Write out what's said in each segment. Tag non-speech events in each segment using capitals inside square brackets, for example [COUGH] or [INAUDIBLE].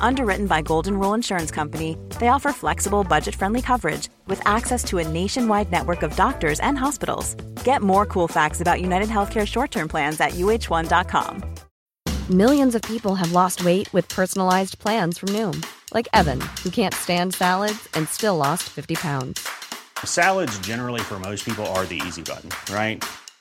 Underwritten by Golden Rule Insurance Company, they offer flexible, budget friendly coverage with access to a nationwide network of doctors and hospitals. Get more cool facts about United Healthcare short term plans at uh1.com. Millions of people have lost weight with personalized plans from Noom, like Evan, who can't stand salads and still lost 50 pounds. Salads, generally, for most people, are the easy button, right?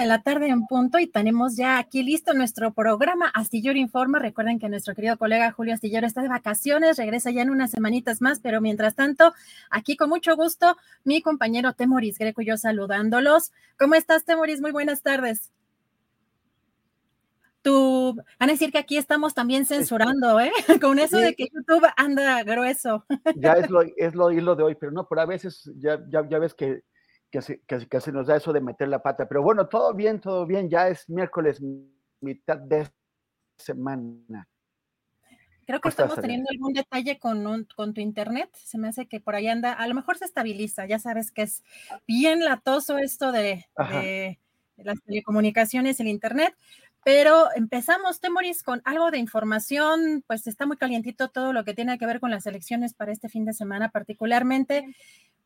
De la tarde en punto y tenemos ya aquí listo nuestro programa Astillero Informa. Recuerden que nuestro querido colega Julio Astillero está de vacaciones, regresa ya en unas semanitas más, pero mientras tanto, aquí con mucho gusto, mi compañero Temoris Greco y yo saludándolos. ¿Cómo estás, Temoris? Muy buenas tardes. Tú, van a decir que aquí estamos también censurando, ¿eh? [LAUGHS] Con eso de que YouTube anda grueso. Ya es lo, es lo hilo de hoy, pero no, pero a veces ya, ya, ya ves que que se, que, se, nos da eso de meter la pata. Pero bueno, todo bien, todo bien. Ya es miércoles, mitad de semana. Creo que estamos teniendo algún detalle con, con tu internet. Se me hace que por ahí anda, a lo mejor se estabiliza. Ya sabes que es bien latoso esto de, de las telecomunicaciones, el internet. Pero empezamos, Temoris, con algo de información, pues está muy calientito todo lo que tiene que ver con las elecciones para este fin de semana, particularmente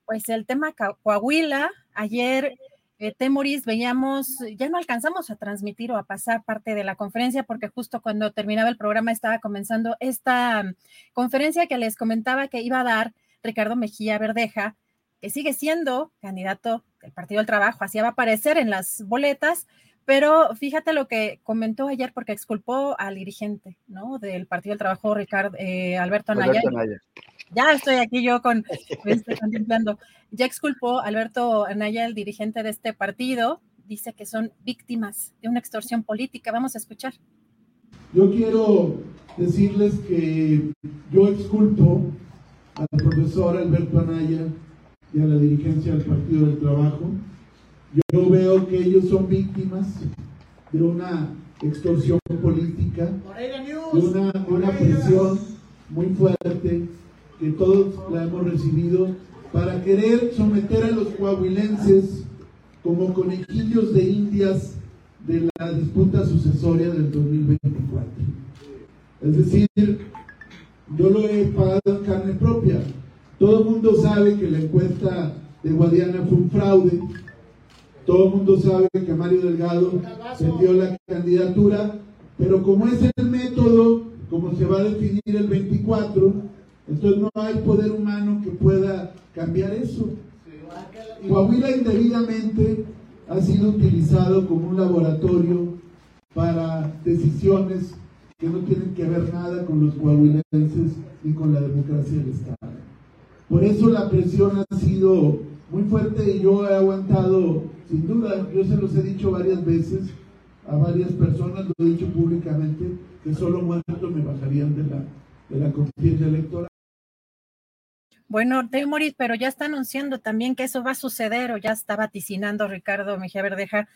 pues el tema Coahuila, ayer eh, Temoris veíamos, ya no alcanzamos a transmitir o a pasar parte de la conferencia porque justo cuando terminaba el programa estaba comenzando esta mm, conferencia que les comentaba que iba a dar Ricardo Mejía Verdeja, que sigue siendo candidato del Partido del Trabajo, así va a aparecer en las boletas, pero fíjate lo que comentó ayer porque exculpó al dirigente, ¿no? Del Partido del Trabajo, Ricardo eh, Alberto Anaya. Ya estoy aquí yo con [LAUGHS] este, contemplando. Ya exculpó Alberto Anaya, el dirigente de este partido, dice que son víctimas de una extorsión política. Vamos a escuchar. Yo quiero decirles que yo exculpo al profesor Alberto Anaya y a la dirigencia del Partido del Trabajo yo veo que ellos son víctimas de una extorsión política, de una, una presión muy fuerte que todos la hemos recibido para querer someter a los coahuilenses como conejillos de indias de la disputa sucesoria del 2024. Es decir, yo lo he pagado en carne propia. Todo el mundo sabe que la encuesta de Guadiana fue un fraude, todo el mundo sabe que Mario Delgado vendió la candidatura, pero como es el método, como se va a definir el 24, entonces no hay poder humano que pueda cambiar eso. Coahuila indebidamente ha sido utilizado como un laboratorio para decisiones que no tienen que ver nada con los coahuilenses ni con la democracia del Estado. Por eso la presión ha sido muy fuerte y yo he aguantado sin duda, yo se los he dicho varias veces a varias personas, lo he dicho públicamente, que solo muerto me bajarían de la, de la conciencia electoral. Bueno, Temoris, pero ya está anunciando también que eso va a suceder o ya está vaticinando Ricardo Mejía Verdeja,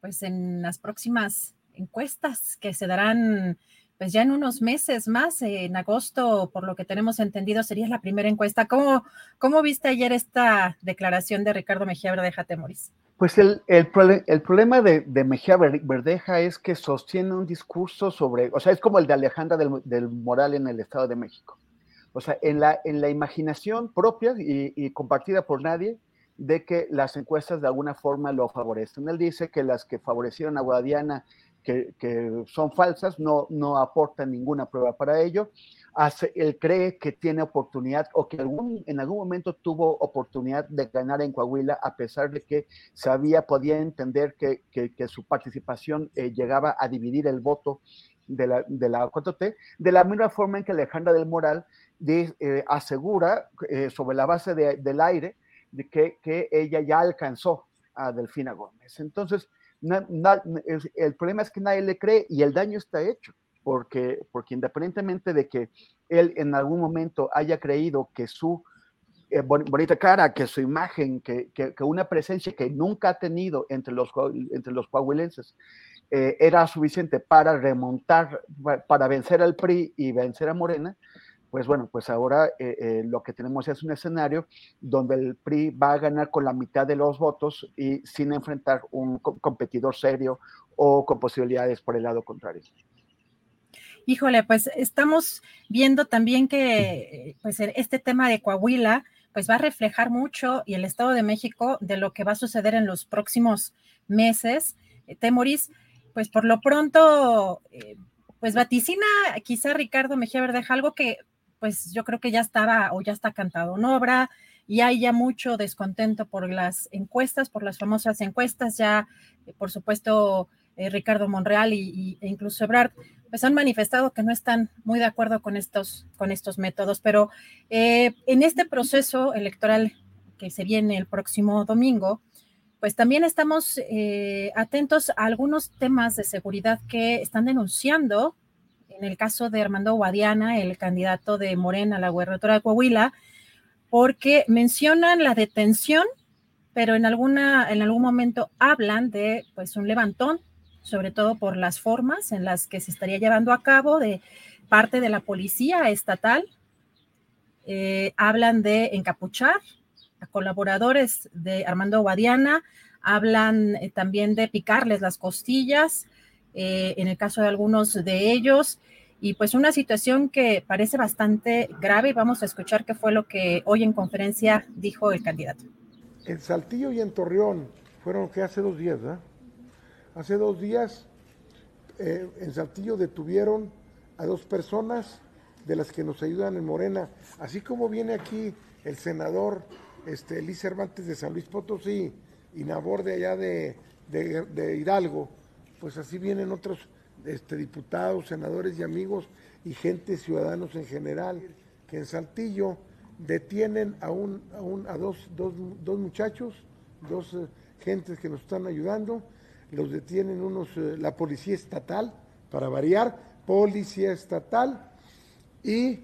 pues en las próximas encuestas que se darán pues ya en unos meses más, en agosto, por lo que tenemos entendido, sería la primera encuesta. ¿Cómo, cómo viste ayer esta declaración de Ricardo Mejía Verdeja Temoris? Pues el, el, problema de, de, Mejía Verdeja es que sostiene un discurso sobre, o sea, es como el de Alejandra del, del Moral en el Estado de México. O sea, en la, en la imaginación propia y, y compartida por nadie, de que las encuestas de alguna forma lo favorecen. Él dice que las que favorecieron a Guadiana que, son falsas, no, no aportan ninguna prueba para ello. Hace, él cree que tiene oportunidad o que algún, en algún momento tuvo oportunidad de ganar en Coahuila, a pesar de que sabía, podía entender que, que, su participación eh, llegaba a dividir el voto de la, de la 4T, de la misma forma en que Alejandra del Moral eh, asegura eh, sobre la base del aire de que, que ella ya alcanzó a Delfina Gómez. Entonces, el problema es que nadie le cree y el daño está hecho, porque, porque independientemente de que él en algún momento haya creído que su eh, bonita cara, que su imagen, que, que, una presencia que nunca ha tenido entre los, entre los coahuilenses eh, era suficiente para remontar, para vencer al PRI y vencer a Morena, pues bueno, pues ahora eh, eh, lo que tenemos es un escenario donde el PRI va a ganar con la mitad de los votos y sin enfrentar un competidor serio o con posibilidades por el lado contrario. Híjole, pues estamos viendo también que pues este tema de Coahuila pues va a reflejar mucho y el Estado de México de lo que va a suceder en los próximos meses. Eh, Temoris, pues por lo pronto, pues vaticina quizá Ricardo Mejía Verdeja algo que pues yo creo que ya estaba o ya está cantado en obra y hay ya mucho descontento por las encuestas, por las famosas encuestas, ya eh, por supuesto eh, Ricardo Monreal y, e incluso Ebrard, pues han manifestado que no están muy de acuerdo con estos, con estos métodos, pero eh, en este proceso electoral que se viene el próximo domingo, pues también estamos atentos a algunos temas de seguridad que están denunciando en el caso de Armando Guadiana, el candidato de Morena a la gubernatura de Coahuila, porque mencionan la detención, pero en, alguna, en algún momento hablan de pues un levantón, sobre todo por las formas en las que se estaría llevando a cabo de parte de la policía estatal. Eh, hablan de encapuchar a colaboradores de Armando Guadiana, hablan eh, también de picarles las costillas, eh, en el caso de algunos de ellos, y pues una situación que parece bastante grave y vamos a escuchar qué fue lo que hoy en conferencia dijo el candidato. En Saltillo y en Torreón fueron que hace dos días, ¿verdad? Hace dos días eh, en Saltillo detuvieron a dos personas de las que nos ayudan en Morena, así como viene aquí el senador este, Cervantes de San Luis Potosí y Nabor de allá de Hidalgo, pues así vienen otros este, diputados, senadores y amigos y gente, ciudadanos en general, que en Saltillo detienen a, un, a, un, a dos, dos, dos, muchachos, dos eh, gentes que nos están ayudando, los detienen unos, eh, la policía estatal, para variar, policía estatal, y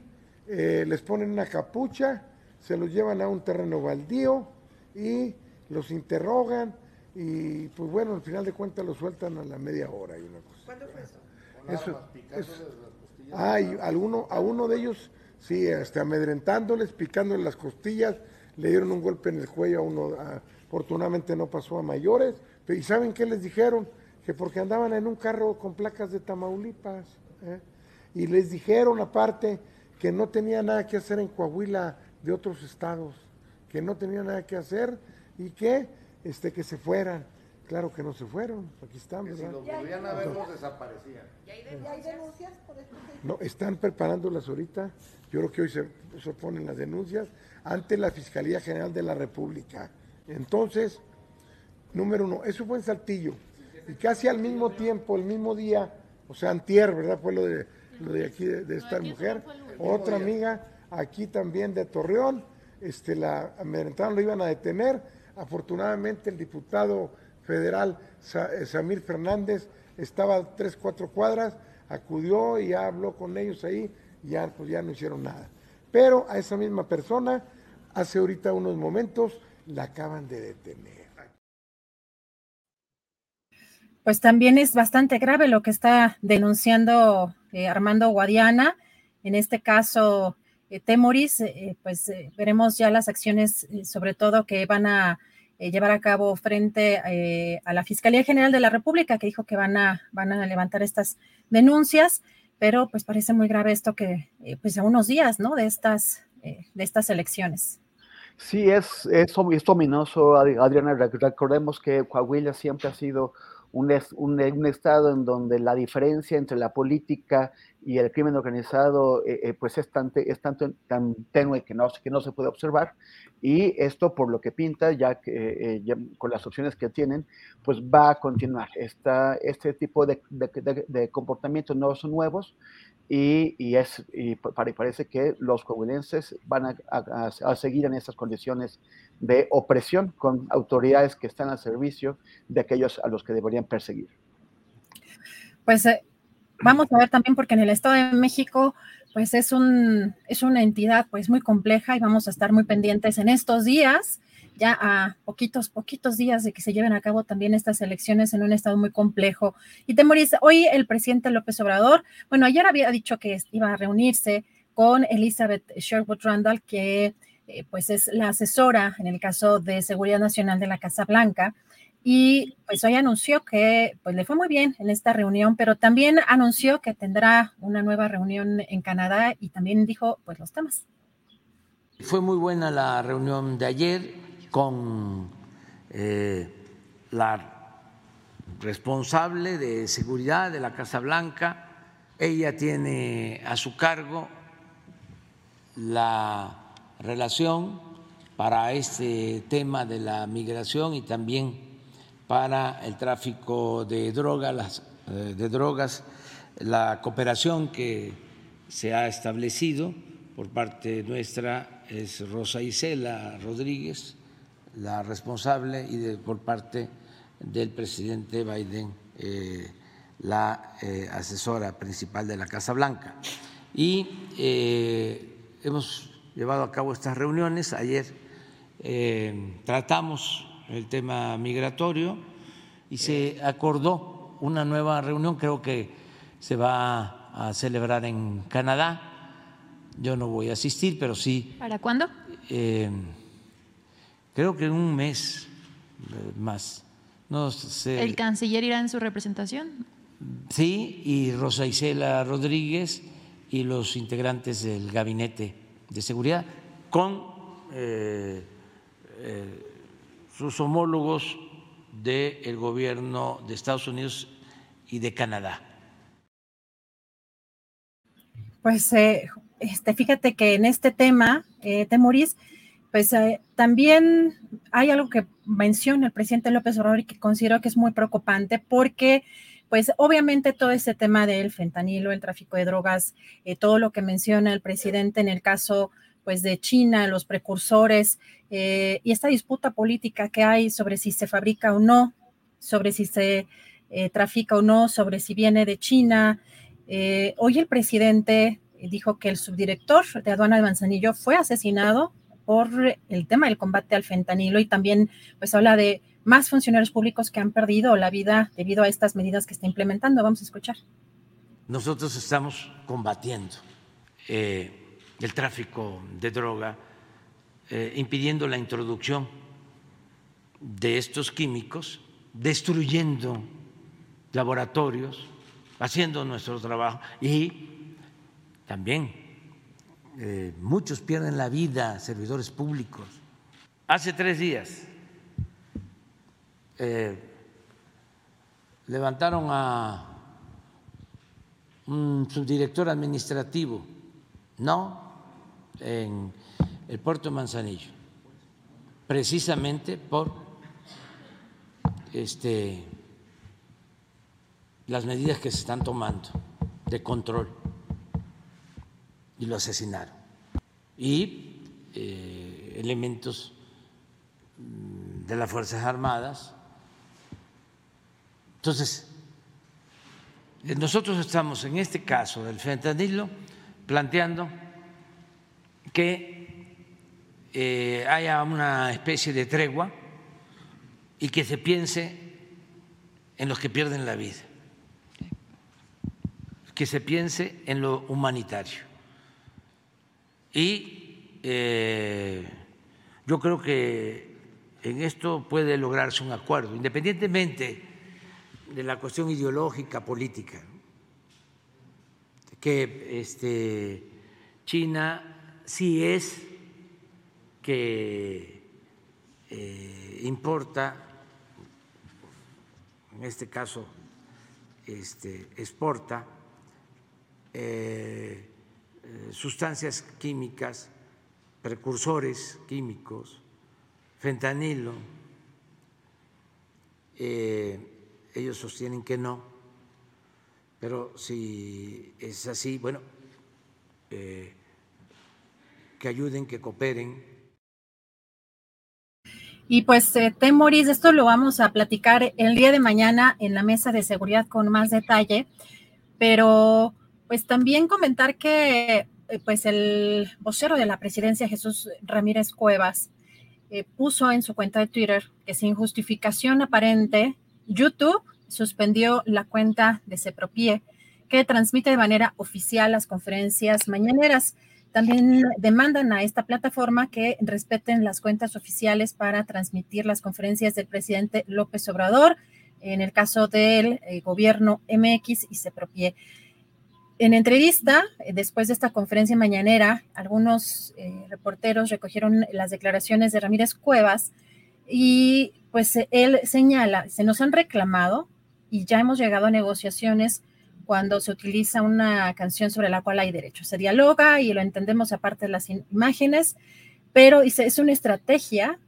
eh, les ponen una capucha, se los llevan a un terreno baldío y los interrogan y pues bueno, al final de cuentas los sueltan a la media hora y una cosa. ¿Cuándo fue eso? Eso, Ay, alguno, a uno de ellos, sí, este, amedrentándoles, picándoles las costillas, le dieron un golpe en el cuello a uno, afortunadamente no pasó a mayores, ¿y saben qué les dijeron? Que porque andaban en un carro con placas de Tamaulipas, ¿eh? y les dijeron aparte que no tenía nada que hacer en Coahuila de otros estados, que no tenía nada que hacer y que, este, que se fueran. Claro que no se fueron, aquí están. Que si los volvían a ver, los desaparecían. ¿Y hay denuncias? por esto? No, están preparándolas ahorita. Yo creo que hoy se, se ponen las denuncias ante la Fiscalía General de la República. Entonces, número uno, eso fue en Saltillo. Y casi al mismo tiempo, el mismo día, o sea, antier, ¿verdad? Fue lo de, lo de aquí, de, esta mujer. Otra amiga, aquí también de Torreón, este, la amedrentaron, lo iban a detener. Afortunadamente el diputado federal eh, Samir Fernández estaba tres, cuatro cuadras, acudió y ya habló con ellos ahí, ya, pues ya no hicieron nada. Pero a esa misma persona, hace ahorita unos momentos, la acaban de detener. Pues también es bastante grave lo que está denunciando Armando Guadiana. En este caso, Temoris, pues veremos ya las acciones, sobre todo que van a llevar a cabo frente a la Fiscalía General de la República, que dijo que van a, van a levantar estas denuncias, pero pues parece muy grave esto que, pues a unos días, ¿no? De estas, de estas elecciones. Sí, es, es, es ominoso, Adriana. Recordemos que Coahuila siempre ha sido un, un, un, estado en donde la diferencia entre la política y el crimen organizado eh, eh, pues es, tan, es tanto, tan tenue que no, que no se puede observar y esto por lo que pinta ya que eh, ya con las opciones que tienen pues va a continuar Esta, este tipo de, de, de comportamientos no son nuevos y, es, y parece que los coahuilenses van a, seguir en estas condiciones de opresión con autoridades que están al servicio de aquellos a los que deberían perseguir. Pues eh, vamos a ver también porque en el Estado de México pues es, un, es una entidad pues muy compleja y vamos a estar muy pendientes en estos días ya a poquitos, poquitos días de que se lleven a cabo también estas elecciones en un estado muy complejo. Y Temoris, hoy el presidente López Obrador, bueno, ayer había dicho que iba a reunirse con Elizabeth Sherwood Randall, que eh, pues es la asesora en el caso de seguridad nacional de la Casa Blanca. Y pues hoy anunció que pues le fue muy bien en esta reunión, pero también anunció que tendrá una nueva reunión en Canadá y también dijo pues los temas. Fue muy buena la reunión de ayer con eh, la responsable de seguridad de la Casa Blanca. Ella tiene a su cargo la relación para este tema de la migración y también para el tráfico de drogas, eh, de drogas, la cooperación que se ha establecido por parte nuestra es Rosa Isela Rodríguez, la responsable y por parte del presidente Biden eh, la eh, asesora principal de la Casa Blanca. Y hemos llevado a cabo estas reuniones. Ayer tratamos el tema migratorio y se acordó una nueva reunión, creo que se va a celebrar en Canadá. Yo no voy a asistir, pero sí. ¿Para cuándo? creo que en un mes eh, más. No sé. ¿El canciller irá en su representación? Sí, y Rosa Isela Rodríguez y los integrantes del gabinete de seguridad con eh, eh, sus homólogos del gobierno de Estados Unidos y de Canadá. Pues este, fíjate que en este tema, Temoris, pues eh, también hay algo que menciona el presidente López Obrador y que considero que es muy preocupante porque pues obviamente todo ese tema del fentanilo, el tráfico de drogas, eh, todo lo que menciona el presidente en el caso pues de China, los precursores eh, y esta disputa política que hay sobre si se fabrica o no, sobre si se trafica o no, sobre si viene de China. hoy el presidente dijo que el subdirector de aduana de Manzanillo fue asesinado por el tema del combate al fentanilo y también pues habla de más funcionarios públicos que han perdido la vida debido a estas medidas que está implementando. Vamos a escuchar. Nosotros estamos combatiendo eh, el tráfico de droga, eh, impidiendo la introducción de estos químicos, destruyendo laboratorios, haciendo nuestro trabajo y también eh, muchos pierden la vida, servidores públicos. Hace tres días eh, levantaron a un subdirector administrativo, no, en el puerto Manzanillo, precisamente por este, las medidas que se están tomando de control y lo asesinaron. Y eh, elementos mm, de las Fuerzas Armadas. Entonces, eh, nosotros estamos en este caso del fentanilo planteando que eh, haya una especie de tregua y que se piense en los que pierden la vida que se piense en lo humanitario. Y eh, yo creo que en esto puede lograrse un acuerdo, independientemente de la cuestión ideológica, política, que este, China sí es que eh, importa, en este caso este, exporta, eh, eh, sustancias químicas, precursores químicos, fentanilo. ellos sostienen que no, pero si es así, bueno, que ayuden, que cooperen y pues, eh, Temoris, esto lo vamos a platicar el día de mañana en la mesa de seguridad con más detalle, pero pues también comentar que eh, pues el vocero de la presidencia, Jesús Ramírez Cuevas, eh, puso en su cuenta de Twitter que sin justificación aparente, YouTube suspendió la cuenta de Cepropie, que transmite de manera oficial las conferencias mañaneras. También demandan a esta plataforma que respeten las cuentas oficiales para transmitir las conferencias del presidente López Obrador, en el caso del eh, gobierno MX y CEPROPIE. En entrevista, eh, después de esta conferencia mañanera, algunos eh, reporteros recogieron las declaraciones de Ramírez Cuevas y pues él señala, se nos han reclamado y ya hemos llegado a negociaciones cuando se utiliza una canción sobre la cual hay derecho. Se dialoga y lo entendemos aparte de las imágenes, pero es una estrategia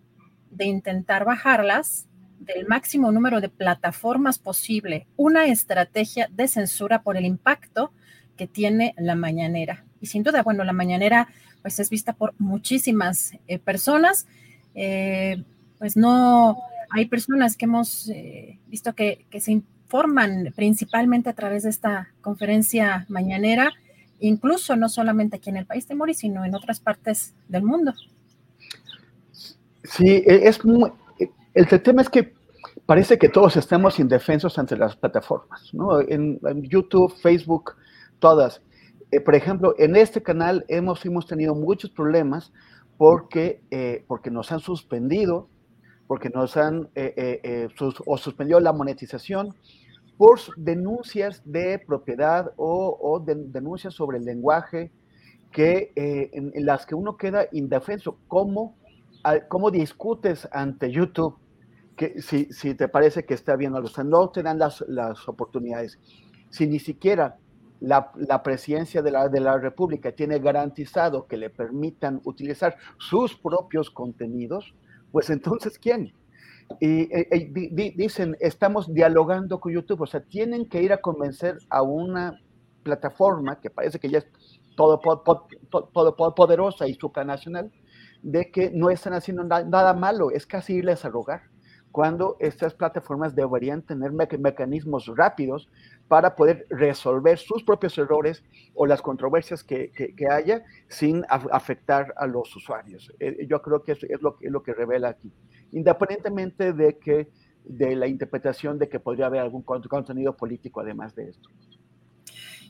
de intentar bajarlas del máximo número de plataformas posible, una estrategia de censura por el impacto que tiene la mañanera. Y sin duda, bueno, la mañanera pues es vista por muchísimas eh, personas, eh, pues no, hay personas que hemos eh, visto que se forman principalmente a través de esta conferencia mañanera, incluso no solamente aquí en el país de Mori, sino en otras partes del mundo. Sí, e, es muy, el tema es que parece que todos estamos indefensos ante las plataformas, ¿no? En, YouTube, Facebook, todas. Eh, por ejemplo, en este canal hemos, hemos tenido muchos problemas porque, eh, porque nos han suspendido, porque nos han eh, o suspendido la monetización, por denuncias de propiedad o, denuncias sobre el lenguaje que, eh, en, las que uno queda indefenso. ¿Cómo, cómo discutes ante YouTube que si, si, te parece que está bien o no te dan las, las oportunidades? Si ni siquiera la, la, presidencia de la, de la República tiene garantizado que le permitan utilizar sus propios contenidos, pues entonces, ¿quién? y, eh, eh, dicen, estamos dialogando con YouTube, o sea, tienen que ir a convencer a una plataforma que parece que ya es todo, todo, poderosa y supranacional, de que no están haciendo nada malo, es casi irles a rogar, cuando estas plataformas deberían tener mecanismos rápidos para poder resolver sus propios errores o las controversias que, haya sin afectar a los usuarios. Eh, yo creo que eso es lo, es lo que revela aquí independientemente de que de la interpretación de que podría haber algún contenido político además de esto.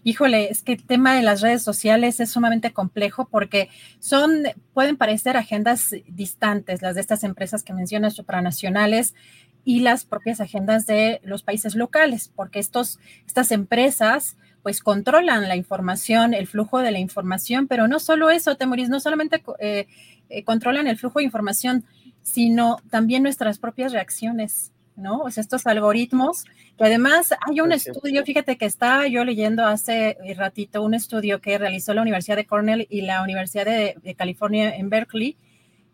Híjole, es que el tema de las redes sociales es sumamente complejo porque son, pueden parecer agendas distantes, las de estas empresas que mencionas supranacionales y las propias agendas de los países locales, porque estos, estas empresas pues controlan la información, el flujo de la información, pero no solo eso, Temoris, no solamente eh, eh, controlan el flujo de información, sino también nuestras propias reacciones, ¿no? O sea, estos algoritmos, que además hay un estudio, fíjate que estaba yo leyendo hace ratito un estudio que realizó la Universidad de Cornell y la Universidad de, California en Berkeley,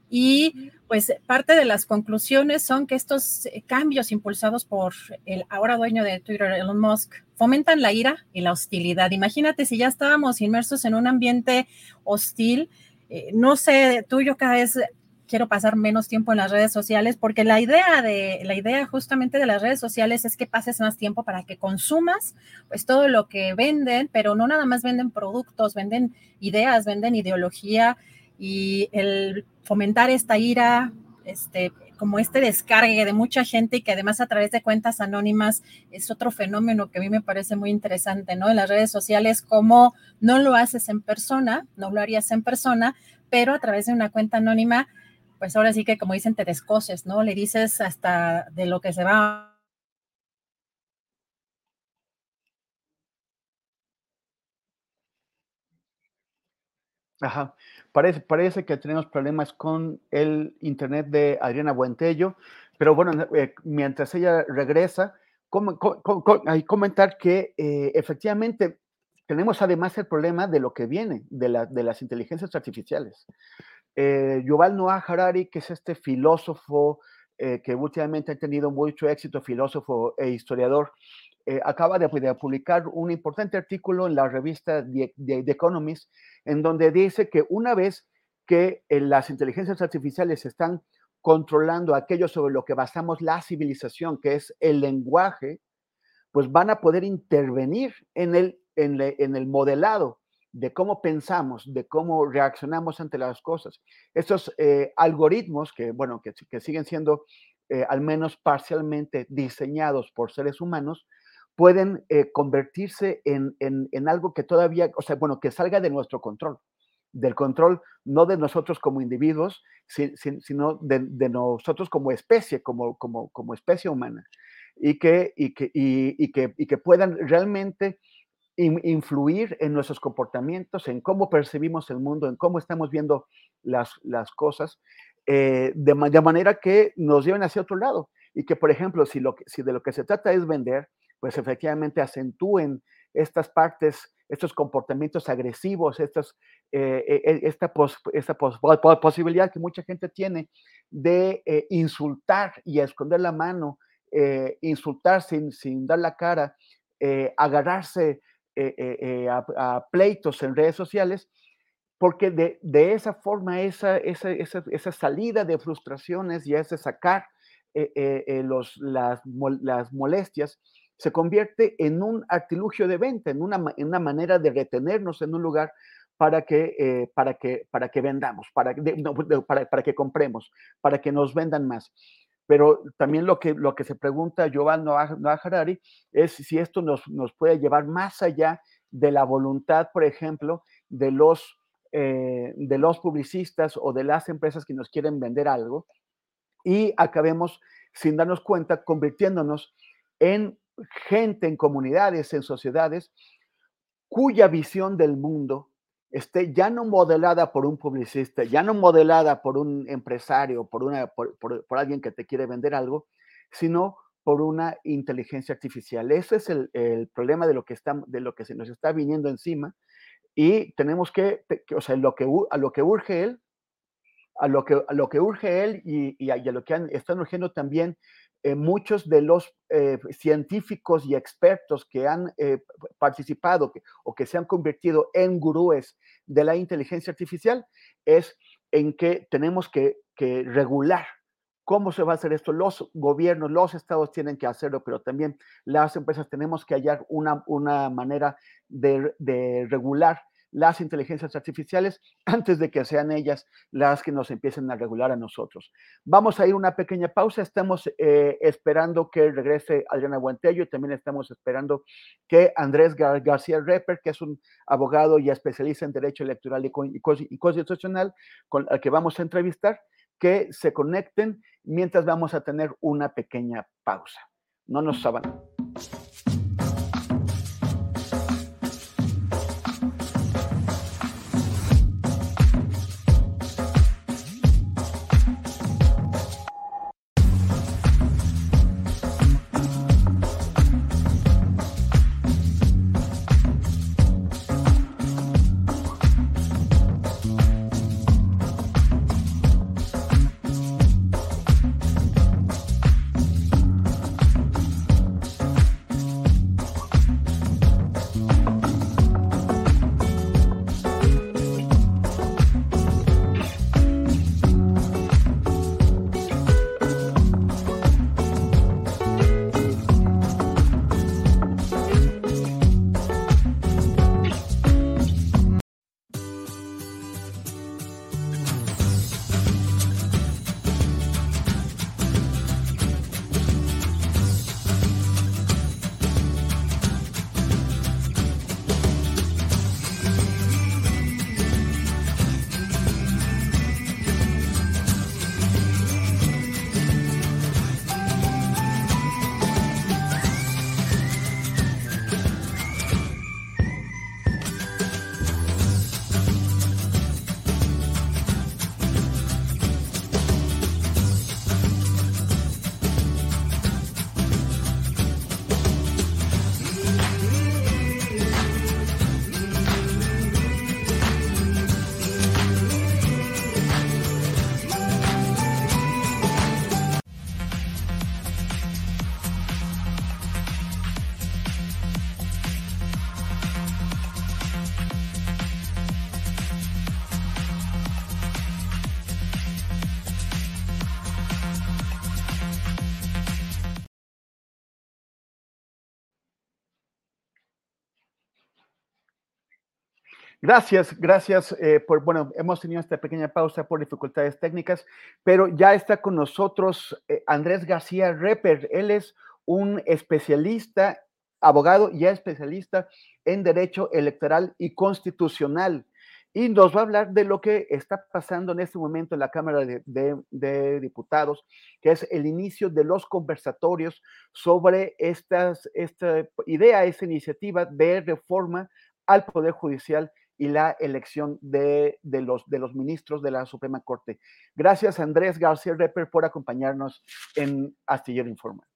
y pues parte de las conclusiones son que estos cambios impulsados por el ahora dueño de Twitter, Elon Musk, fomentan la ira y la hostilidad. Imagínate si ya estábamos inmersos en un ambiente hostil, eh, no sé, tú y yo cada vez quiero pasar menos tiempo en las redes sociales, porque la idea de la idea justamente de las redes sociales es que pases más tiempo para que consumas pues todo lo que venden, pero no nada más venden productos, venden ideas, venden ideología y el fomentar esta ira este, como este descargue de mucha gente y que además a través de cuentas anónimas es otro fenómeno que a mí me parece muy interesante, ¿no? En las redes sociales, como no lo haces en persona, no lo harías en persona, pero a través de una cuenta anónima, pues ahora sí que como dicen, te descoces, ¿no? Le dices hasta de lo que se va Ajá. Parece, parece que tenemos problemas con el internet de Adriana Buentello, pero bueno, eh, mientras ella regresa, hay comentar que eh, efectivamente tenemos además el problema de lo que viene de, las inteligencias artificiales. Eh, Yuval Noah Harari, que es este filósofo que últimamente ha tenido mucho éxito, filósofo e historiador, eh, acaba de, publicar un importante artículo en la revista The, Economist, en donde dice que una vez que eh, las inteligencias artificiales están controlando aquello sobre lo que basamos la civilización, que es el lenguaje, pues van a poder intervenir en, el modelado de cómo pensamos, de cómo reaccionamos ante las cosas. Estos eh, algoritmos que, bueno, que, siguen siendo al menos parcialmente diseñados por seres humanos, pueden eh, convertirse en, algo que todavía, o sea, bueno, que salga de nuestro control, del control no de nosotros como individuos, sino de, nosotros como especie, como, como, como especie humana, y que, y que, y, que, que puedan realmente influir en nuestros comportamientos, en cómo percibimos el mundo, en cómo estamos viendo las, las cosas, eh, de, de, manera que nos lleven hacia otro lado. Y que, por ejemplo, si, lo, si de lo que se trata es vender, pues efectivamente acentúen estas partes, estos comportamientos agresivos, estos, eh, eh, eh, esta, esta posibilidad que mucha gente tiene de insultar y esconder la mano, insultar sin, sin, dar la cara, agarrarse a, pleitos en redes sociales, porque de, de esa forma, esa, esa, esa, salida de frustraciones y ese sacar los, las, las molestias, se convierte en un artilugio de venta, en una, en una manera de retenernos en un lugar para que, eh, para que, para que vendamos, para, para, que compremos, para que nos vendan más. Pero también lo que, lo que se pregunta Giovanni Noah Harari es si esto nos, nos puede llevar más allá de la voluntad, por ejemplo, de los, eh, de los publicistas o de las empresas que nos quieren vender algo y acabemos, sin darnos cuenta, convirtiéndonos en gente en comunidades, en sociedades, cuya visión del mundo esté ya no modelada por un publicista, ya no modelada por un empresario, por, una, por, alguien que te quiere vender algo, sino por una inteligencia artificial. Ese es el, problema de lo, que está, de lo que se nos está viniendo encima y tenemos que, o sea, lo que, a lo que urge él, a lo que, a lo que urge él y, y, a, lo que están urgiendo también eh, muchos de los eh, científicos y expertos que han eh, participado o que se han convertido en gurúes de la inteligencia artificial es en que tenemos que, regular cómo se va a hacer esto. Los gobiernos, los estados tienen que hacerlo, pero también las empresas tenemos que hallar una, una manera de, de regular las inteligencias artificiales [CLEARS THROAT] antes de que sean ellas las que nos empiecen a regular a nosotros. Vamos a ir una pequeña pausa. Estamos eh, esperando que regrese Adriana Guantello y también estamos esperando que Andrés García Reper, que es un abogado y especialista en Derecho Electoral y, Constitucional, con el que vamos a entrevistar, que se conecten mientras vamos a tener una pequeña pausa. No nos saben. Gracias, gracias eh, por, bueno, hemos tenido esta pequeña pausa por dificultades técnicas, pero ya está con nosotros eh, Andrés García Reper. Él es un especialista, abogado y especialista en derecho electoral y constitucional. Y nos va a hablar de lo que está pasando en este momento en la Cámara de, Diputados, que es el inicio de los conversatorios sobre estas, esta idea, esta iniciativa de reforma al Poder Judicial y la elección de, los, de los ministros de la Suprema Corte. Gracias, Andrés García Reper, por acompañarnos en Astillero Informa.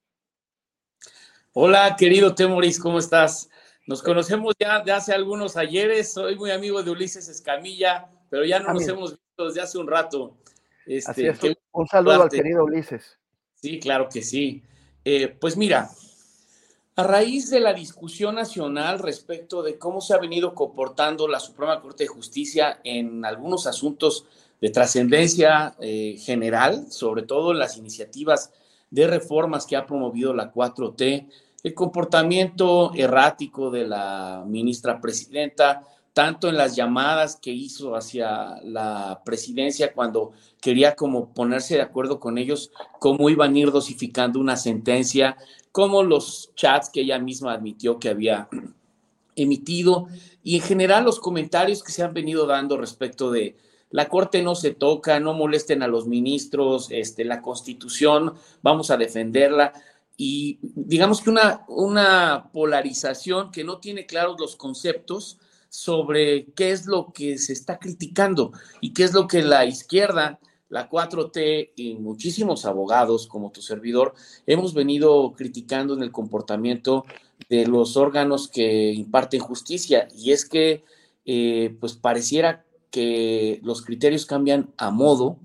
Hola, querido Temoris, ¿cómo estás? Nos conocemos ya de hace algunos ayeres, soy muy amigo de Ulises Escamilla, pero ya no nos hemos visto desde hace un rato. Este, un saludo al querido Ulises. Sí, claro que sí. Eh, pues mira, a raíz de la discusión nacional respecto de cómo se ha venido comportando la Suprema Corte de Justicia en algunos asuntos de trascendencia eh, general, sobre todo en las iniciativas de reformas que ha promovido la 4T, el comportamiento errático de la ministra presidenta, tanto en las llamadas que hizo hacia la presidencia cuando quería como ponerse de acuerdo con ellos cómo iban a ir dosificando una sentencia como los chats que ella misma admitió que había emitido y en general los comentarios que se han venido dando respecto de la corte no se toca, no molesten a los ministros, este, la constitución, vamos a defenderla. Y digamos que una, una polarización que no tiene claros los conceptos sobre qué es lo que se está criticando y qué es lo que la izquierda la 4T y muchísimos abogados como tu servidor hemos venido criticando en el comportamiento de los órganos que imparten justicia. Y es que eh, pues pareciera que los criterios cambian a modo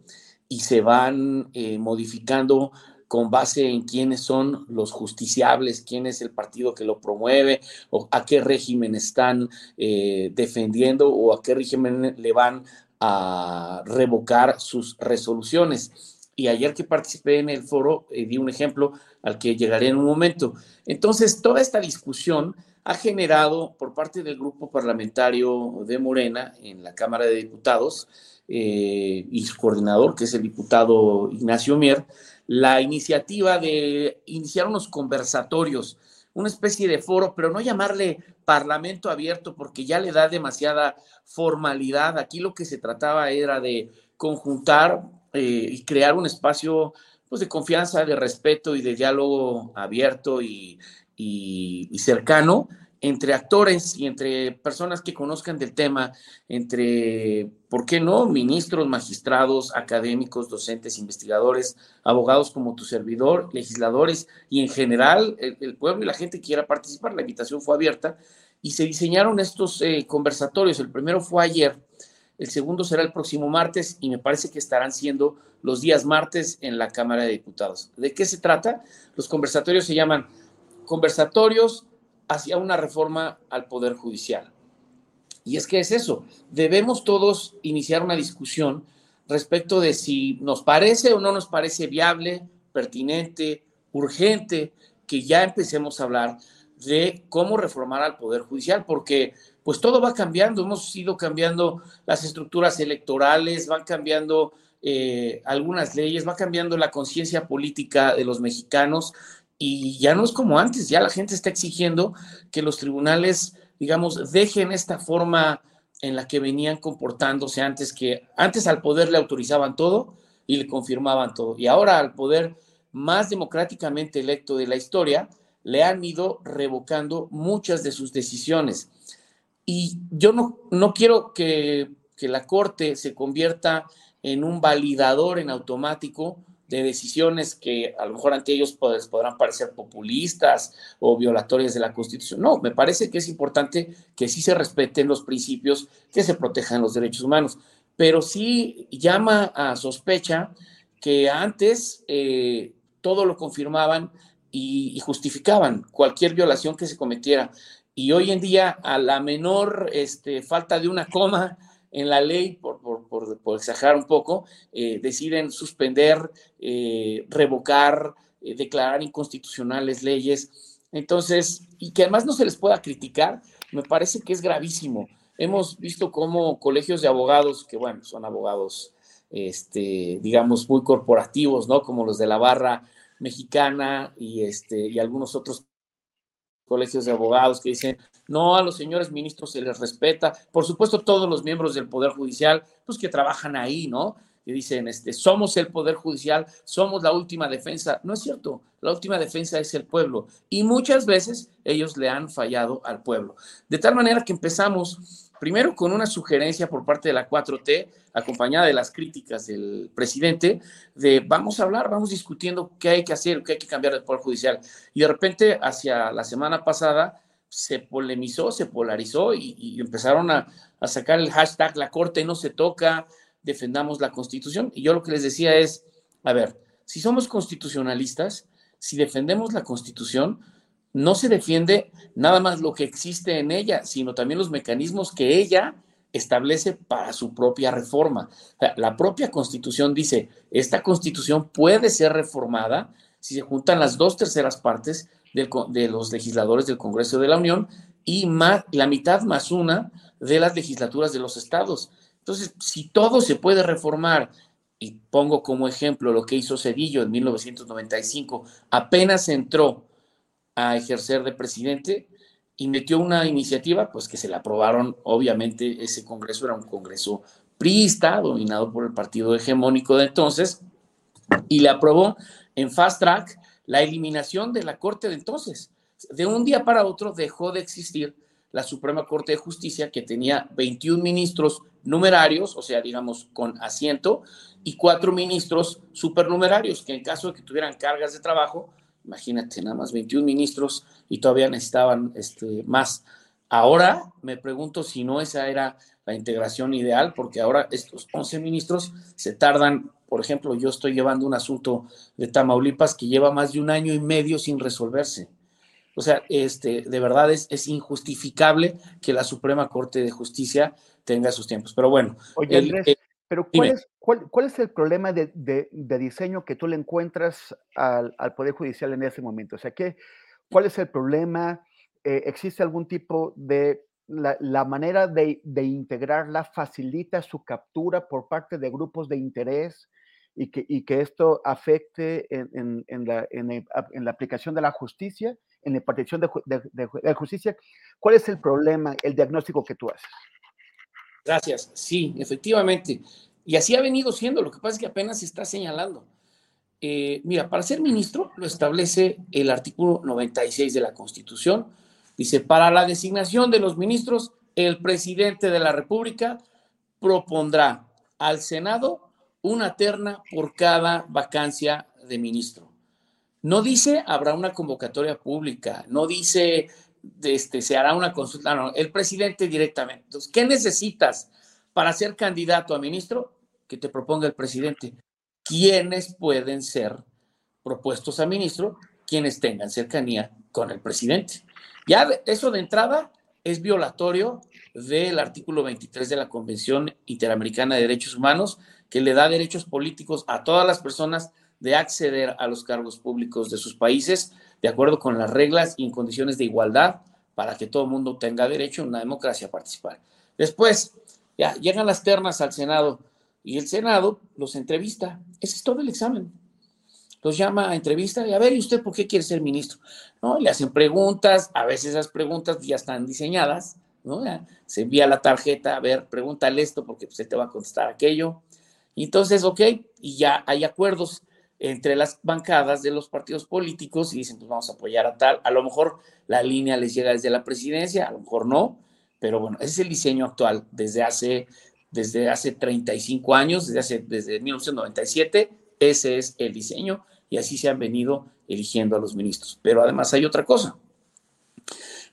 y se van eh, modificando con base en quiénes son los justiciables, quién es el partido que lo promueve, o a qué régimen están eh, defendiendo o a qué régimen le van a revocar sus resoluciones. Y ayer que participé en el foro, eh, di un ejemplo al que llegaré en un momento. Entonces, toda esta discusión ha generado por parte del grupo parlamentario de Morena en la Cámara de Diputados eh, y su coordinador, que es el diputado Ignacio Mier, la iniciativa de iniciar unos conversatorios una especie de foro, pero no llamarle parlamento abierto porque ya le da demasiada formalidad. Aquí lo que se trataba era de conjuntar eh, y crear un espacio pues, de confianza, de respeto y de diálogo abierto y cercano entre actores y entre personas que conozcan del tema, entre, ¿por qué no?, ministros, magistrados, académicos, docentes, investigadores, abogados como tu servidor, legisladores y en general el, pueblo y la gente quiera participar. La invitación fue abierta y se diseñaron estos eh, conversatorios. El primero fue ayer, el segundo será el próximo martes y me parece que estarán siendo los días martes en la Cámara de Diputados. ¿De qué se trata? Los conversatorios se llaman conversatorios hacia una reforma al Poder Judicial. Y es que es eso, debemos todos iniciar una discusión respecto de si nos parece o no nos parece viable, pertinente, urgente, que ya empecemos a hablar de cómo reformar al Poder Judicial, porque pues todo va cambiando, hemos ido cambiando las estructuras electorales, van cambiando eh, algunas leyes, va cambiando la conciencia política de los mexicanos y ya no es como antes, ya la gente está exigiendo que los tribunales, digamos, dejen esta forma en la que venían comportándose antes, que antes al poder le autorizaban todo y le confirmaban todo. Y ahora al poder más democráticamente electo de la historia, le han ido revocando muchas de sus decisiones. Y yo no, no quiero que, que la Corte se convierta en un validador en automático de decisiones que a lo mejor ante ellos pues, podrán parecer populistas o violatorias de la Constitución. No, me parece que es importante que sí se respeten los principios, que se protejan los derechos humanos, pero sí llama a sospecha que antes eh, todo lo confirmaban y, justificaban cualquier violación que se cometiera. Y hoy en día, a la menor este, falta de una coma, en la ley, por, por, exagerar un poco, eh, deciden suspender, eh, revocar, eh, declarar inconstitucionales leyes. Entonces, y que además no se les pueda criticar, me parece que es gravísimo. hemos visto cómo colegios de abogados, que bueno, son abogados, este, digamos, muy corporativos, ¿no? Como los de la barra mexicana y, este, y algunos otros colegios de abogados que dicen, no, a los señores ministros se les respeta. Por supuesto, todos los miembros del Poder Judicial, pues que trabajan ahí, ¿no? Que dicen, este, somos el Poder Judicial, somos la última defensa. No es cierto, la última defensa es el pueblo. Y muchas veces ellos le han fallado al pueblo. De tal manera que empezamos primero con una sugerencia por parte de la 4T, acompañada de las críticas del presidente, de vamos a hablar, vamos discutiendo qué hay que hacer, qué hay que cambiar del Poder Judicial. Y de repente, hacia la semana pasada, se polemizó, se polarizó y, empezaron a, sacar el hashtag la Corte no se toca, defendamos la Constitución. Y yo lo que les decía es, a ver, si somos constitucionalistas, si defendemos la Constitución, no se defiende nada más lo que existe en ella, sino también los mecanismos que ella establece para su propia reforma. la propia constitución dice, esta constitución puede ser reformada si se juntan las dos terceras partes de los legisladores del Congreso de la Unión y la mitad más una de las legislaturas de los estados. Entonces, si todo se puede reformar, y pongo como ejemplo lo que hizo Cedillo en 1995, apenas entró a ejercer de presidente y metió una iniciativa, pues que se la aprobaron, obviamente ese Congreso era un Congreso priista, dominado por el partido hegemónico de entonces, y le aprobó en fast track la eliminación de la Corte de entonces. De un día para otro dejó de existir la Suprema Corte de Justicia, que tenía 21 ministros numerarios, o sea, digamos, con asiento, y cuatro ministros supernumerarios, que en caso de que tuvieran cargas de trabajo, Imagínate, nada más 21 ministros y todavía necesitaban este, más. Ahora me pregunto si no esa era la integración ideal, porque ahora estos 11 ministros se tardan, por ejemplo, yo estoy llevando un asunto de Tamaulipas que lleva más de un año y medio sin resolverse. O sea, este, de verdad es, es injustificable que la Suprema Corte de Justicia tenga sus tiempos. Pero bueno, Oye, pero ¿cuál es, cuál, es, el problema de, diseño que tú le encuentras al, Poder Judicial en ese momento? O sea, ¿qué, ¿cuál es el problema? Eh, ¿Existe algún tipo de... La, manera de, integrarla facilita su captura por parte de grupos de interés y que, que esto afecte en, la, en, la, aplicación de la justicia, en la impartición de justicia? ¿Cuál es el problema, el diagnóstico que tú haces? Gracias. Sí, efectivamente. Y así ha venido siendo. Lo que pasa es que apenas se está señalando. Eh, mira, para ser ministro lo establece el artículo 96 de la Constitución. Dice, para la designación de los ministros, el presidente de la República propondrá al Senado una terna por cada vacancia de ministro. No dice habrá una convocatoria pública, no dice este, se hará una consulta, no, el presidente directamente. Entonces, ¿qué necesitas para ser candidato a ministro? Que te proponga el presidente. ¿Quiénes pueden ser propuestos a ministro? Quienes tengan cercanía con el presidente. Ya eso de entrada es violatorio del artículo 23 de la Convención Interamericana de Derechos Humanos, que le da derechos políticos a todas las personas de acceder a los cargos públicos de sus países de acuerdo con las reglas y en condiciones de igualdad para que todo el mundo tenga derecho en una democracia a participar. Después, ya llegan las ternas al Senado y el Senado los entrevista. Ese es todo el examen. Los llama a entrevista y a ver, ¿y usted por qué quiere ser ministro? ¿No? Le hacen preguntas, a veces esas preguntas ya están diseñadas, ¿no? se envía la tarjeta, a ver, pregúntale esto porque usted te va a contestar aquello. Entonces, ok, y ya hay acuerdos entre las bancadas de los partidos políticos y dicen, pues vamos a apoyar a tal. A lo mejor la línea les llega desde la presidencia, a lo mejor no, pero bueno, ese es el diseño actual desde hace, desde hace 35 años, desde, hace, desde 1997, ese es el diseño y así se han venido eligiendo a los ministros. Pero además hay otra cosa.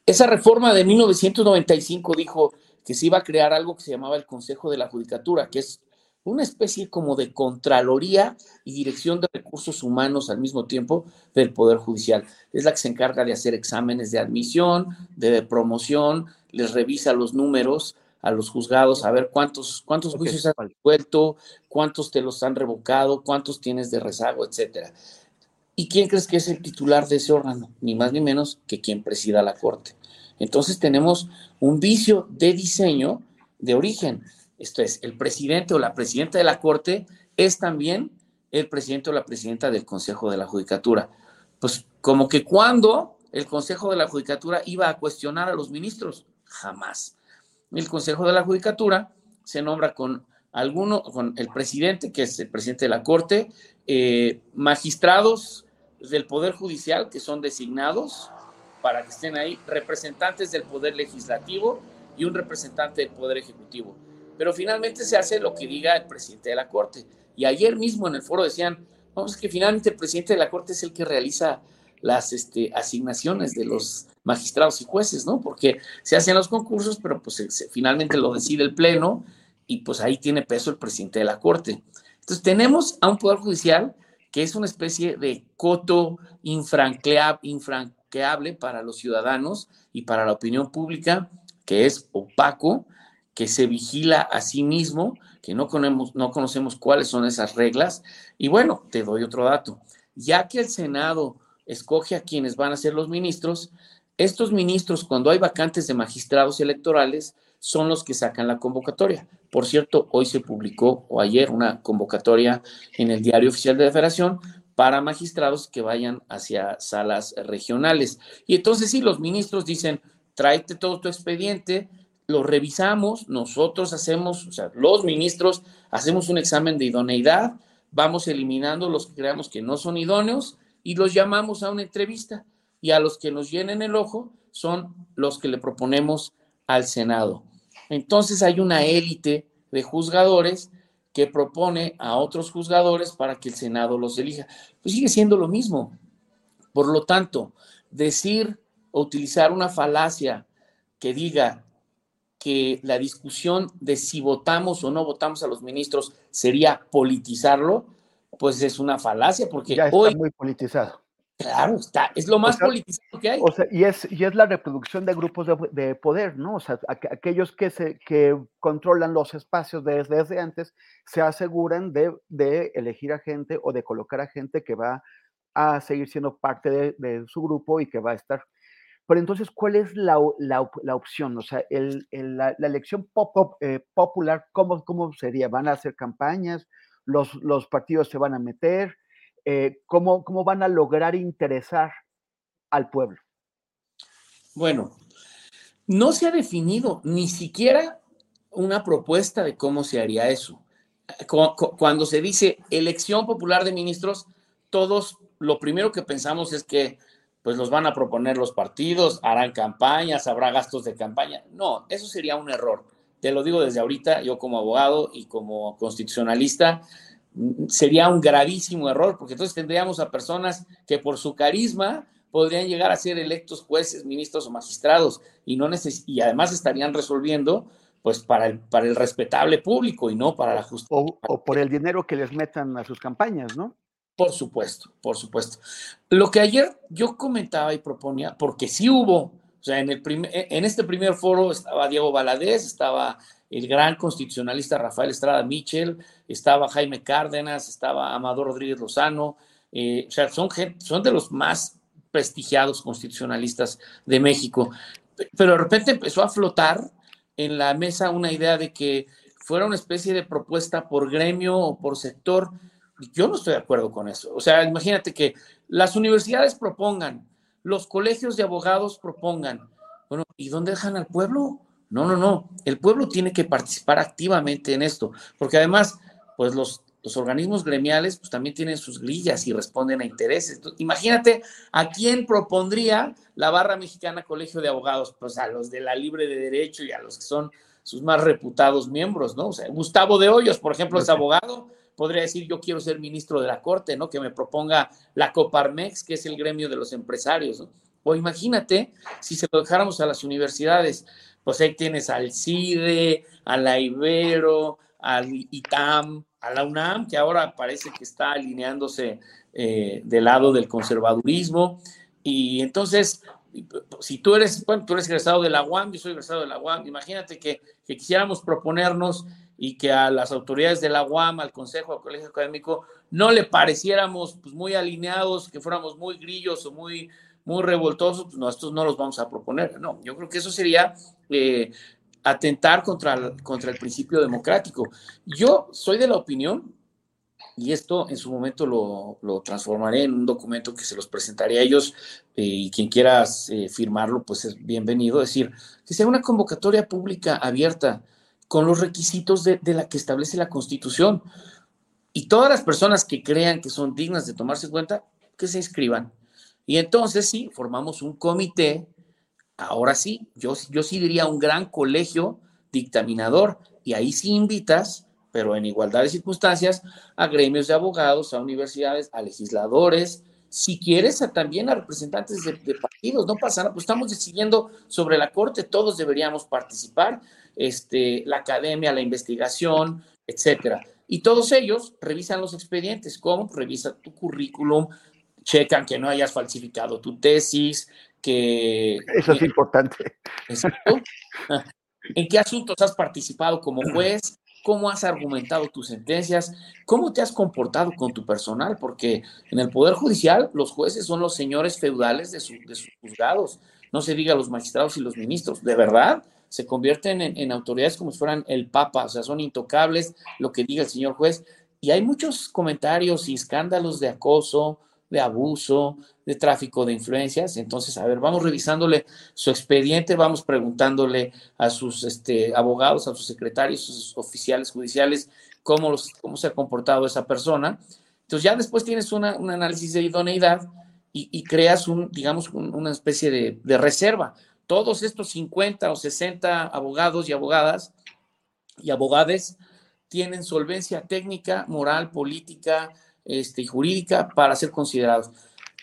Esa reforma de 1995 dijo que se iba a crear algo que se llamaba el Consejo de la Judicatura, que es una especie como de Contraloría y Dirección de Recursos Humanos al mismo tiempo del Poder Judicial. Es la que se encarga de hacer exámenes de admisión, de promoción, les revisa los números a los juzgados, a ver cuántos, cuántos juicios han resuelto, cuántos te los han revocado, cuántos tienes de rezago, etcétera. ¿Y quién crees que es el titular de ese órgano? Ni más ni menos que quien presida la Corte. Entonces tenemos un vicio de diseño de origen. Esto es, el presidente o la presidenta de la Corte es también el presidente o la presidenta del Consejo de la Judicatura. Pues como que cuando el Consejo de la Judicatura iba a cuestionar a los ministros, jamás. El Consejo de la Judicatura se nombra con alguno, con el presidente, que es el presidente de la Corte, eh, magistrados del Poder Judicial que son designados para que estén ahí, representantes del Poder Legislativo y un representante del Poder Ejecutivo. Pero finalmente se hace lo que diga el presidente de la Corte. Y ayer mismo en el foro decían, vamos, que finalmente el presidente de la Corte es el que realiza las este, asignaciones de los magistrados y jueces, ¿no? Porque se hacen los concursos, pero pues finalmente lo decide el Pleno y pues ahí tiene peso el presidente de la Corte. Entonces tenemos a un Poder Judicial que es una especie de coto infranqueable para los ciudadanos y para la opinión pública, que es opaco, que se vigila a sí mismo, que no conocemos, no conocemos cuáles son esas reglas. Y bueno, te doy otro dato. Ya que el Senado escoge a quienes van a ser los ministros, estos ministros, cuando hay vacantes de magistrados electorales, son los que sacan la convocatoria. Por cierto, hoy se publicó, o ayer, una convocatoria en el Diario Oficial de la Federación para magistrados que vayan hacia salas regionales. Y entonces sí, los ministros dicen, tráete todo tu expediente, lo revisamos, nosotros hacemos, o sea, los ministros hacemos un examen de idoneidad, vamos eliminando los que creamos que no son idóneos y los llamamos a una entrevista y a los que nos llenen el ojo son los que le proponemos al Senado. Entonces hay una élite de juzgadores que propone a otros juzgadores para que el Senado los elija. Pues sigue siendo lo mismo. Por lo tanto, decir o utilizar una falacia que diga que la discusión de si votamos o no votamos a los ministros sería politizarlo, pues es una falacia, porque ya está hoy... muy politizado. Claro, está, es lo más politizado que hay. O sea, y es, y es la reproducción de grupos de, poder, ¿no? O sea, aquellos que, se, que controlan los espacios desde, desde antes se aseguran de, de, elegir a gente o de colocar a gente que va a seguir siendo parte de, de su grupo y que va a estar pero entonces, ¿cuál es la, la, la opción? O sea, el, el, la, elección eh, popular, ¿cómo, ¿cómo sería? ¿Van a hacer campañas? ¿Los, los partidos se van a meter? Eh, ¿cómo, ¿Cómo van a lograr interesar al pueblo? Bueno, no se ha definido ni siquiera una propuesta de cómo se haría eso. Cuando se dice elección popular de ministros, todos lo primero que pensamos es que pues los van a proponer los partidos, harán campañas, habrá gastos de campaña. No, eso sería un error. Te lo digo desde ahorita, yo como abogado y como constitucionalista, sería un gravísimo error, porque entonces tendríamos a personas que por su carisma podrían llegar a ser electos jueces, ministros o magistrados y, no y además estarían resolviendo pues para el, para el respetable público y no para la justicia. o por el dinero que les metan a sus campañas, ¿no? Por supuesto, por supuesto. Lo que ayer yo comentaba y proponía, porque sí hubo, o sea, en, el e, en este primer foro estaba Diego Valadez, estaba el gran constitucionalista Rafael Estrada Mitchell, estaba Jaime Cárdenas, estaba Amador Rodríguez Lozano, eh, o sea, son, son de los más prestigiados constitucionalistas de México. Pero de repente empezó a flotar en la mesa una idea de que fuera una especie de propuesta por gremio o por sector yo no estoy de acuerdo con eso. O sea, imagínate que las universidades propongan, los colegios de abogados propongan. Bueno, ¿y dónde dejan al pueblo? No, no, no. El pueblo tiene que participar activamente en esto, porque además, pues los, los organismos gremiales pues también tienen sus grillas y responden a intereses. imagínate a quién propondría la barra mexicana Colegio de Abogados, pues a los de la Libre de Derecho y a los que son sus más reputados miembros, ¿no? O sea, Gustavo de Hoyos, por ejemplo, es abogado, podría decir yo quiero ser ministro de la Corte, ¿no? Que me proponga la Coparmex, que es el gremio de los empresarios. O imagínate si se lo dejáramos a las universidades, pues ahí tienes al CIDE, a la Ibero, al ITAM, a la UNAM, que ahora parece que está alineándose eh, del lado del conservadurismo. Y entonces, si tú eres, bueno, tú eres egresado de la UAM, yo soy egresado de la UAM, imagínate que, que quisiéramos proponernos y que a las autoridades de la UAM, al Consejo, al Colegio Académico, no le pareciéramos pues, muy alineados, que fuéramos muy grillos o muy, muy revoltosos, pues nosotros no los vamos a proponer. No, yo creo que eso sería eh, atentar contra el, contra el principio democrático. Yo soy de la opinión, y esto en su momento lo, lo transformaré en un documento que se los presentaré a ellos eh, y quien quiera eh, firmarlo, pues es bienvenido. Decir, que sea una convocatoria pública abierta con los requisitos de, de la que establece la Constitución. Y todas las personas que crean que son dignas de tomarse en cuenta, que se inscriban. Y entonces sí, formamos un comité ahora sí, yo, yo sí diría un gran colegio dictaminador y ahí sí invitas, pero en igualdad de circunstancias, a gremios de abogados, a universidades, a legisladores, si quieres también a representantes de, partidos, no pasa nada, pues estamos decidiendo sobre la corte, todos deberíamos participar, este, la academia, la investigación, etcétera. Y todos ellos revisan los expedientes, ¿cómo? Revisa tu currículum, checan que no hayas falsificado tu tesis, que... Eso es importante. [LAUGHS] ¿En qué asuntos has participado como juez? ¿Cómo has argumentado tus sentencias? ¿Cómo te has comportado con tu personal? Porque en el Poder Judicial los jueces son los señores feudales de, sus juzgados. No se diga los magistrados y los ministros. De verdad, se convierten en, autoridades como si fueran el Papa, o sea, son intocables lo que diga el señor juez. Y hay muchos comentarios y escándalos de acoso, de abuso, de tráfico de influencias. Entonces, a ver, vamos revisándole su expediente, vamos preguntándole a sus este, abogados, a sus secretarios, a sus oficiales judiciales, cómo, cómo se ha comportado esa persona. Entonces, ya después tienes un análisis de idoneidad y, creas un, digamos, una especie de reserva. Todos estos 50 o 60 abogados y abogadas y abogades tienen solvencia técnica, moral, política, este, y jurídica para ser considerados.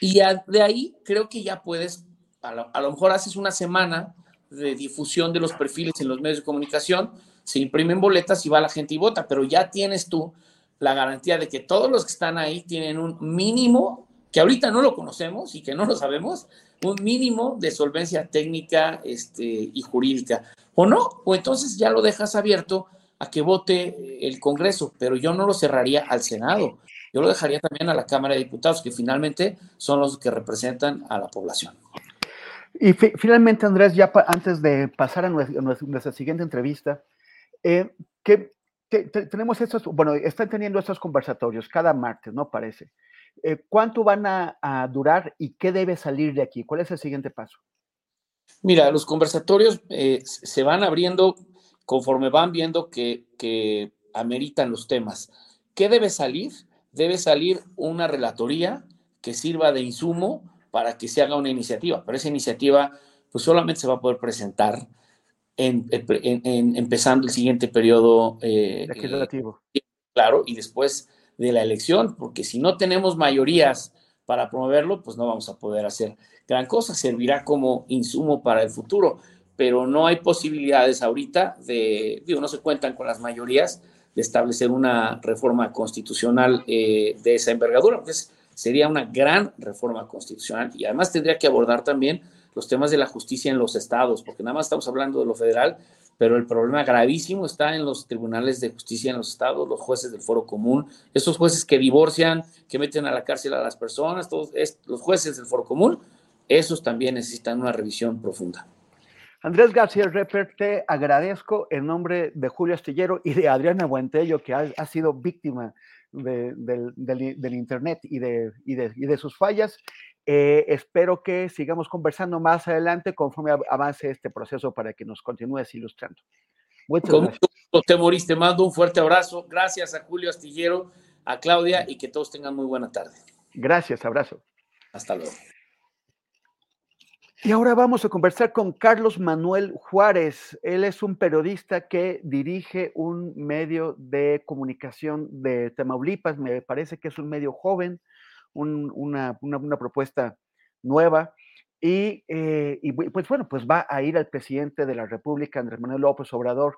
Y de ahí creo que ya puedes, a lo, mejor haces una semana de difusión de los perfiles en los medios de comunicación, se imprimen boletas y va la gente y vota, pero ya tienes tú la garantía de que todos los que están ahí tienen un mínimo, que ahorita no lo conocemos y que no lo sabemos, un mínimo de solvencia técnica este, y jurídica. O no, o entonces ya lo dejas abierto a que vote el Congreso, pero yo no lo cerraría al Senado. Yo lo dejaría también a la Cámara de Diputados, que finalmente son los que representan a la población. Y finalmente, Andrés, ya antes de pasar a nuestra, siguiente entrevista, eh, que, tenemos estos, bueno, están teniendo estos conversatorios cada martes, ¿no? Parece. Eh, ¿Cuánto van a, durar y qué debe salir de aquí? ¿Cuál es el siguiente paso? Mira, los conversatorios eh, se van abriendo conforme van viendo que, que ameritan los temas. ¿Qué debe salir? debe salir una relatoría que sirva de insumo para que se haga una iniciativa, pero esa iniciativa pues solamente se va a poder presentar en, empezando el siguiente periodo eh, legislativo. claro, y después de la elección, porque si no tenemos mayorías para promoverlo, pues no vamos a poder hacer gran cosa, servirá como insumo para el futuro, pero no hay posibilidades ahorita de, digo, no se cuentan con las mayorías de establecer una reforma constitucional eh, de esa envergadura. Entonces, sería una gran reforma constitucional y además tendría que abordar también los temas de la justicia en los estados, porque nada más estamos hablando de lo federal, pero el problema gravísimo está en los tribunales de justicia en los estados, los jueces del foro común, esos jueces que divorcian, que meten a la cárcel a las personas, todos los jueces del foro común, esos también necesitan una revisión profunda. Andrés García Reper, te agradezco en nombre de Julio Astillero y de Adriana Buentello, que ha, sido víctima del, Internet y de, sus fallas. Eh, espero que sigamos conversando más adelante conforme avance este proceso para que nos continúes ilustrando. Muchas gracias. Temoris, te mando un fuerte abrazo. Gracias a Julio Astillero, a Claudia y que todos tengan muy buena tarde. Gracias, abrazo. Hasta luego. Y ahora vamos a conversar con Carlos Manuel Juárez. Él es un periodista que dirige un medio de comunicación de Tamaulipas. Me parece que es un medio joven, una, propuesta nueva. Y, eh, y, pues bueno, pues va a ir al presidente de la República, Andrés Manuel López Obrador,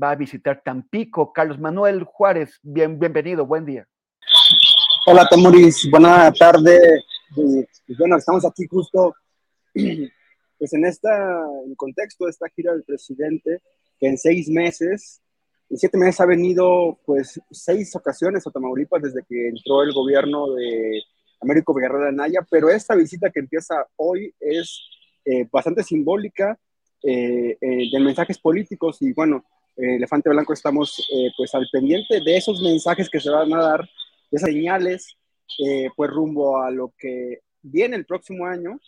va a visitar Tampico. Carlos Manuel Juárez, bien, bienvenido, buen día. Hola, Tamuris, buena tarde. Bueno, estamos aquí justo pues en esta, en contexto de esta gira del presidente, que en seis meses en siete meses ha venido pues seis ocasiones a Tamaulipas desde que entró el gobierno de Américo Villarreal Anaya, pero esta visita que empieza hoy es eh, bastante simbólica eh, eh, de mensajes políticos y bueno, Elefante Blanco estamos pues al pendiente de esos mensajes que se van a dar, de esas señales, pues rumbo a lo que viene el próximo año,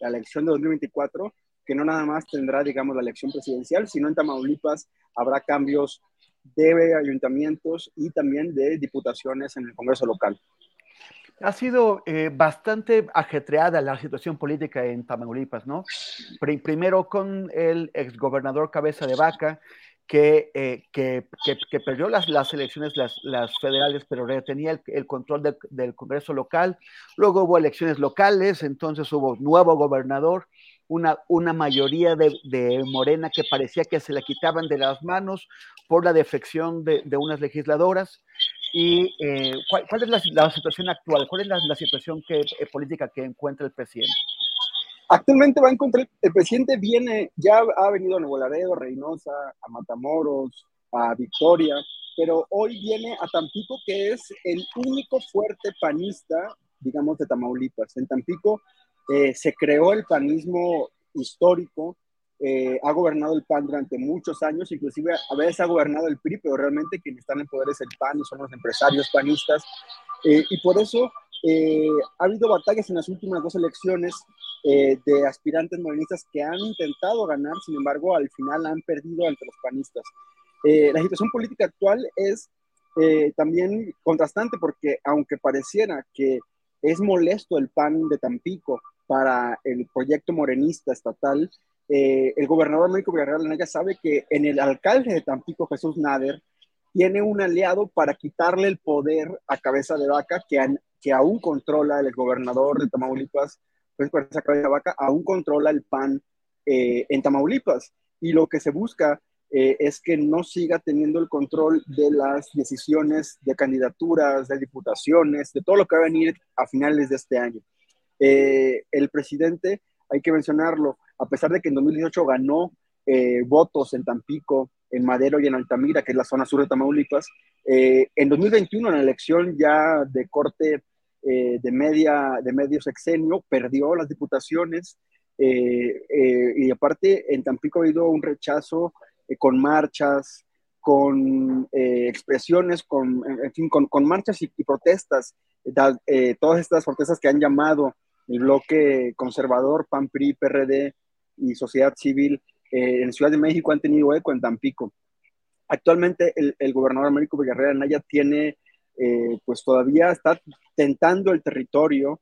la elección de 2024, que no nada más tendrá, digamos, la elección presidencial, sino en Tamaulipas habrá cambios de ayuntamientos y también de diputaciones en el Congreso local. Ha sido eh, bastante ajetreada la situación política en Tamaulipas, ¿no? primero con el exgobernador Cabeza de Vaca, que, eh, que, que, perdió las, las elecciones, las, las, federales, pero retenía el, el control del Congreso local. Luego hubo elecciones locales, entonces hubo nuevo gobernador una, una mayoría de, de, Morena que parecía que se le quitaban de las manos por la defección de, de unas legisladoras. ¿Y eh, ¿cuál, ¿cuál, es la, la, situación actual? ¿Cuál es la, la situación que, eh, política que encuentra el presidente? Actualmente va a encontrar, el presidente viene, ya ha venido a Nuevo Laredo, Reynosa, a Matamoros, a Victoria, pero hoy viene a Tampico, que es el único fuerte panista, digamos, de Tamaulipas. En Tampico eh, se creó el panismo histórico, eh, ha gobernado el PAN durante muchos años, inclusive a veces ha gobernado el PRI, pero realmente quienes están en poder es el PAN y son los empresarios panistas. Eh, y por eso ha habido batallas en las últimas dos elecciones de aspirantes morenistas que han intentado ganar, sin embargo, al final han perdido ante los panistas. la situación política actual es también contrastante porque aunque pareciera que es molesto el PAN de Tampico para el proyecto morenista estatal, eh, el gobernador Américo Villarreal Anaya sabe que en el alcalde de Tampico, Jesús Nader, tiene un aliado para quitarle el poder a cabeza de vaca que, aún controla el gobernador de Tamaulipas, pues cabeza de vaca, aún controla el PAN eh, en Tamaulipas. Y lo que se busca eh, es que no siga teniendo el control de las decisiones de candidaturas, de diputaciones, de todo lo que va a venir a finales de este año. Eh, el presidente, hay que mencionarlo, a pesar de que en 2018 ganó eh, votos en Tampico, en Madero y en Altamira, que es la zona sur de Tamaulipas, en 2021, en la elección ya de corte de, media, de medio sexenio, perdió las diputaciones. y aparte, en Tampico ha habido un rechazo eh, con marchas, con eh, expresiones, con, en fin, con, con marchas y, protestas, eh, todas estas protestas que han llamado el bloque conservador, PAN, PRI, PRD y sociedad civil en Ciudad de México han tenido eco en Tampico. Actualmente el, el gobernador Américo Villarreal Anaya tiene, pues todavía está tentando el territorio,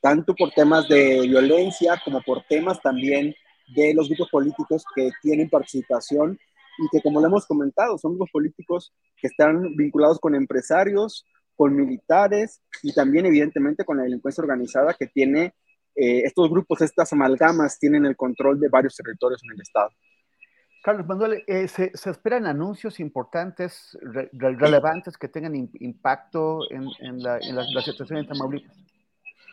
tanto por temas de violencia como por temas también de los grupos políticos que tienen participación y que, como lo hemos comentado, son grupos políticos que están vinculados con empresarios, con militares y también, evidentemente, con la delincuencia organizada que tiene eh, estos grupos, estas amalgamas, tienen el control de varios territorios en el Estado. Carlos Manuel, eh, ¿se, ¿se, esperan anuncios importantes, re, relevantes que tengan impacto en, en, la, en la, la situación en Tamaulipas?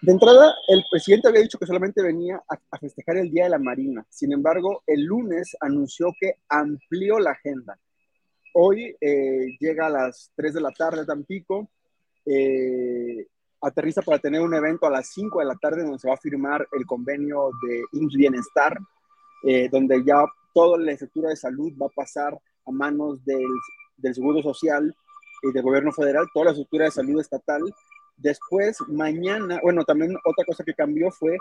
De entrada, el presidente había dicho que solamente venía a, festejar el Día de la Marina. Sin embargo, el lunes anunció que amplió la agenda. Hoy eh, llega a las 3 de la tarde a Tampico, eh, aterriza para tener un evento a las 5 de la tarde donde se va a firmar el convenio de IMSS Bienestar, eh, donde ya toda la estructura de salud va a pasar a manos del, del Seguro Social y del gobierno federal, toda la estructura de salud estatal. Después, mañana, bueno, también otra cosa que cambió fue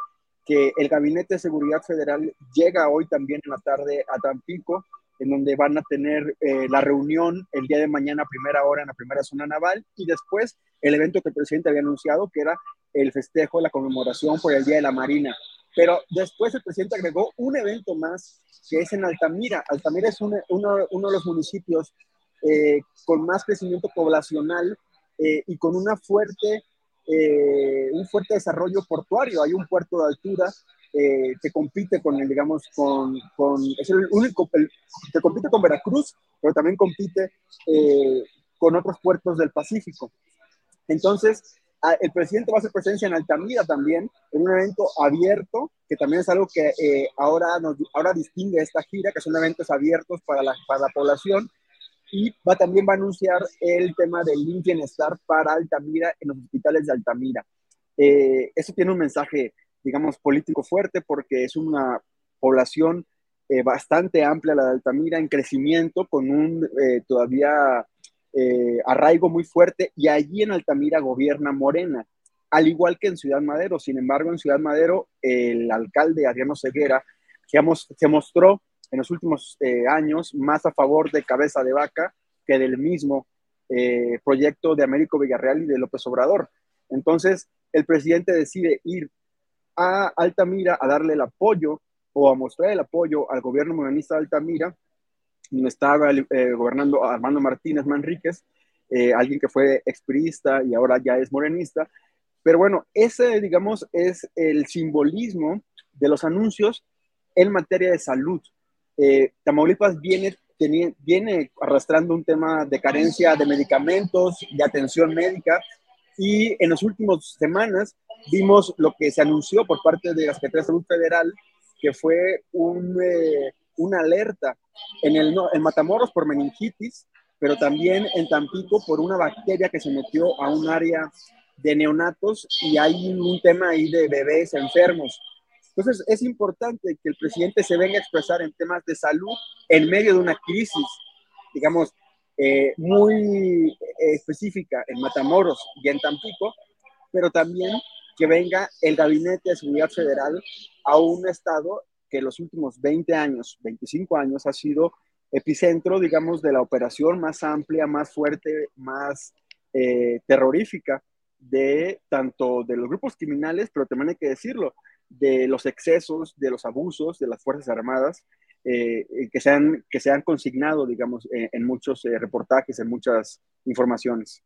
que el Gabinete de Seguridad Federal llega hoy también en la tarde a Tampico, en donde van a tener eh, la reunión el día de mañana a primera hora en la primera zona naval y después el evento que el presidente había anunciado, que era el festejo, la conmemoración por el Día de la Marina. Pero después el presidente agregó un evento más que es en Altamira. Altamira es uno, uno, de los municipios eh, con más crecimiento poblacional eh, y con una fuerte, eh, un fuerte desarrollo portuario. Hay un puerto de altura eh, que compite con, el, digamos, con, con, es el único, que compite con Veracruz, pero también compite con otros puertos del Pacífico. Entonces, el presidente va a hacer presencia en Altamira también, en un evento abierto, que también es algo que ahora, nos, ahora distingue esta gira, que son eventos abiertos para la, para la población, y va, también va a anunciar el tema del Bienestar para Altamira en los hospitales de Altamira. Eh, eso tiene un mensaje, digamos, político fuerte porque es una población eh, bastante amplia, la de Altamira, en crecimiento, con un eh, todavía arraigo muy fuerte, y allí en Altamira gobierna Morena, al igual que en Ciudad Madero. Sin embargo, en Ciudad Madero, el alcalde Adriano Ceguera se mostró en los últimos eh, años más a favor de Cabeza de Vaca que del mismo eh, proyecto de Américo Villarreal y de López Obrador. Entonces, el presidente decide ir a Altamira a darle el apoyo o a mostrar el apoyo al gobierno morenista de Altamira, donde estaba eh, gobernando Armando Martínez Manríquez, alguien que fue expriista y ahora ya es morenista. Pero bueno, ese, digamos, es el simbolismo de los anuncios en materia de salud. Eh, Tamaulipas viene, viene arrastrando un tema de carencia de medicamentos, de atención médica, y en las últimas semanas vimos lo que se anunció por parte de la Secretaría de Salud Federal, que fue un, eh, una alerta en, el, en Matamoros por meningitis, pero también en Tampico por una bacteria que se metió a un área de neonatos y hay un tema ahí de bebés enfermos. Entonces, es importante que el presidente se venga a expresar en temas de salud en medio de una crisis, digamos, eh, muy eh, específica en Matamoros y en Tampico, pero también que venga el Gabinete de Seguridad Federal a un estado que los últimos 20 años, 25 años, ha sido epicentro, digamos, de la operación más amplia, más fuerte, más eh, terrorífica de tanto de los grupos criminales, pero también hay que decirlo, de los excesos, de los abusos de las Fuerzas Armadas eh, eh, que, se han, que se han consignado, digamos, eh, en muchos reportajes, en muchas informaciones.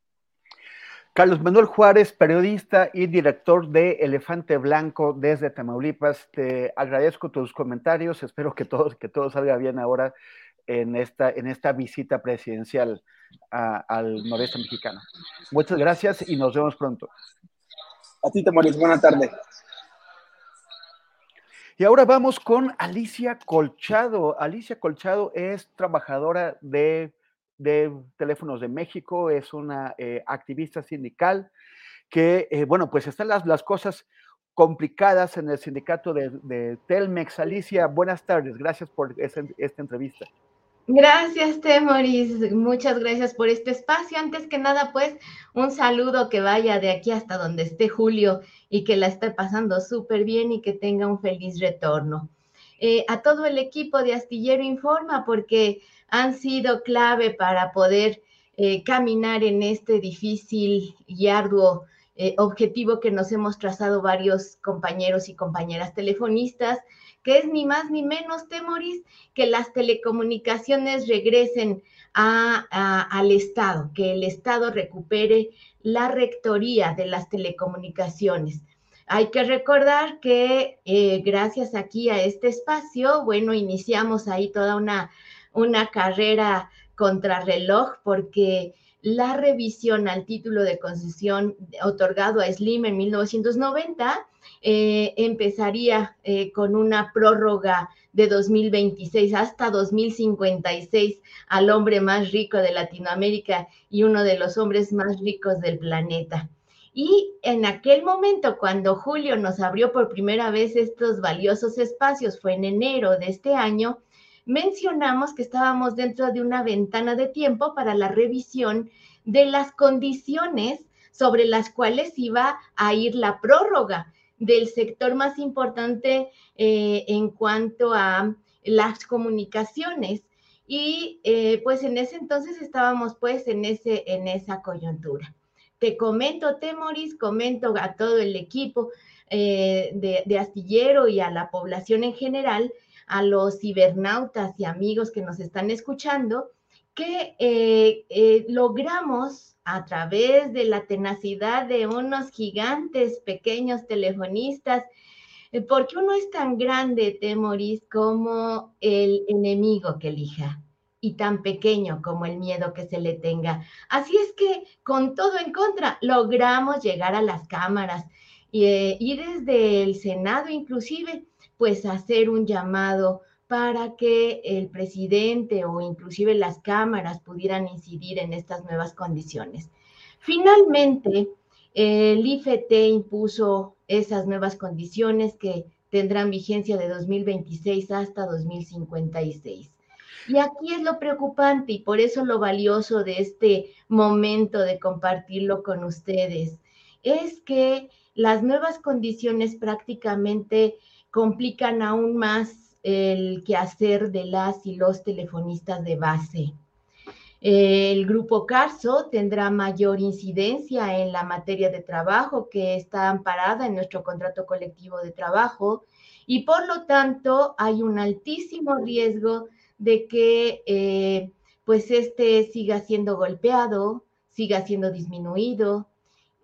Carlos Manuel Juárez, periodista y director de Elefante Blanco desde Tamaulipas, te agradezco tus comentarios, espero que todo, que todo salga bien ahora en esta, en esta visita presidencial al noreste mexicano. Muchas gracias y nos vemos pronto. A ti, Temoris, buena tarde. Y ahora vamos con Alicia Colchado. Alicia Colchado es trabajadora de, Teléfonos de México, es una eh, activista sindical que, eh, bueno, pues están las, las cosas complicadas en el sindicato de, Telmex. Alicia, buenas tardes, gracias por esta entrevista. Gracias, Temoris. Muchas gracias por este espacio. Antes que nada, pues, un saludo que vaya de aquí hasta donde esté Julio y que la esté pasando súper bien y que tenga un feliz retorno. Eh, a todo el equipo de Astillero Informa, porque han sido clave para poder eh, caminar en este difícil y arduo eh, objetivo que nos hemos trazado varios compañeros y compañeras telefonistas que es ni más ni menos, Temoris, que las telecomunicaciones regresen al Estado, que el Estado recupere la rectoría de las telecomunicaciones. Hay que recordar que eh, gracias aquí a este espacio, bueno, iniciamos ahí toda una, una carrera contrarreloj porque la revisión al título de concesión otorgado a Slim en 1990 eh, empezaría eh, con una prórroga de 2026 hasta 2056 al hombre más rico de Latinoamérica y uno de los hombres más ricos del planeta. Y en aquel momento, cuando Julio nos abrió por primera vez estos valiosos espacios, fue en enero de este año, mencionamos que estábamos dentro de una ventana de tiempo para la revisión de las condiciones sobre las cuales iba a ir la prórroga del sector más importante eh, en cuanto a las comunicaciones. Y eh, pues en ese entonces estábamos pues en, ese, en esa coyuntura. Te comento, Temoris, comento a todo el equipo eh, de, de Astillero y a la población en general, a los cibernautas y amigos que nos están escuchando, que logramos a través de la tenacidad de unos gigantes pequeños telefonistas, eh, porque uno es tan grande, Temoris, como el enemigo que elija y tan pequeño como el miedo que se le tenga. Así es que con todo en contra logramos llegar a las cámaras y, eh, y desde el Senado inclusive, pues hacer un llamado para que el presidente o inclusive las cámaras pudieran incidir en estas nuevas condiciones. Finalmente, el IFT impuso esas nuevas condiciones que tendrán vigencia de 2026 hasta 2056. Y aquí es lo preocupante y por eso lo valioso de este momento de compartirlo con ustedes, es que las nuevas condiciones prácticamente complican aún más el quehacer de las y los telefonistas de base. El grupo Carso tendrá mayor incidencia en la materia de trabajo que está amparada en nuestro contrato colectivo de trabajo y por lo tanto hay un altísimo riesgo de que eh, pues este siga siendo golpeado, siga siendo disminuido,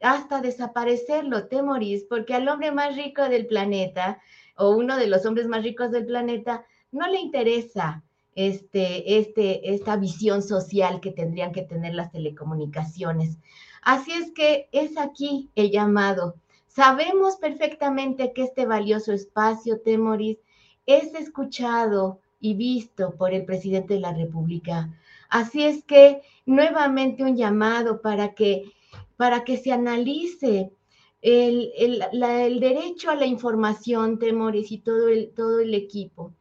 hasta desaparecerlo, Temoris, porque al hombre más rico del planeta o uno de los hombres más ricos del planeta no le interesa este, este, esta visión social que tendrían que tener las telecomunicaciones. Así es que es aquí el llamado. Sabemos perfectamente que este valioso espacio, Temoris, es escuchado y visto por el presidente de la República. Así es que nuevamente un llamado para que, para que se analice el, derecho a la información, Temores, y todo el equipo.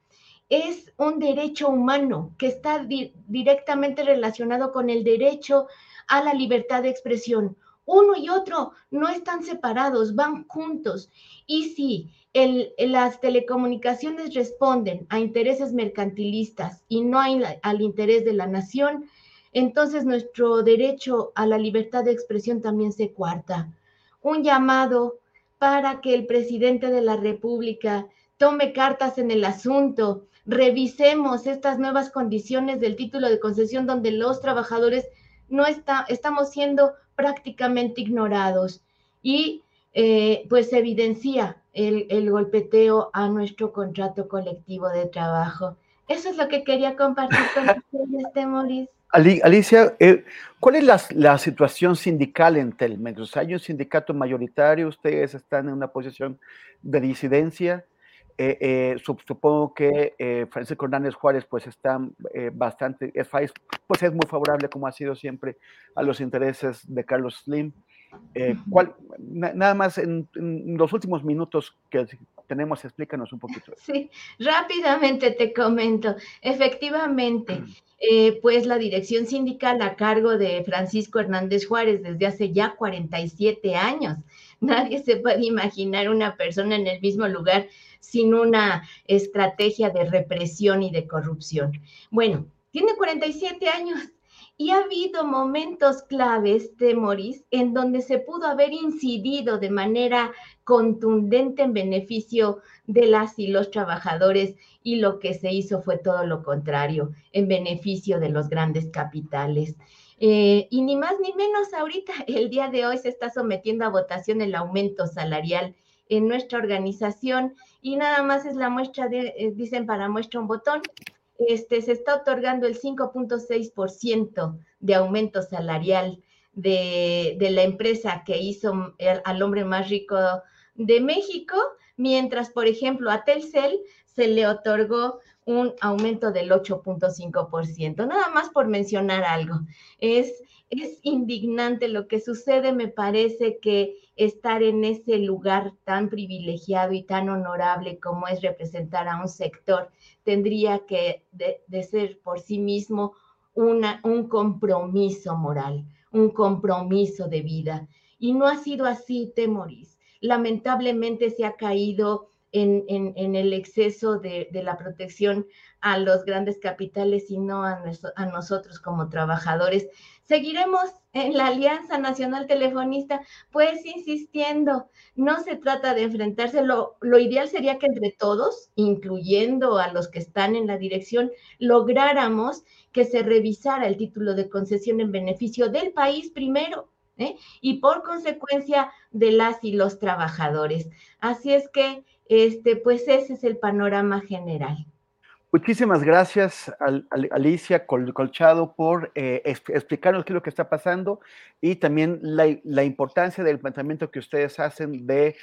Es un derecho humano que está directamente relacionado con el derecho a la libertad de expresión. Uno y otro no están separados, van juntos. Y si las telecomunicaciones responden a intereses mercantilistas y no al interés de la nación, entonces nuestro derecho a la libertad de expresión también se cuarta. Un llamado para que el presidente de la República tome cartas en el asunto, revisemos estas nuevas condiciones del título de concesión donde los trabajadores no está, estamos siendo prácticamente ignorados y eh, pues evidencia el, golpeteo a nuestro contrato colectivo de trabajo. Eso es lo que quería compartir con [LAUGHS] ustedes, Temoris. Alicia, eh, ¿cuál es la, situación sindical en Telmex? ¿Hay un sindicato mayoritario? ¿Ustedes están en una posición de disidencia? Eh, eh, supongo que Francisco Hernández Juárez pues está bastante, es, pues es muy favorable como ha sido siempre a los intereses de Carlos Slim. Eh, nada más en, los últimos minutos que tenemos, explícanos un poquito. Sí, rápidamente te comento. Efectivamente, [CLEARS THROAT] eh, pues la dirección sindical a cargo de Francisco Hernández Juárez desde hace ya 47 años. Nadie se puede imaginar una persona en el mismo lugar sin una estrategia de represión y de corrupción. Bueno, tiene 47 años y ha habido momentos claves de Moris en donde se pudo haber incidido de manera contundente en beneficio de las y los trabajadores y lo que se hizo fue todo lo contrario, en beneficio de los grandes capitales. Eh, y ni más ni menos ahorita, [LAUGHS] el día de hoy se está sometiendo a votación el aumento salarial en nuestra organización y nada más es la muestra de, eh, dicen para muestra un botón, este, se está otorgando el 5.6% de aumento salarial de, la empresa que hizo al hombre más rico de México, mientras, por ejemplo, a Telcel se le otorgó un aumento del 8.5%. Nada más por mencionar algo. Es, es indignante lo que sucede. Me parece que estar en ese lugar tan privilegiado y tan honorable como es representar a un sector tendría que de, ser por sí mismo una, un compromiso moral, un compromiso de vida. Y no ha sido así, Temoris. Lamentablemente se ha caído en, el exceso de, la protección a los grandes capitales y no a, a nosotros como trabajadores. Seguiremos en la Alianza Nacional Telefonista, pues insistiendo, no se trata de enfrentarse, lo, ideal sería que entre todos, incluyendo a los que están en la dirección, lográramos que se revisara el título de concesión en beneficio del país primero. ¿eh? y por consecuencia de las y los trabajadores. Así es que, este, pues ese es el panorama general. Muchísimas gracias, Alicia Colchado, por eh, explicarnos qué es lo que está pasando y también la, importancia del planteamiento que ustedes hacen de,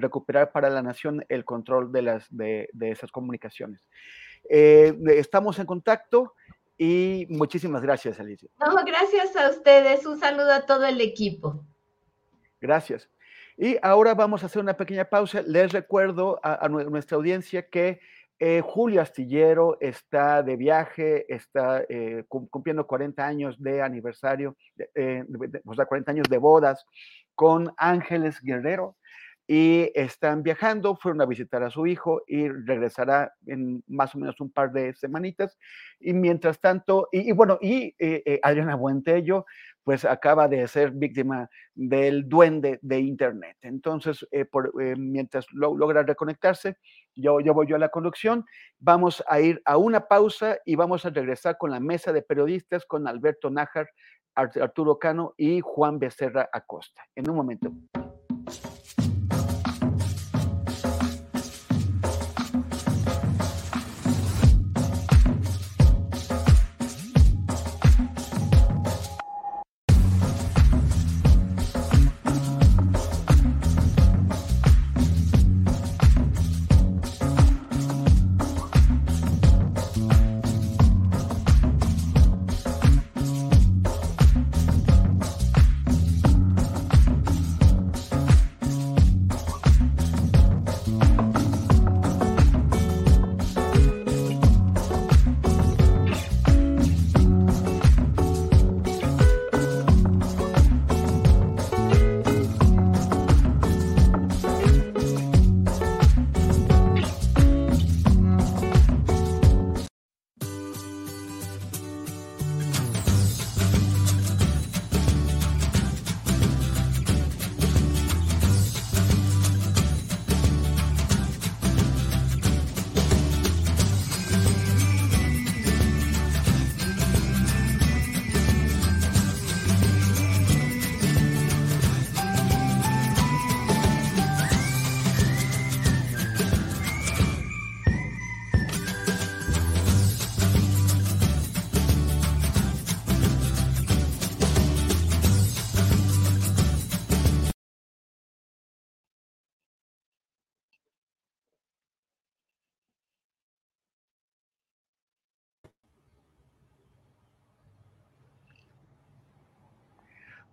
recuperar para la nación el control de, las, de, esas comunicaciones. Eh, estamos en contacto y muchísimas gracias, Alicia. No, gracias a ustedes. Un saludo a todo el equipo. Gracias. Y ahora vamos a hacer una pequeña pausa. Les recuerdo a nuestra audiencia que eh, Julio Astillero está de viaje, está eh, cumpliendo 40 años de aniversario, eh, o sea, 40 años de bodas con Ángeles Guerrero y están viajando, fueron a visitar a su hijo y regresará en más o menos un par de semanitas. Y mientras tanto, y, bueno, y Adriana Buentello pues acaba de ser víctima del duende de Internet. Entonces, eh, eh, mientras logra reconectarse, yo, yo voy a la conducción, vamos a ir a una pausa y vamos a regresar con la mesa de periodistas con Alberto Nájar, Arturo Cano y Juan Becerra Acosta. En un momento.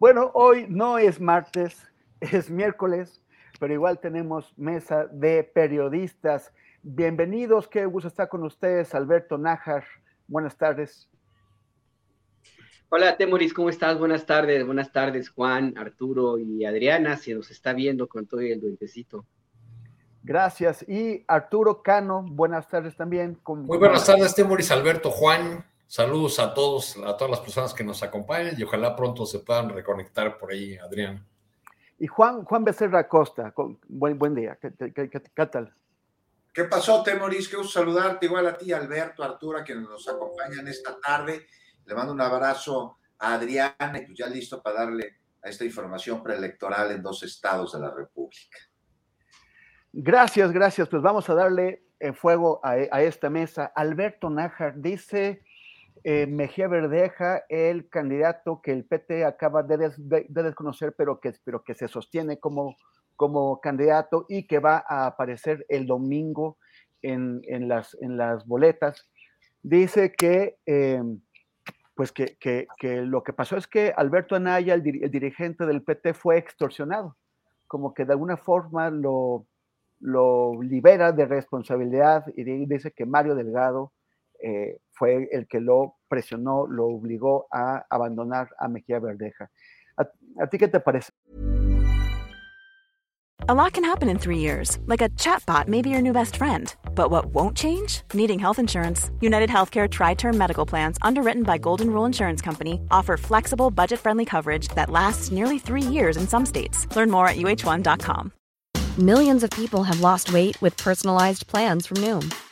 Bueno, hoy no es martes, [LAUGHS] es miércoles, pero igual tenemos mesa de periodistas. Bienvenidos, qué gusto estar con ustedes, Alberto Nájar. Buenas tardes. Hola, Temoris, ¿cómo estás? Buenas tardes, buenas tardes, Juan, Arturo y Adriana, si nos está viendo con todo el duentecito. Gracias. Y Arturo Cano, buenas tardes también. Muy buenas tardes, Temoris, Alberto, Juan. Saludos a todos, a todas las personas que nos acompañan y ojalá pronto se puedan reconectar por ahí, Adrián. Y Juan, Juan Becerra Costa, buen, buen día, ¿Qué, tal? ¿Qué pasó, Temoris? Qué gusto saludarte, igual a ti, Alberto, Arturo, a quienes nos acompañan esta tarde. Le mando un abrazo a Adriana y pues ya listo para darle a esta información preelectoral en dos estados de la República. Gracias, gracias. Pues vamos a darle fuego a, a esta mesa. Alberto Nájar dice eh, Mejía Verdeja, el candidato que el PT acaba de, desconocer, pero que, pero que se sostiene como, como candidato y que va a aparecer el domingo en, las, en las boletas, dice que, em, pues que, lo que pasó es que Alberto Anaya, el, dirigente del PT, fue extorsionado, como que de alguna forma lo, lo libera de responsabilidad y dice que Mario Delgado eh, fue el que lo presionó, lo obligó a abandonar a Mejía Verdeja. ¿A, a ti qué te parece? A lot can happen in three years, like a chatbot may be your new best friend. But what won't change? Needing health insurance. United Healthcare Tri Term Medical Plans, underwritten by Golden Rule Insurance Company, offer flexible, budget friendly coverage that lasts nearly three years in some states. Learn more at uh1.com. Millions of people have lost weight with personalized plans from Noom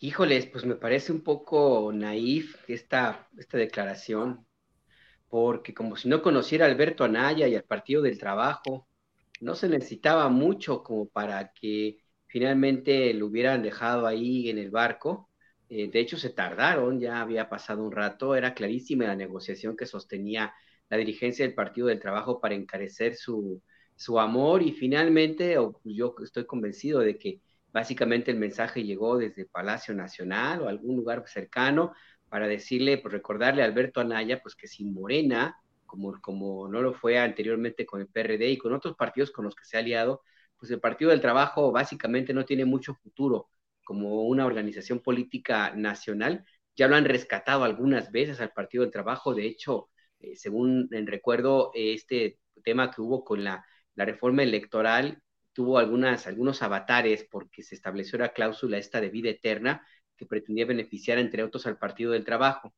Híjoles, pues me parece un poco naif esta, esta declaración, porque como si no conociera a Alberto Anaya y al Partido del Trabajo, no se necesitaba mucho como para que finalmente lo hubieran dejado ahí en el barco. Eh, de hecho, se tardaron, ya había pasado un rato, era clarísima la negociación que sostenía la dirigencia del Partido del Trabajo para encarecer su, su amor y finalmente pues, yo estoy convencido de que básicamente el mensaje llegó desde Palacio Nacional o algún lugar cercano para decirle, pues recordarle a Alberto Anaya, pues que sin Morena, como, como no lo fue anteriormente con el PRD y con otros partidos con los que se ha aliado, pues el Partido del Trabajo básicamente no tiene mucho futuro como una organización política nacional. Ya lo han rescatado algunas veces al Partido del Trabajo. De hecho, eh, según recuerdo, este tema que hubo con la, la, reforma electoral tuvo algunas, algunos avatares porque se estableció la cláusula esta de vida eterna que pretendía beneficiar, entre otros, al Partido del Trabajo.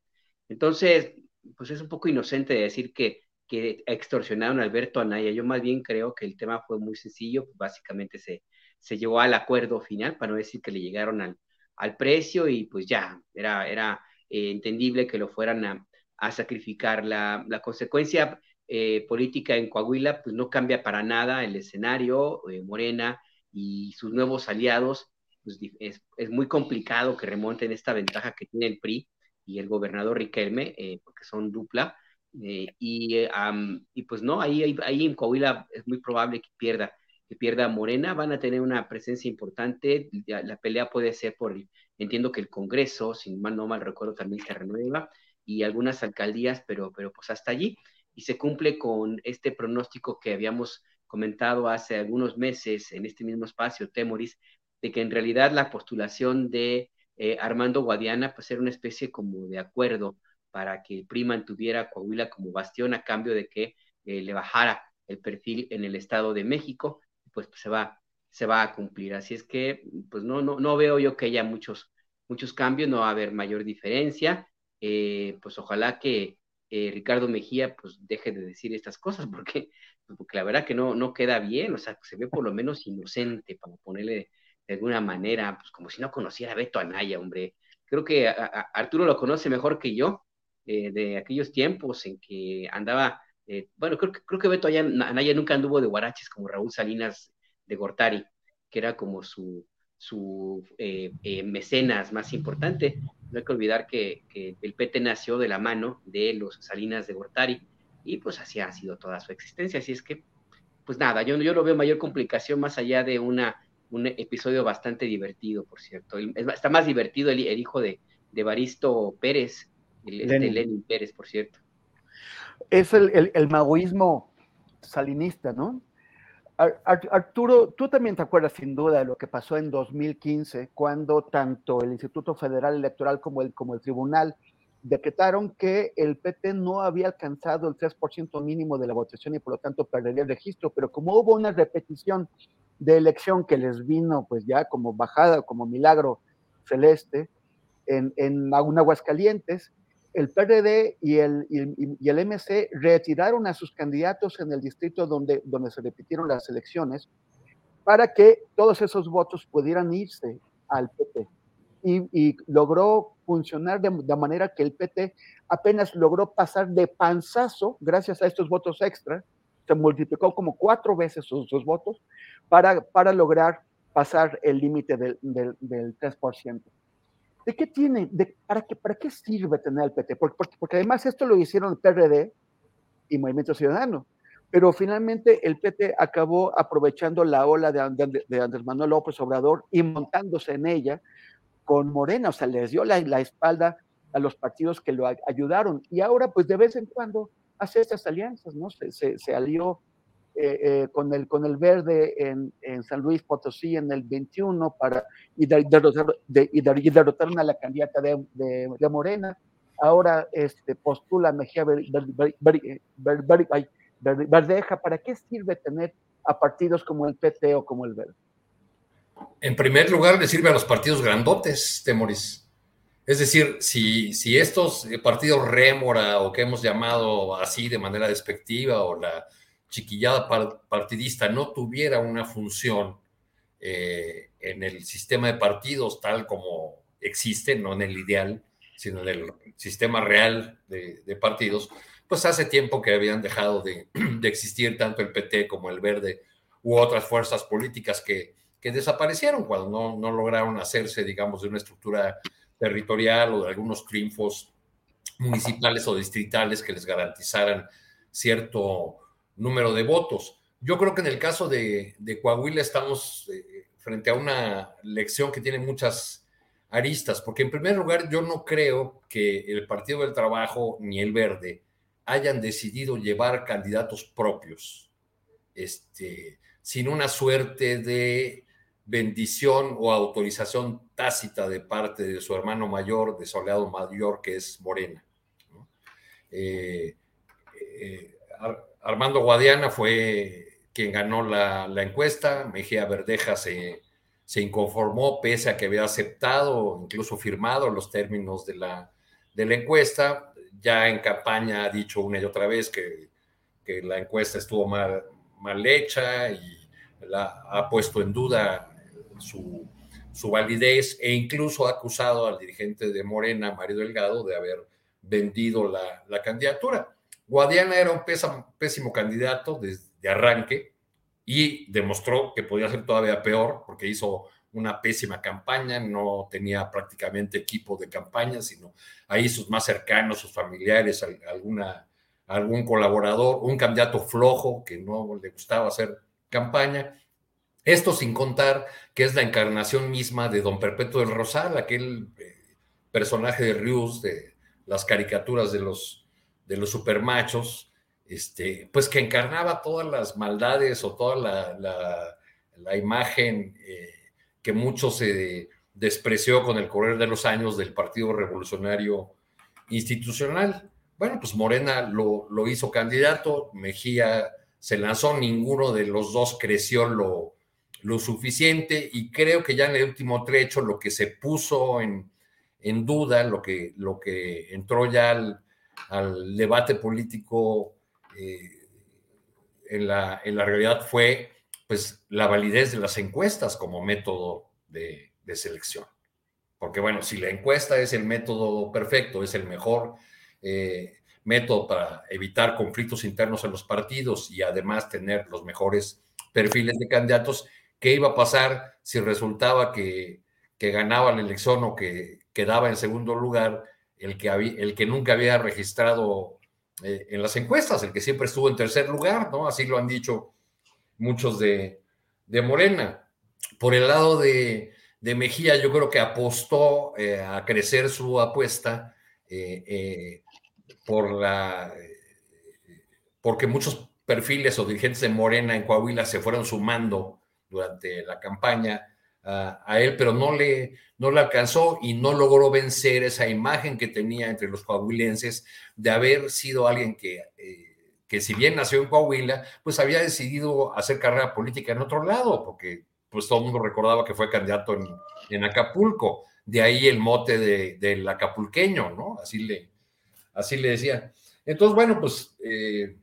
Entonces, pues es un poco inocente de decir que que extorsionaron a Alberto Anaya. Yo más bien creo que el tema fue muy sencillo, básicamente se, se llegó al acuerdo final, para no decir que le llegaron al, al precio y pues ya, era, era eh, entendible que lo fueran a, a sacrificar. La, la consecuencia eh, política en Coahuila pues no cambia para nada el escenario, eh, Morena y sus nuevos aliados, pues es, es, muy complicado que remonten esta ventaja que tiene el PRI y el gobernador Riquelme, porque son dupla, eh, y, y, pues no, ahí, ahí en Coahuila es muy probable que pierda, que pierda Morena, van a tener una presencia importante, la, pelea puede ser por, entiendo que el Congreso, si mal no mal recuerdo, también se renueva, y algunas alcaldías, pero, pero pues hasta allí, y se cumple con este pronóstico que habíamos comentado hace algunos meses en este mismo espacio, Temoris, de que en realidad la postulación de eh, Armando Guadiana pues era una especie como de acuerdo para que el PRI mantuviera Coahuila como bastión a cambio de que eh, le bajara el perfil en el Estado de México, pues, se, va, se va a cumplir. Así es que, pues no, no, no veo yo que haya muchos, muchos cambios, no va a haber mayor diferencia. Eh, pues ojalá que eh, Ricardo Mejía pues deje de decir estas cosas, porque, porque la verdad que no, no queda bien, o sea, se ve por lo menos inocente, para ponerle de alguna manera, pues como si no conociera a Beto Anaya, hombre. Creo que Arturo lo conoce mejor que yo, eh, de aquellos tiempos en que andaba, eh, bueno, creo, creo que Beto Anaya nunca anduvo de guaraches como Raúl Salinas de Gortari, que era como su, su eh, mecenas más importante. No hay que olvidar que, que, el PT nació de la mano de los Salinas de Gortari y pues así ha sido toda su existencia. Así es que, pues nada, yo, yo no veo mayor complicación más allá de una, un episodio bastante divertido, por cierto. Está más divertido el, el hijo de, de Baristo Pérez, el, este Lenin. Pérez, por cierto. Es el, el, magoísmo salinista, ¿no? Arturo, tú también te acuerdas sin duda de lo que pasó en 2015, cuando tanto el Instituto Federal Electoral como el, Tribunal decretaron que el PT no había alcanzado el 3% mínimo de la votación y por lo tanto perdería el registro, pero como hubo una repetición de elección que les vino pues ya como bajada, como milagro celeste en, en Aguascalientes, el PRD y el, y, MC retiraron a sus candidatos en el distrito donde, donde se repitieron las elecciones para que todos esos votos pudieran irse al PT. Y, logró funcionar de, manera que el PT apenas logró pasar de panzazo, gracias a estos votos extra, se multiplicó como cuatro veces sus, sus votos para, para lograr pasar el límite del, del, del 3%. ¿De qué tiene? De, para, qué, ¿Para qué sirve tener el PT? Porque, porque, además esto lo hicieron el PRD y Movimiento Ciudadano. Pero finalmente el PT acabó aprovechando la ola de, de, Andrés Manuel López Obrador y montándose en ella con Morena, o sea, les dio la, la espalda a los partidos que lo ayudaron. Y ahora, pues de vez en cuando hace estas alianzas, ¿no? Se, se, se alió eh, eh, con, el, con el verde en, en, San Luis Potosí en el 21 para, y, derrotar, de, y, derrotaron a la candidata de, de, Morena. Ahora este, postula Mejía Verdeja. ¿Para qué sirve tener a partidos como el PT o como el Verde? en primer lugar, le sirve a los partidos grandotes, Temoris. Es decir, si, si estos partidos rémora o que hemos llamado así de manera despectiva o la chiquillada partidista no tuviera una función eh, en el sistema de partidos tal como existe, no en el ideal, sino en el sistema real de, partidos, pues hace tiempo que habían dejado de, [CLEARS THROAT] existir tanto el PT como el Verde u otras fuerzas políticas que, que desaparecieron cuando no, no, lograron hacerse, digamos, de una estructura territorial o de algunos triunfos municipales o distritales que les garantizaran cierto número de votos. Yo creo que en el caso de, Coahuila estamos eh, frente a una lección que tiene muchas aristas, porque en primer lugar yo no creo que el Partido del Trabajo ni el Verde hayan decidido llevar candidatos propios, este, sin una suerte de bendición o autorización tácita de parte de su hermano mayor, de su aliado mayor, que es Morena. Eh, eh, Armando Guadiana fue quien ganó la, encuesta, Mejía Verdeja se, se, inconformó pese a que había aceptado, incluso firmado los términos de la, de la encuesta. Ya en campaña ha dicho una y otra vez que, que la encuesta estuvo mal, mal hecha y la, ha puesto en duda su, su validez e incluso ha acusado al dirigente de Morena, Mario Delgado, de haber vendido la, la candidatura. Guadiana era un pésimo, candidato desde arranque y demostró que podía ser todavía peor porque hizo una pésima campaña, no tenía prácticamente equipo de campaña, sino ahí sus más cercanos, sus familiares, alguna, algún colaborador, un candidato flojo que no le gustaba hacer campaña. Esto sin contar que es la encarnación misma de don Perpetuo del Rosal, aquel eh, personaje de Rius, de las caricaturas de los de los supermachos, este, pues que encarnaba todas las maldades o toda la, la, imagen eh, que mucho se despreció con el correr de los años del Partido Revolucionario Institucional. Bueno, pues Morena lo, lo hizo candidato, Mejía se lanzó, ninguno de los dos creció lo, lo suficiente y creo que ya en el último trecho lo que se puso en, en duda, lo que, lo que entró ya al, al debate político eh, en, la, en la realidad fue pues la validez de las encuestas como método de, selección. Porque bueno, si la encuesta es el método perfecto, es el mejor eh, método para evitar conflictos internos en los partidos y además tener los mejores perfiles de candidatos, ¿qué iba a pasar si resultaba que, que ganaba la elección o que quedaba en segundo lugar el que, había, el que nunca había registrado eh, en las encuestas, el que siempre estuvo en tercer lugar, ¿no? Así lo han dicho muchos de, Morena. Por el lado de, Mejía, yo creo que apostó eh, a crecer su apuesta eh, por la, porque muchos perfiles o dirigentes de Morena en Coahuila se fueron sumando durante la campaña a, él, pero no le, no le alcanzó y no logró vencer esa imagen que tenía entre los coahuilenses de haber sido alguien que, eh, que si bien nació en Coahuila, pues había decidido hacer carrera política en otro lado, porque pues todo el mundo recordaba que fue candidato en, Acapulco, de ahí el mote de, del acapulqueño, ¿no? Así le, así le decía. Entonces, bueno, pues eh,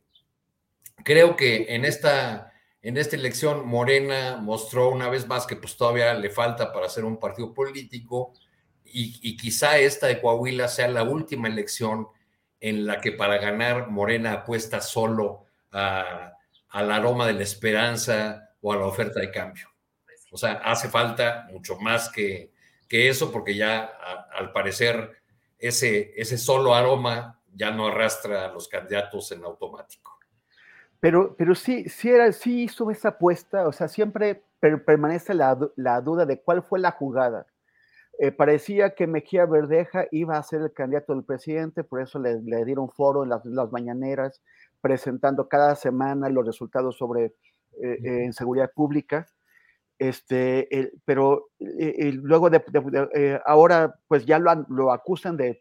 creo que en esta en esta elección, Morena mostró una vez más que pues todavía le falta para ser un partido político y, quizá esta de Coahuila sea la última elección en la que para ganar Morena apuesta solo al aroma de la esperanza o a la oferta de cambio. O sea, hace falta mucho más que, que eso porque ya al parecer ese, ese solo aroma ya no arrastra a los candidatos en automático. Pero, pero sí, sí, era, sí hizo esa apuesta, o sea, siempre permanece la, duda de cuál fue la jugada. Eh, parecía que Mejía Verdeja iba a ser el candidato del presidente, por eso le, dieron foro en las, mañaneras, presentando cada semana los resultados sobre eh, eh, en seguridad pública. Este, pero luego de, eh, ahora pues ya lo, lo acusan de,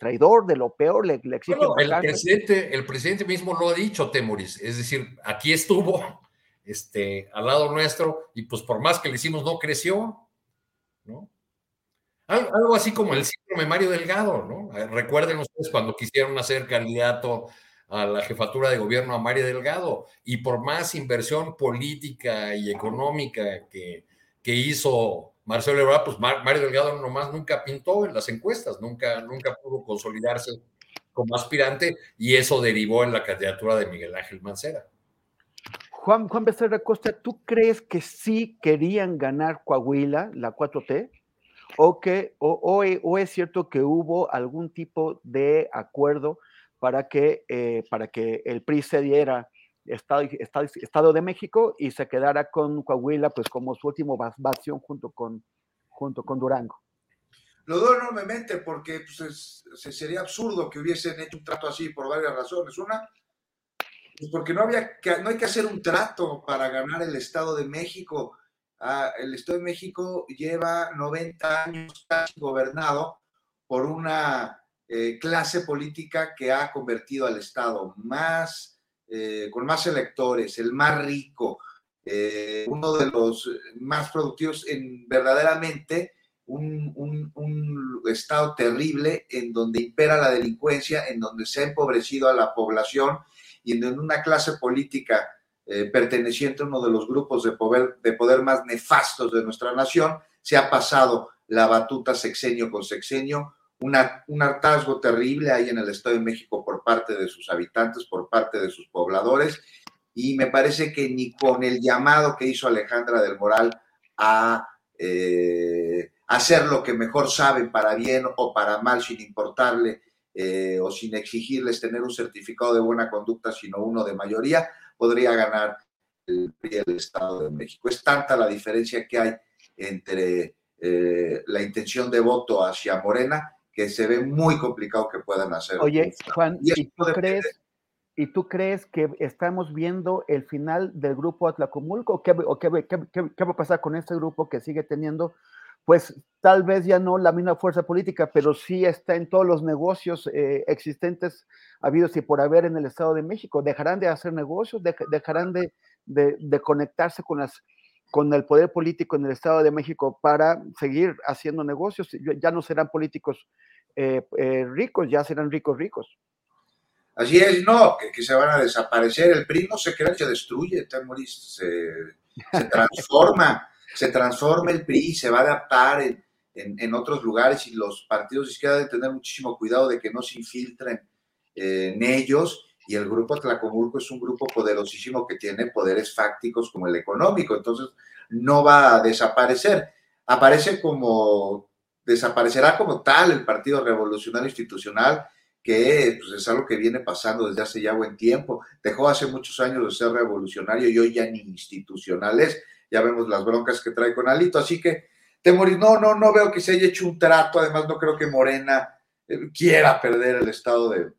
traidor, de lo peor, le, exigen. el, presidente, el presidente mismo lo ha dicho, Temoris, es decir, aquí estuvo este, al lado nuestro, y pues por más que le hicimos, no creció, ¿no? Algo, así como el síndrome Mario Delgado, ¿no? Eh, recuerden ustedes cuando quisieron hacer candidato a la jefatura de gobierno a Mario Delgado, y por más inversión política y económica que, que hizo Marcelo Ebrard, pues Mario Delgado nomás nunca pintó en las encuestas, nunca, nunca pudo consolidarse como aspirante, y eso derivó en la candidatura de Miguel Ángel Mancera. Juan, Juan Becerra Costa, ¿tú crees que sí querían ganar Coahuila, la 4T? o que o, o, es cierto que hubo algún tipo de acuerdo para que, eh, para que el PRI cediera Estado, Estado, Estado, de México y se quedara con Coahuila pues como su último bastión junto con, junto con Durango. Lo doy enormemente porque pues, sería absurdo que hubiesen hecho un trato así por varias razones. Una, pues porque no, había que, no hay que hacer un trato para ganar el Estado de México Ah, el Estado de México lleva 90 años gobernado por una eh, clase política que ha convertido al Estado más, eh, con más electores, el más rico, eh, uno de los más productivos en verdaderamente un, un, Estado terrible en donde impera la delincuencia, en donde se ha empobrecido a la población y en donde una clase política eh, perteneciente a uno de los grupos de poder, de poder más nefastos de nuestra nación, se ha pasado la batuta sexenio con sexenio, un hartazgo terrible ahí en el Estado de México por parte de sus habitantes, por parte de sus pobladores, y me parece que ni con el llamado que hizo Alejandra del Moral a eh, hacer lo que mejor saben para bien o para mal sin importarle eh, o sin exigirles tener un certificado de buena conducta, sino uno de mayoría, podría ganar el el Estado de México. Es tanta la diferencia que hay entre eh, la intención de voto hacia Morena que se ve muy complicado que puedan hacer. Oye, Juan, ¿y, tú crees, ¿y tú crees que estamos viendo el final del grupo Atlacomulco? ¿Qué, o qué, qué, qué, va a pasar con este grupo que sigue teniendo pues tal vez ya no la misma fuerza política, pero sí está en todos los negocios eh, existentes habidos y por haber en el Estado de México. Dejarán de hacer negocios, dejarán de, de, conectarse con, las, con el poder político en el Estado de México para seguir haciendo negocios. Ya no serán políticos eh, eh, ricos, ya serán ricos ricos. Así es, no, que, se van a desaparecer. El PRI no se crea, se destruye, se, se [LAUGHS] transforma se transforma el PRI, se va a adaptar en, en, otros lugares y los partidos de izquierda deben tener muchísimo cuidado de que no se infiltren eh, en ellos. Y el grupo Tlacomulco es un grupo poderosísimo que tiene poderes fácticos como el económico, entonces no va a desaparecer. Aparece como, desaparecerá como tal el Partido Revolucionario Institucional, que pues, es algo que viene pasando desde hace ya buen tiempo. Dejó hace muchos años de ser revolucionario y hoy ya ni institucional es ya vemos las broncas que trae con Alito, así que Temoris, no, no, no veo que se haya hecho un trato, además no creo que Morena eh, quiera perder el estado de,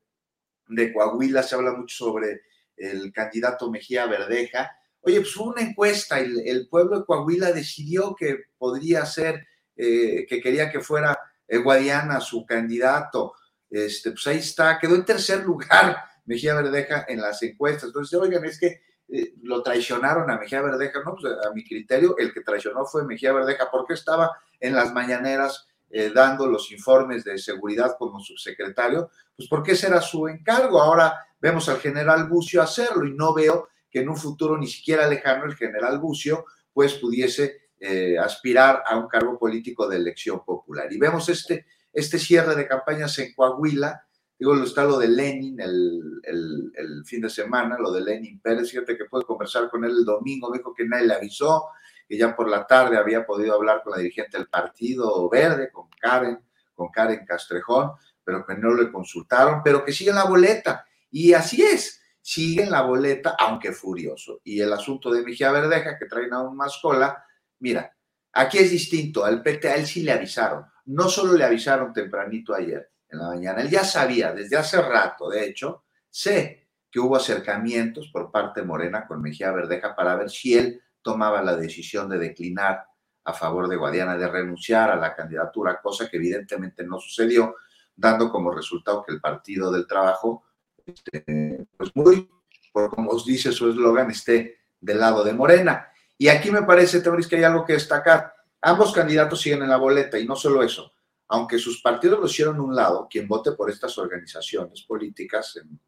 de Coahuila, se habla mucho sobre el candidato Mejía Verdeja. Oye, pues hubo una encuesta, el, el pueblo de Coahuila decidió que podría ser, eh, que quería que fuera eh, Guadiana su candidato. Este, pues ahí está, quedó en tercer [LAUGHS] lugar Mejía Verdeja en las encuestas. Entonces, oigan, es que eh, lo traicionaron a Mejía Verdeja, ¿no? Pues a mi criterio, el que traicionó fue Mejía Verdeja, porque estaba en las mañaneras eh, dando los informes de seguridad como subsecretario, pues porque ese era su encargo. Ahora vemos al general Bucio hacerlo y no veo que en un futuro ni siquiera lejano el general Bucio pues pudiese eh, aspirar a un cargo político de elección popular. Y vemos este, este cierre de campañas en Coahuila, Digo, está lo de Lenin el, el, fin de semana, lo de Lenin Pérez, fíjate que pude conversar con él el domingo, dijo que nadie le avisó, que ya por la tarde había podido hablar con la dirigente del Partido Verde, con Karen, con Karen Castrejón, pero que no le consultaron, pero que sigue en la boleta. Y así es, sigue en la boleta, aunque furioso. Y el asunto de Mejía Verdeja, que traen aún más cola, mira, aquí es distinto, al PT él sí le avisaron, no solo le avisaron tempranito ayer, en la mañana. Él ya sabía desde hace rato, de hecho, sé que hubo acercamientos por parte de Morena con Mejía Verdeja para ver si él tomaba la decisión de declinar a favor de Guadiana, de renunciar a la candidatura, cosa que evidentemente no sucedió, dando como resultado que el Partido del Trabajo, este, pues muy, por como os dice su eslogan, esté del lado de Morena. Y aquí me parece, Teoris, que hay algo que destacar. Ambos candidatos siguen en la boleta y no solo eso, aunque sus partidos lo hicieron a un lado, quien vote por estas organizaciones políticas en,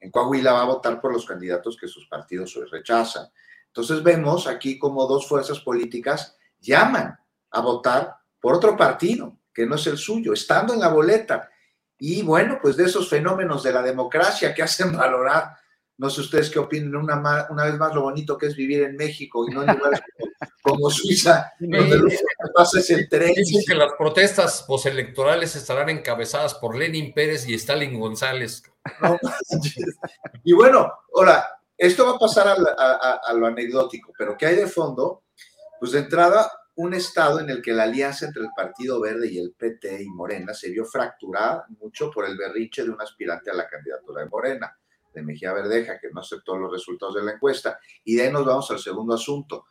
en Coahuila va a votar por los candidatos que sus partidos hoy rechazan. Entonces vemos aquí como dos fuerzas políticas llaman a votar por otro partido que no es el suyo, estando en la boleta. Y bueno, pues de esos fenómenos de la democracia que hacen [LAUGHS] valorar no sé ustedes qué opinen, una, una vez más lo bonito que es vivir en México y no en lugares [LAUGHS] como, Suiza, donde lo que pasa es el tren. Dicen que las protestas postelectorales estarán encabezadas por Lenin Pérez y Stalin González. y bueno, ahora, esto va a pasar a, lo anecdótico, pero ¿qué hay de fondo? Pues de entrada, un estado en el que la alianza entre el Partido Verde y el PT y Morena se vio fracturada mucho por el berrinche de un aspirante a la candidatura de Morena de Mejía Verdeja, que no aceptó los resultados de la encuesta. Y de ahí nos vamos al segundo asunto.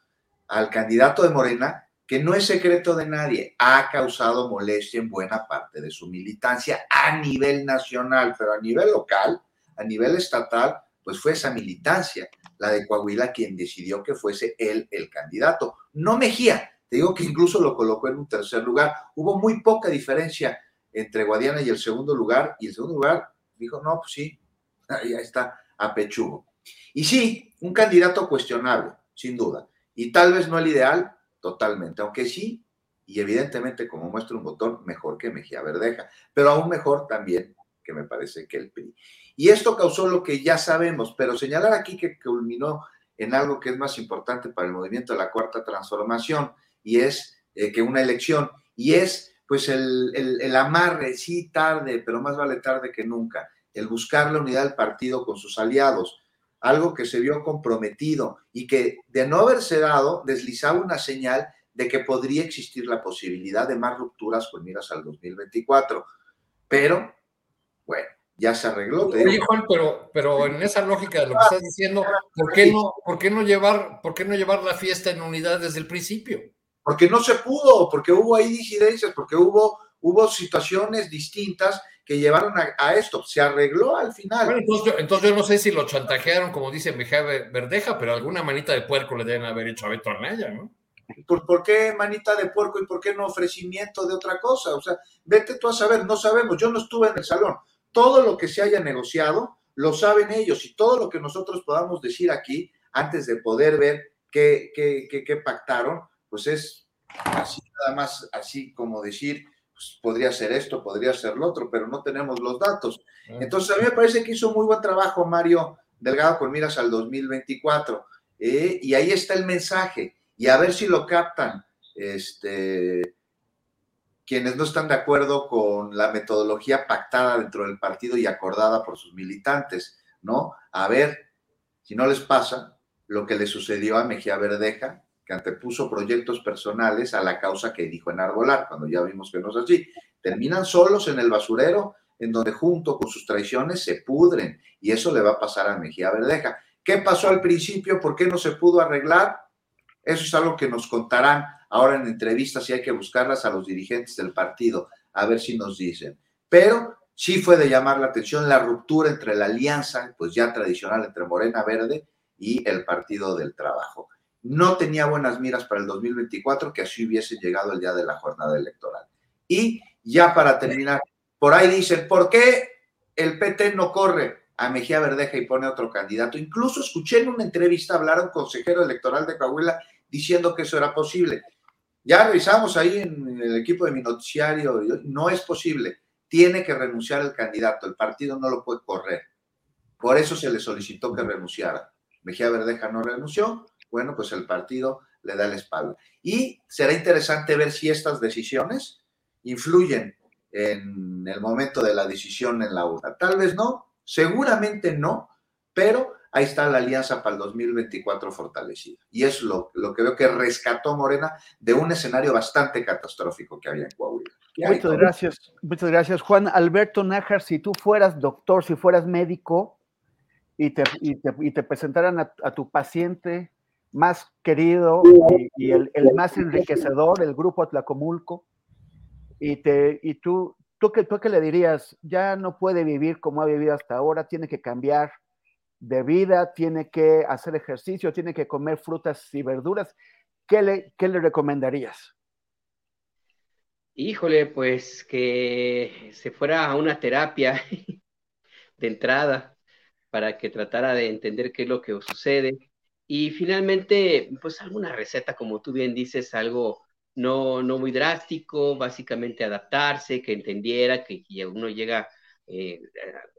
Al candidato de Morena, que no es secreto de nadie, ha causado molestia en buena parte de su militancia a nivel nacional, pero a nivel local, a nivel estatal, pues fue esa militancia, la de Coahuila, quien decidió que fuese él el candidato. No Mejía, te digo que incluso lo colocó en un tercer lugar. Hubo muy poca diferencia entre Guadiana y el segundo lugar, y el segundo lugar dijo, no, pues sí, ahí está, a pechugo. Y sí, un candidato cuestionable, sin duda. Y tal vez no el ideal, totalmente, aunque sí, y evidentemente, como muestra un botón, mejor que Mejía Verdeja, pero aún mejor también que me parece que el PRI. Y esto causó lo que ya sabemos, pero señalar aquí que culminó en algo que es más importante para el movimiento de la cuarta transformación, y es eh, que una elección, y es pues el, el amarre, sí tarde, pero más vale tarde que nunca, el buscar la unidad del partido con sus aliados, algo que se vio comprometido y que de no haberse dado deslizaba una señal de que podría existir la posibilidad de más rupturas con miras al 2024. Pero, bueno, ya se arregló. Oye, Juan, pero, pero en esa lógica de lo que estás diciendo, ¿por qué, no, ¿por, qué no llevar, ¿por qué no llevar la fiesta en unidad desde el principio? Porque no se pudo, porque hubo ahí disidencias, porque hubo, hubo situaciones distintas que llevaron a, esto. Se arregló al final. Bueno, entonces yo, no sé si lo chantajearon, como dice Mejía Verdeja, pero alguna manita de puerco le deben haber hecho a Beto Arnaya, ¿no? ¿Por, ¿Por, qué manita de puerco y por qué no ofrecimiento de otra cosa? O sea, vete tú a saber, no sabemos, yo no estuve en el salón. Todo lo que se haya negociado lo saben ellos y todo lo que nosotros podamos decir aquí antes de poder ver qué, qué, qué, qué pactaron, pues es así nada más, así como decir, pues, podría ser esto, podría ser lo otro, pero no tenemos los datos. Entonces, a mí me parece que hizo muy buen trabajo Mario Delgado con miras al 2024. Eh, y ahí está el mensaje. Y a ver si lo captan este, quienes no están de acuerdo con la metodología pactada dentro del partido y acordada por sus militantes, ¿no? A ver si no les pasa lo que le sucedió a Mejía Verdeja, que antepuso proyectos personales a la causa que dijo enarbolar, cuando ya vimos que no es así. Terminan solos en el basurero, en donde junto con sus traiciones se pudren, y eso le va a pasar a Mejía Verdeja. ¿Qué pasó al principio? ¿Por qué no se pudo arreglar? Eso es algo que nos contarán ahora en entrevistas y hay que buscarlas a los dirigentes del partido, a ver si nos dicen. Pero sí fue de llamar la atención la ruptura entre la alianza, pues ya tradicional entre Morena Verde y el Partido del Trabajo no tenía buenas miras para el 2024, que así hubiese llegado el día de la jornada electoral. Y ya para terminar, por ahí dicen, ¿por qué el PT no corre a Mejía Verdeja y pone otro candidato? Incluso escuché en una entrevista hablar a un consejero electoral de Coahuila diciendo que eso era posible. Ya revisamos ahí en el equipo de mi noticiario, no es posible. Tiene que renunciar el candidato, el partido no lo puede correr. Por eso se le solicitó que renunciara. Mejía Verdeja no renunció, bueno, pues el partido le da la espalda. Y será interesante ver si estas decisiones influyen en el momento de la decisión en la urna. Tal vez no, seguramente no, pero ahí está la alianza para el 2024 fortalecida. Y es lo, lo que veo que rescató Morena de un escenario bastante catastrófico que había en Coahuila. Muchas gracias, muchas gracias, Juan. Alberto Nájar, si tú fueras doctor, si fueras médico y te, y te, presentaran a tu paciente más querido y, el, más enriquecedor, el grupo Atlacomulco. Y, te, y tú, tú, que, tú que le dirías, ya no puede vivir como ha vivido hasta ahora, tiene que cambiar de vida, tiene que hacer ejercicio, tiene que comer frutas y verduras. ¿Qué le, qué le recomendarías? Híjole, pues que se fuera a una terapia [LAUGHS] de entrada para que tratara de entender qué es lo que sucede. Y finalmente, pues alguna receta, como tú bien dices, algo no, no muy drástico, básicamente adaptarse, que entendiera que, uno llega, eh,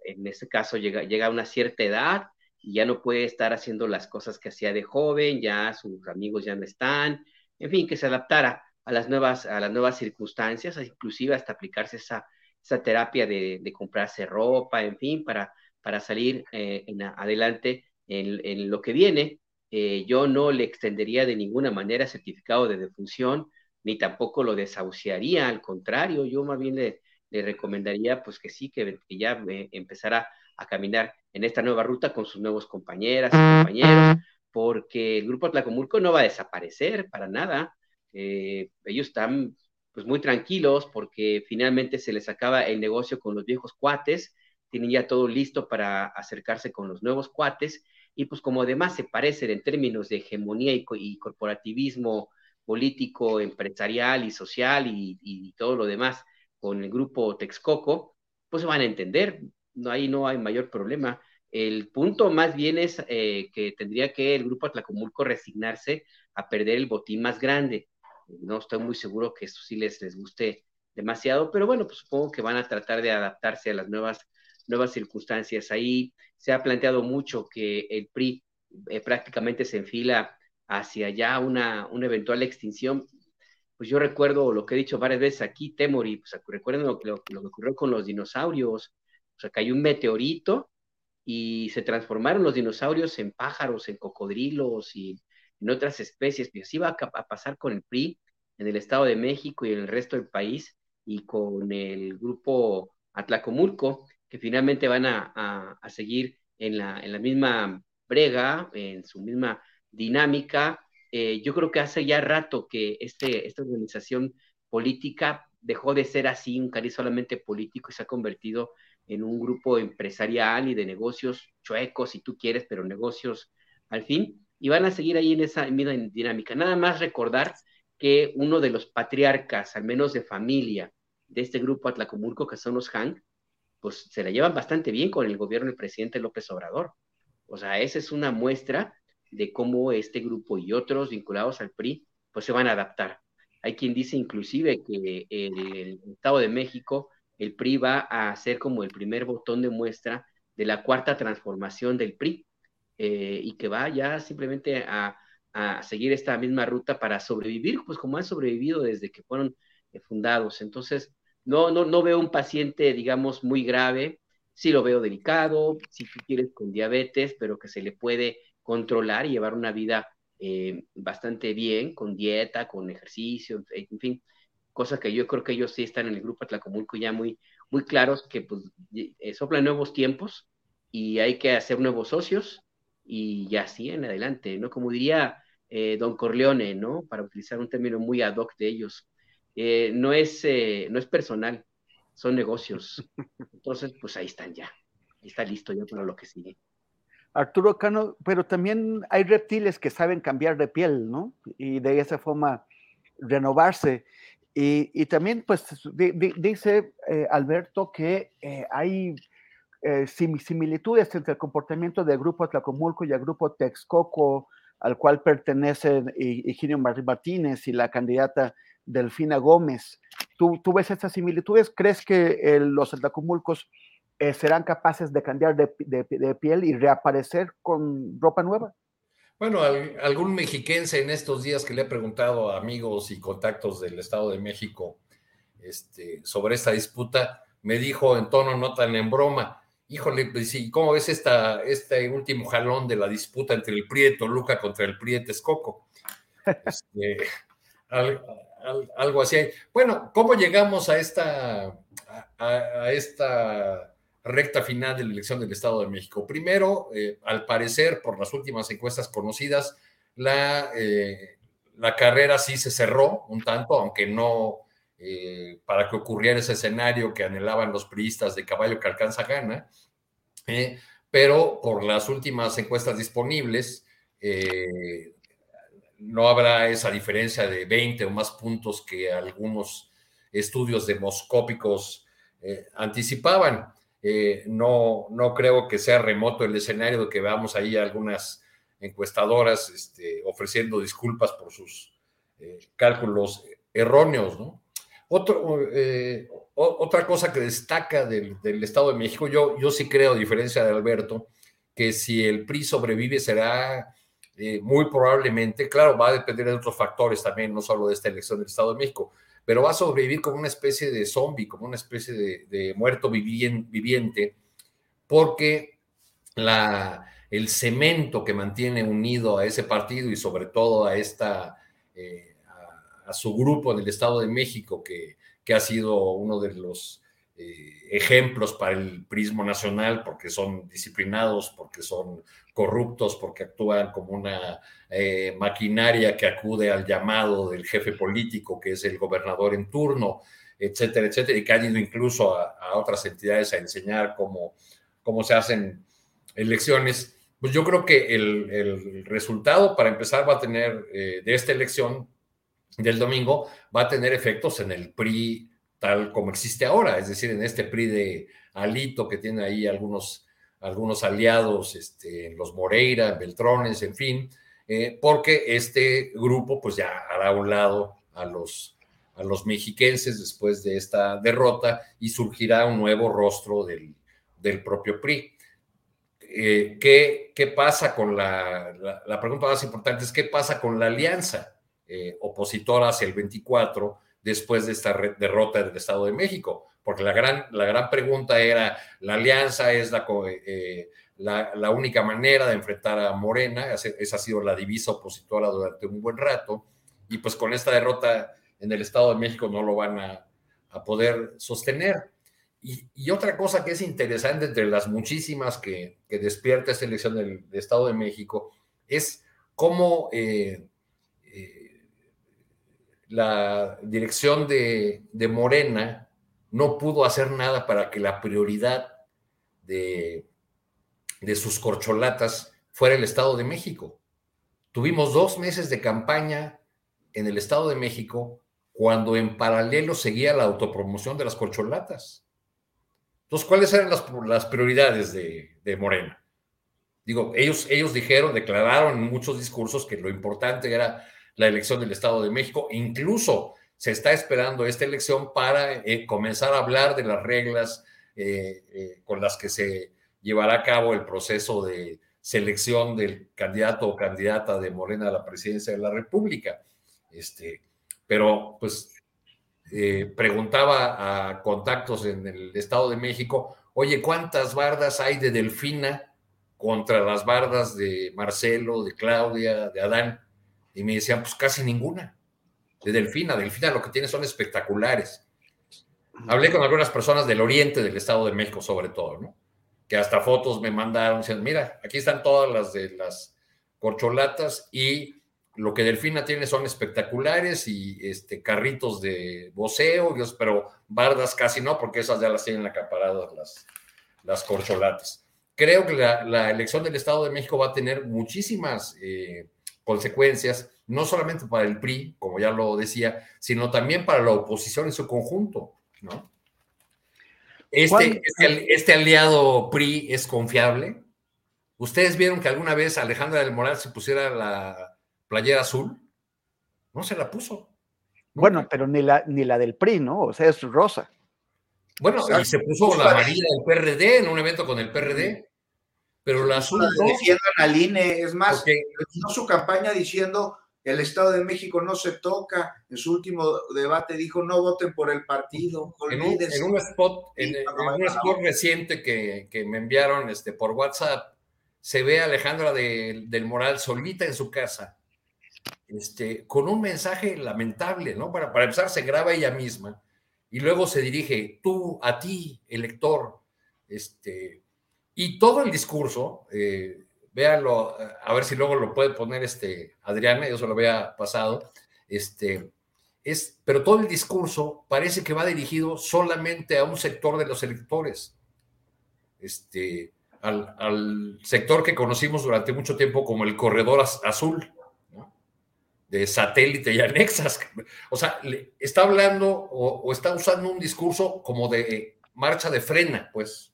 en este caso, llega, llega a una cierta edad y ya no puede estar haciendo las cosas que hacía de joven, ya sus amigos ya no están, en fin, que se adaptara a las nuevas, a las nuevas circunstancias, inclusive hasta aplicarse esa, esa terapia de, de comprarse ropa, en fin, para, para salir eh, adelante en, en, lo que viene. Eh, yo no le extendería de ninguna manera certificado de defunción, ni tampoco lo desahuciaría, al contrario, yo más bien le, le recomendaría pues que sí, que, ya eh, empezara a caminar en esta nueva ruta con sus nuevos compañeras y compañeros, porque el grupo Tlacomulco no va a desaparecer para nada. Eh, ellos están pues muy tranquilos porque finalmente se les acaba el negocio con los viejos cuates, tienen ya todo listo para acercarse con los nuevos cuates y pues como además se parecen en términos de hegemonía y, corporativismo político, empresarial y social y, todo lo demás con el grupo Texcoco, pues se van a entender, no, ahí no hay mayor problema. El punto más bien es eh, que tendría que el grupo Atlacomulco resignarse a perder el botín más grande no estoy muy seguro que eso sí les, les guste demasiado, pero bueno, pues supongo que van a tratar de adaptarse a las nuevas, nuevas circunstancias. Ahí se ha planteado mucho que el PRI eh, prácticamente se enfila hacia ya una, una eventual extinción. Pues yo recuerdo lo que he dicho varias veces aquí, Temori, pues recuerden lo, lo, lo que ocurrió con los dinosaurios, o sea, cayó un meteorito y se transformaron los dinosaurios en pájaros, en cocodrilos y en otras especies, pues así va a, pasar con el PRI en el Estado de México y en el resto del país y con el grupo Atlacomulco, que finalmente van a, seguir en la, en la, misma brega, en su misma dinámica. Eh, yo creo que hace ya rato que este, esta organización política dejó de ser así, un cariz solamente político y se ha convertido en un grupo empresarial y de negocios chuecos, si tú quieres, pero negocios al fin y van a seguir ahí en esa misma dinámica. Nada más recordar que uno de los patriarcas, al menos de familia, de este grupo Atlacomulco, que son los Hank, pues se la llevan bastante bien con el gobierno del presidente López Obrador. O sea, esa es una muestra de cómo este grupo y otros vinculados al PRI, pues se van a adaptar. Hay quien dice inclusive que el Estado de México, el PRI va a ser como el primer botón de muestra de la cuarta transformación del PRI, eh, y que va ya simplemente a, seguir esta misma ruta para sobrevivir, pues como han sobrevivido desde que fueron eh, fundados. Entonces, no, no, no veo un paciente, digamos, muy grave, sí lo veo delicado, si tú quieres con diabetes, pero que se le puede controlar y llevar una vida eh, bastante bien, con dieta, con ejercicio, en fin, cosas que yo creo que ellos sí están en el grupo Atlacomulco ya muy, muy claros que pues soplan nuevos tiempos y hay que hacer nuevos socios y ya así en adelante, ¿no? Como diría eh, Don Corleone, ¿no? Para utilizar un término muy ad hoc de ellos, eh, no, es, eh, no es personal, son negocios. [LAUGHS] Entonces, pues ahí están ya, está listo ya para lo que sigue. Arturo Cano, pero también hay reptiles que saben cambiar de piel, ¿no? Y de esa forma renovarse. Y, también, pues, dice Alberto que hay eh, similitudes entre el comportamiento del grupo Atlacomulco y el grupo Texcoco, al cual pertenecen Higinio Martínez y la candidata Delfina Gómez. ¿Tú, ves estas similitudes? ¿Crees que los Atlacomulcos eh, serán capaces de cambiar de, piel y reaparecer con ropa nueva? Bueno, algún mexiquense en estos días que le he preguntado a amigos y contactos del Estado de México este, sobre esta disputa, me dijo en tono no tan en broma, híjole, pues sí, ¿cómo ves esta, este último jalón de la disputa entre el Prieto Luca contra el Prieto Escoco? [LAUGHS] Este, algo así. Bueno, ¿cómo llegamos a esta, a, esta recta final de la elección del Estado de México? Primero, eh, al parecer, por las últimas encuestas conocidas, la, eh, la carrera sí se cerró un tanto, aunque no eh, para que ocurriera ese escenario que anhelaban los priistas de caballo que alcanza gana, pero por las últimas encuestas disponibles, no habrá esa diferencia de 20 o más puntos que algunos estudios demoscópicos anticipaban. Eh, no, no creo que sea remoto el escenario de que veamos ahí algunas encuestadoras este, ofreciendo disculpas por sus eh, cálculos erróneos. Otro, otra cosa que destaca del, Estado de México, yo sí creo, a diferencia de Alberto, que si el PRI sobrevive será muy probablemente, claro, va a depender de otros factores también, no solo de esta elección del Estado de México, pero va a sobrevivir como una especie de zombie, como una especie de, muerto viviente, porque la, el cemento que mantiene unido a ese partido y sobre todo a esta eh, a, su grupo en el Estado de México, que, que ha sido uno de los eh, ejemplos para el prismo nacional, porque son disciplinados, porque son corruptos porque actúan como una eh, maquinaria que acude al llamado del jefe político, que es el gobernador en turno, etcétera, etcétera, y que han ido incluso a, otras entidades a enseñar cómo, cómo se hacen elecciones. Pues yo creo que el, resultado, para empezar, va a tener eh, de esta elección del domingo, va a tener efectos en el PRI tal como existe ahora, es decir, en este PRI de Alito que tiene ahí algunos algunos aliados, este, los Moreira, Beltrones, en fin, eh, porque este grupo pues ya hará a un lado a los, a los mexiquenses después de esta derrota y surgirá un nuevo rostro del, propio PRI. Eh, ¿qué, ¿qué, pasa con la, la, pregunta más importante es qué pasa con la alianza eh, opositora hacia el 24 después de esta derrota del Estado de México? Porque la gran, la gran pregunta era, la alianza es eh, la, la, única manera de enfrentar a Morena, esa ha sido la divisa opositora durante un buen rato, y pues con esta derrota en el Estado de México no lo van a, poder sostener. Y, otra cosa que es interesante entre las muchísimas que, despierta esta elección del, Estado de México es cómo eh, eh, la dirección de, de Morena no pudo hacer nada para que la prioridad de, de sus corcholatas fuera el Estado de México. Tuvimos dos meses de campaña en el Estado de México cuando en paralelo seguía la autopromoción de las corcholatas. Entonces, ¿cuáles eran las, prioridades de, de, Morena? Digo, ellos, ellos dijeron, declararon en muchos discursos que lo importante era la elección del Estado de México, incluso se está esperando esta elección para eh, comenzar a hablar de las reglas eh, eh, con las que se llevará a cabo el proceso de selección del candidato o candidata de Morena a la presidencia de la República. Este, pero pues preguntaba a contactos en el Estado de México, oye, ¿cuántas bardas hay de Delfina contra las bardas de Marcelo, de Claudia, de Adán? Y me decían, pues casi ninguna de Delfina. Delfina lo que tiene son espectaculares. Hablé con algunas personas del oriente del Estado de México, sobre todo, ¿no? Que hasta fotos me mandaron, diciendo, mira, aquí están todas las de las corcholatas y lo que Delfina tiene son espectaculares y este, carritos de voceo, pero bardas casi no, porque esas ya las tienen acaparadas las, las corcholatas. Creo que la, elección del Estado de México va a tener muchísimas eh, consecuencias no solamente para el PRI, como ya lo decía, sino también para la oposición en su conjunto, ¿no? Este, este, este, aliado PRI es confiable. ¿Ustedes vieron que alguna vez Alejandra del Moral se pusiera la playera azul? No se la puso. Bueno, pero ni la, ni la del PRI, ¿no? O sea, es rosa. Bueno, y se puso la amarilla del PRD en un evento con el PRD. Pero la azul. No, defiendan al INE, es más, porque... su campaña diciendo el Estado de México no se toca. En su último debate dijo no voten por el partido. En un, en un, spot, en, un spot reciente que, que, me enviaron este, por WhatsApp, se ve a Alejandra del Moral solita en su casa, este, con un mensaje lamentable, ¿no? Para, para empezar, se graba ella misma y luego se dirige tú, a ti, elector, este, y todo el discurso, eh, véanlo, a ver si luego lo puede poner este Adriana, yo se lo había pasado, este, es, pero todo el discurso parece que va dirigido solamente a un sector de los electores. Este, al, sector que conocimos durante mucho tiempo como el corredor azul, de satélite y anexas. O sea, está hablando o, está usando un discurso como de marcha de frena, pues.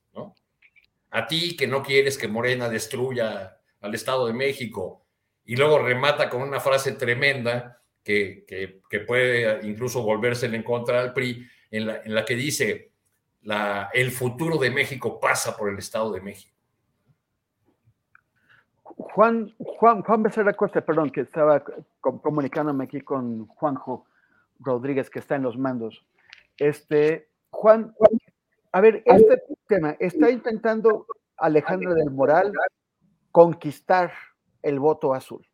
A ti que no quieres que Morena destruya al Estado de México y luego remata con una frase tremenda que, que, puede incluso volverse en contra del PRI, en la, en la que dice, la, el futuro de México pasa por el Estado de México. Juan, Juan, Juan Becerra Costa, perdón, que estaba comunicándome aquí con Juanjo Rodríguez, que está en los mandos. Este, Juan, a ver, este tema, está intentando Alejandra del Moral conquistar el voto azul.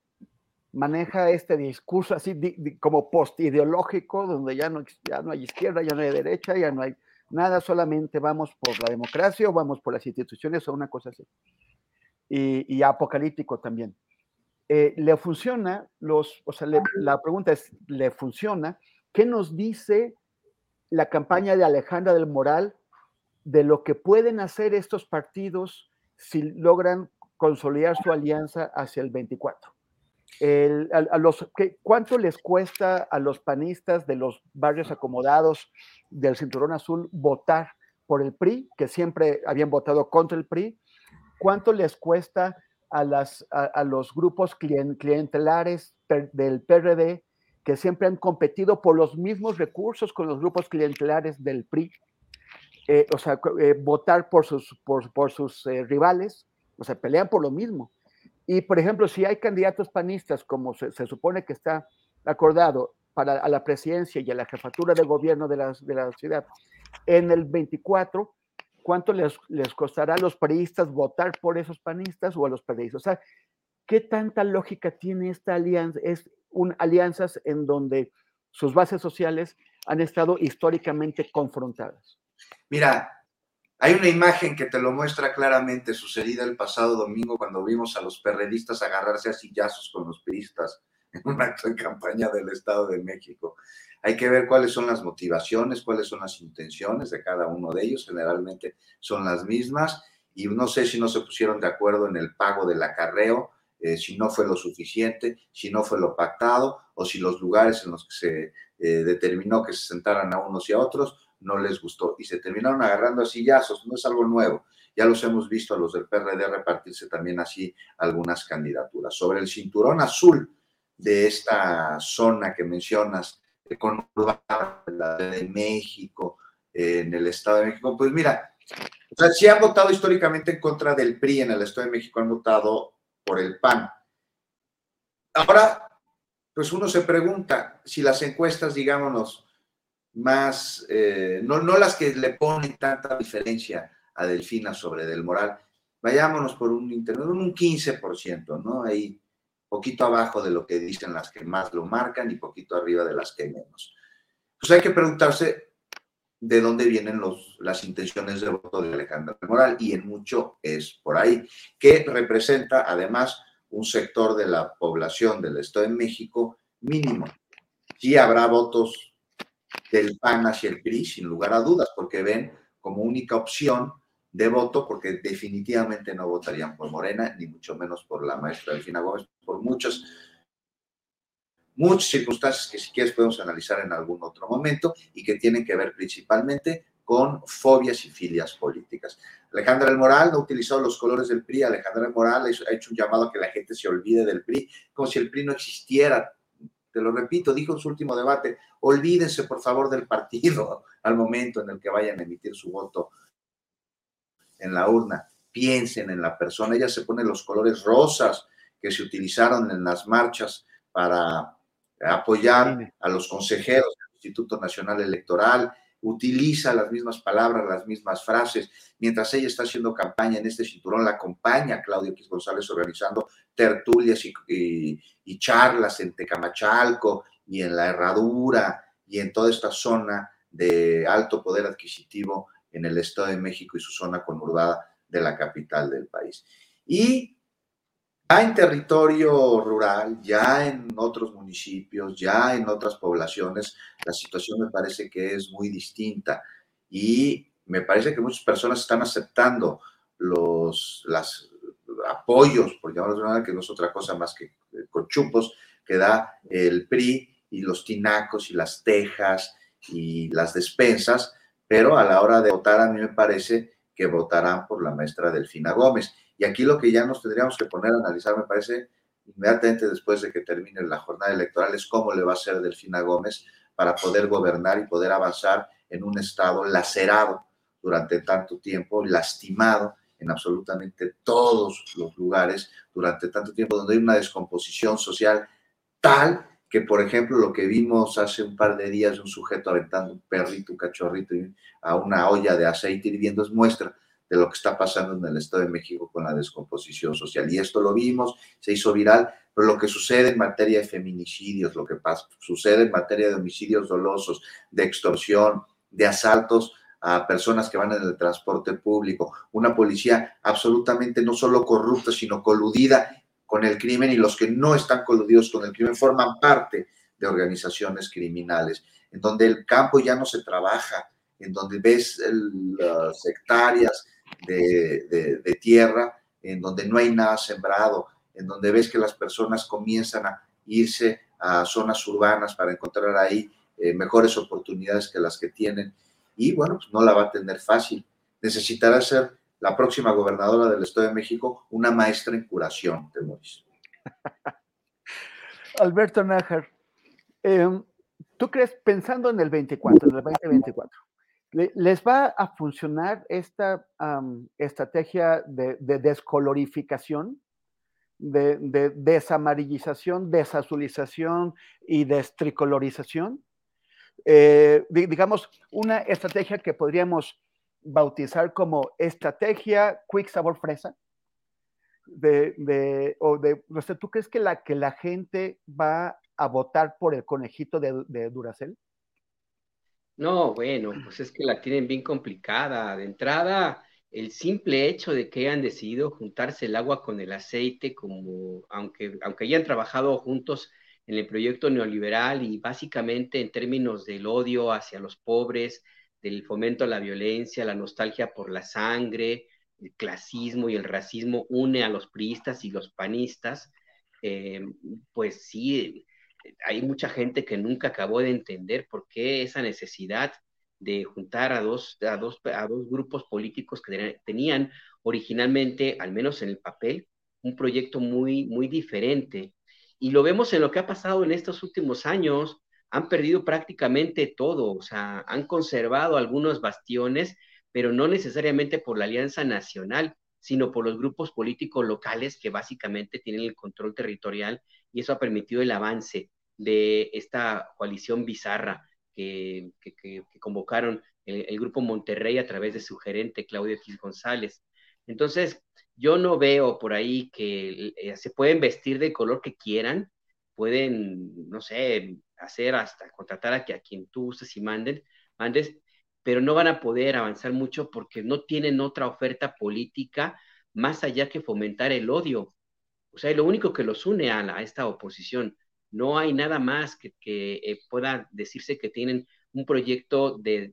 Maneja este discurso así como post-ideológico, donde ya no, ya no hay izquierda, ya no hay derecha, ya no hay nada, solamente vamos por la democracia o vamos por las instituciones o una cosa así y, apocalíptico también. Eh, ¿Le funciona? Los, o sea, la pregunta es, ¿le funciona? ¿Qué nos dice la campaña de Alejandra del Moral de lo que pueden hacer estos partidos si logran consolidar su alianza hacia el 24? a, los, ¿Cuánto les cuesta a los panistas de los barrios acomodados del Cinturón Azul votar por el PRI, que siempre habían votado contra el PRI, cuánto les cuesta a, los grupos clientelares del PRD que siempre han competido por los mismos recursos con los grupos clientelares del PRI, eh, o sea, eh, votar por sus, por, sus eh, rivales, o sea, pelean por lo mismo. Y, por ejemplo, si hay candidatos panistas, como se, supone que está acordado para la presidencia y a la jefatura de gobierno de la, de la ciudad, en el 24, ¿cuánto les, les costará a los panistas votar por esos panistas o a los periodistas? O sea, ¿qué tanta lógica tiene esta alianza? Es un, alianzas en donde sus bases sociales han estado históricamente confrontadas. Mira, hay una imagen que te lo muestra claramente sucedida el pasado domingo cuando vimos a los perredistas agarrarse a sillazos con los peristas en un acto de campaña del Estado de México. Hay que ver cuáles son las motivaciones, cuáles son las intenciones de cada uno de ellos. Generalmente son las mismas y no sé si no se pusieron de acuerdo en el pago del acarreo, eh, si no fue lo suficiente, si no fue lo pactado o si los lugares en los que se eh, determinó que se sentaran a unos y a otros no les gustó y se terminaron agarrando a sillazos. No es algo nuevo. Ya los hemos visto a los del PRD repartirse también así algunas candidaturas. Sobre el cinturón azul de esta zona que mencionas, con la de México, en el Estado de México, pues mira, si han votado históricamente en contra del PRI en el Estado de México, han votado por el PAN. Ahora, pues uno se pregunta si las encuestas, digámonos, más, eh, no, no las que le ponen tanta diferencia a Delfina sobre Del Moral, vayámonos por un internet, un 15%, ¿no? Ahí poquito abajo de lo que dicen las que más lo marcan y poquito arriba de las que menos. Pues hay que preguntarse de dónde vienen los, las intenciones de voto de Alejandro Moral y en mucho es por ahí, que representa además un sector de la población del Estado de México mínimo. Sí habrá votos del PAN hacia el PRI, sin lugar a dudas, porque ven como única opción de voto, porque definitivamente no votarían por Morena, ni mucho menos por la maestra Delfina Gómez, por muchas, muchas circunstancias que si quieres podemos analizar en algún otro momento y que tienen que ver principalmente con fobias y filias políticas. Alejandra El Moral no ha utilizado los colores del PRI, Alejandra El Moral ha hecho un llamado a que la gente se olvide del PRI, como si el PRI no existiera. Te lo repito, dijo en su último debate, olvídense por favor del partido [LAUGHS] al momento en el que vayan a emitir su voto en la urna, piensen en la persona. Ella se pone los colores rosas que se utilizaron en las marchas para apoyar a los consejeros del Instituto Nacional Electoral, utiliza las mismas palabras, las mismas frases. Mientras ella está haciendo campaña en este cinturón, la acompaña Claudio X González organizando tertulias y, y charlas en Tecamachalco y en la Herradura y en toda esta zona de alto poder adquisitivo en el Estado de México y su zona conurbada de la capital del país. Y ya en territorio rural, ya en otros municipios, ya en otras poblaciones, la situación me parece que es muy distinta y me parece que muchas personas están aceptando los las apoyos, por llamarlo de manera, que no es otra cosa más que chupos que da el PRI y los tinacos y las tejas y las despensas, pero a la hora de votar a mí me parece que votarán por la maestra Delfina Gómez. Y aquí lo que ya nos tendríamos que poner a analizar, me parece, inmediatamente después de que termine la jornada electoral, es cómo le va a ser Delfina Gómez para poder gobernar y poder avanzar en un estado lacerado durante tanto tiempo, lastimado en absolutamente todos los lugares durante tanto tiempo, donde hay una descomposición social tal que, por ejemplo, lo que vimos hace un par de días un sujeto aventando un perrito, un cachorrito a una olla de aceite hirviendo es muestra de lo que está pasando en el Estado de México con la descomposición social. Y esto lo vimos, se hizo viral, pero lo que sucede en materia de feminicidios, lo que pasa, sucede en materia de homicidios dolosos, de extorsión, de asaltos a personas que van en el transporte público, una policía absolutamente no solo corrupta, sino coludida con el crimen y los que no están coludidos con el crimen forman parte de organizaciones criminales, en donde el campo ya no se trabaja, en donde ves las hectáreas de, de, tierra, en donde no hay nada sembrado, en donde ves que las personas comienzan a irse a zonas urbanas para encontrar ahí eh, mejores oportunidades que las que tienen. Y bueno, pues no la va a tener fácil. Necesitará ser la próxima gobernadora del Estado de México, una maestra en curación, Temoris. [LAUGHS] Alberto Nájar, em, ¿tú crees, pensando en el 24, en el 2024, les va a funcionar esta estrategia de, descolorificación, de, de, desamarillización, desazulización y destricolorización? Eh, digamos, una estrategia que podríamos bautizar como estrategia quick sabor fresa? De, de, o de, ¿tú crees que la, que la gente va a votar por el conejito de, de Duracel? No, bueno, pues es que la tienen bien complicada. De entrada, el simple hecho de que hayan decidido juntarse el agua con el aceite, como aunque, aunque hayan trabajado juntos en el proyecto neoliberal y básicamente en términos del odio hacia los pobres, del fomento a la violencia, la nostalgia por la sangre, el clasismo y el racismo une a los priistas y los panistas, eh, pues sí, hay mucha gente que nunca acabó de entender por qué esa necesidad de juntar a dos, a dos, a dos grupos políticos que tenían originalmente, al menos en el papel, un proyecto muy, muy diferente. Y lo vemos en lo que ha pasado en estos últimos años, han perdido prácticamente todo, o sea, han conservado algunos bastiones, pero no necesariamente por la Alianza Nacional, sino por los grupos políticos locales que básicamente tienen el control territorial y eso ha permitido el avance de esta coalición bizarra que, convocaron el, Grupo Monterrey a través de su gerente Claudio X González. Entonces, yo no veo por ahí que eh, se pueden vestir de color que quieran, pueden, no sé, hacer hasta contratar a, a quien tú uses y manden, mandes, pero no van a poder avanzar mucho porque no tienen otra oferta política más allá que fomentar el odio. O sea, lo único que los une a, a esta oposición. No hay nada más que, eh, pueda decirse que tienen un proyecto de,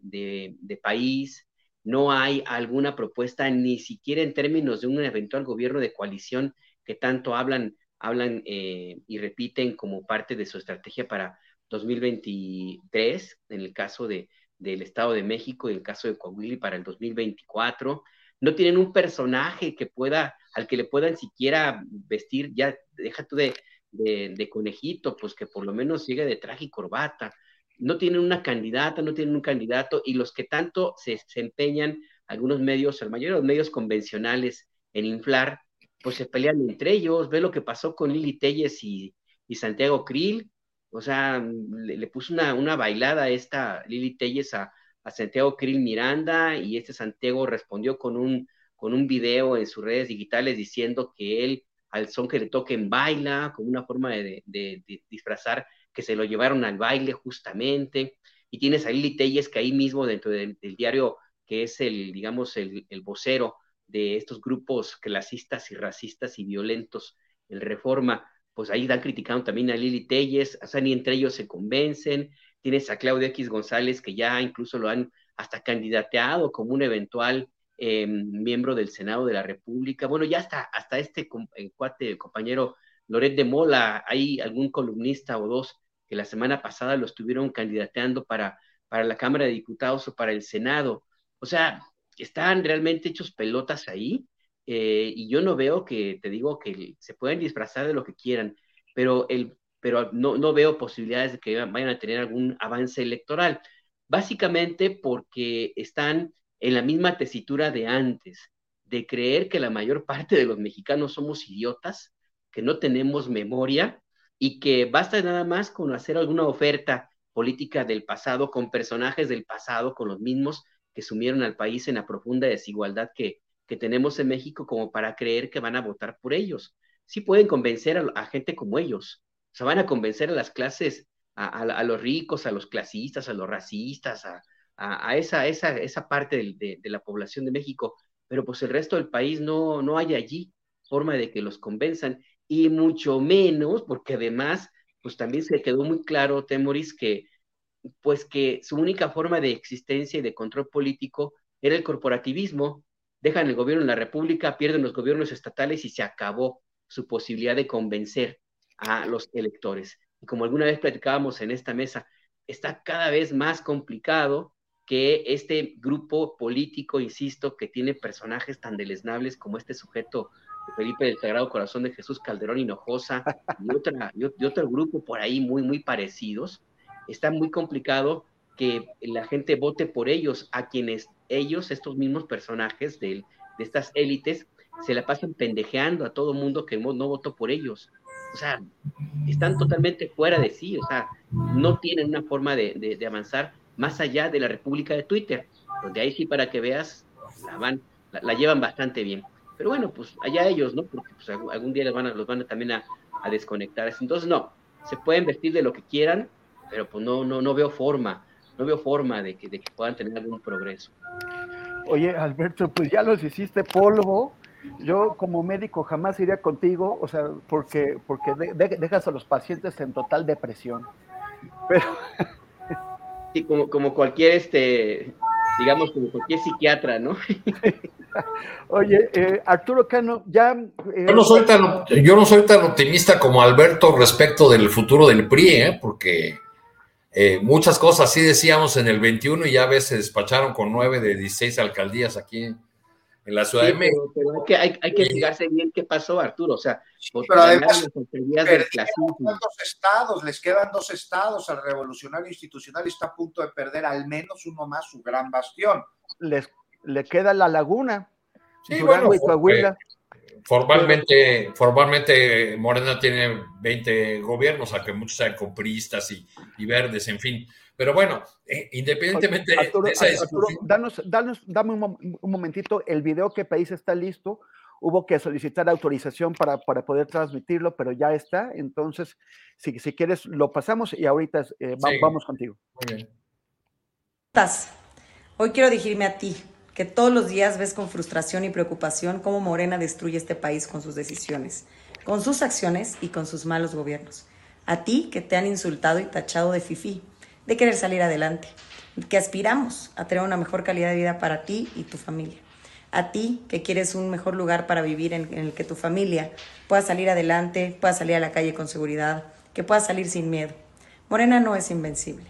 país, no hay alguna propuesta, ni siquiera en términos de un eventual gobierno de coalición que tanto hablan, hablan eh, y repiten como parte de su estrategia para 2023, en el caso de, del Estado de México y el caso de Coahuila para el 2024. No tienen un personaje que pueda, al que le puedan siquiera vestir, ya deja tú de, de, conejito, pues que por lo menos siga de traje y corbata. No tienen una candidata, no tienen un candidato, y los que tanto se, se empeñan, algunos medios, la mayoría de los medios convencionales, en inflar, pues se pelean entre ellos. Ve lo que pasó con Lili Telles y, Santiago Krill, o sea, le, puso una, una, bailada a esta Lili Telles a, a, Santiago Krill Miranda y este Santiago respondió con un, con un video en sus redes digitales diciendo que él al son que le toquen baila, como una forma de, disfrazar que se lo llevaron al baile justamente. Y tienes a Lili Telles que ahí mismo dentro del, diario que es el, digamos, el, vocero de estos grupos clasistas y racistas y violentos, el Reforma, pues ahí están criticando también a Lili Telles, o sea, ni entre ellos se convencen. Tienes a Claudio X González, que ya incluso lo han hasta candidateado como un eventual em, miembro del Senado de la República. Bueno, ya hasta, hasta este eh, cuate, compañero Loret de Mola, hay algún columnista o dos que la semana pasada lo estuvieron candidateando para, para la Cámara de Diputados o para el Senado. O sea, están realmente hechos pelotas ahí eh, y yo no veo que, te digo, que se pueden disfrazar de lo que quieran, pero, el, pero no, no veo posibilidades de que vayan a tener algún avance electoral, básicamente porque están en la misma tesitura de antes, de creer que la mayor parte de los mexicanos somos idiotas, que no tenemos memoria y que basta nada más con hacer alguna oferta política del pasado con personajes del pasado, con los mismos que sumieron al país en la profunda desigualdad que, que tenemos en México como para creer que van a votar por ellos. Sí pueden convencer a, gente como ellos, o sea, van a convencer a las clases, a, los ricos, a los clasistas, a los racistas, a, esa, esa, esa parte de, de, la población de México, pero pues el resto del país no, no hay allí forma de que los convenzan y mucho menos, porque además, pues también se quedó muy claro, Temoris, que pues que su única forma de existencia y de control político era el corporativismo. Dejan el gobierno en la República, pierden los gobiernos estatales y se acabó su posibilidad de convencer a los electores. Y como alguna vez platicábamos en esta mesa, está cada vez más complicado que este grupo político, insisto, que tiene personajes tan deleznables como este sujeto Felipe del Sagrado Corazón de Jesús Calderón Hinojosa y, otra, y otro grupo por ahí muy, muy parecidos, está muy complicado que la gente vote por ellos, a quienes ellos, estos mismos personajes de, de estas élites, se la pasan pendejeando a todo mundo que no, votó por ellos. O sea, están totalmente fuera de sí, o sea, no tienen una forma de, de, avanzar más allá de la República de Twitter, donde ahí sí para que veas, la, van, la, llevan bastante bien. Pero bueno, pues allá ellos, ¿no? Porque pues, algún día los van a, los van a también a, desconectar. Entonces, no, se pueden vestir de lo que quieran, pero pues no, no, no veo forma, no veo forma de que, de puedan tener algún progreso. Oye, Alberto, pues ya los hiciste polvo. Yo como médico jamás iría contigo, o sea, porque, porque dejas a los pacientes en total depresión. Pero... [LAUGHS] Sí, como, como cualquier, este, digamos, como cualquier psiquiatra, ¿no? [LAUGHS] Oye, eh, Arturo Cano, ya... Eh, yo, no soy tan, yo no soy tan optimista como Alberto respecto del futuro del PRI, ¿eh? porque eh, muchas cosas sí decíamos en el 21 y ya a veces despacharon con 9 de 16 alcaldías aquí en, la Ciudad de México. Pero, hay, que, hay, hay que fijarse bien qué pasó, Arturo. O sea, pero además, les quedan dos estados, les quedan dos estados al revolucionario institucional y está a punto de perder al menos uno más su gran bastión. Les, le queda la laguna. Sí, bueno, y Coahuila. Formalmente, formalmente Morena tiene 20 gobiernos, aunque muchos sean compristas y, y verdes, en fin. Pero bueno, eh, independientemente de esa discusión. danos, danos, dame un, momentito, el video que pedís está listo. Hubo que solicitar autorización para, para poder transmitirlo, pero ya está. Entonces, si, si quieres, lo pasamos y ahorita eh, vamos contigo. Muy bien. Hoy quiero dirigirme a ti que todos los días ves con frustración y preocupación cómo Morena destruye este país con sus decisiones, con sus acciones y con sus malos gobiernos. A ti que te han insultado y tachado de fifí, de querer salir adelante, que aspiramos a tener una mejor calidad de vida para ti y tu familia. A ti que quieres un mejor lugar para vivir en, el que tu familia pueda salir adelante, pueda salir a la calle con seguridad, que pueda salir sin miedo. Morena no es invencible.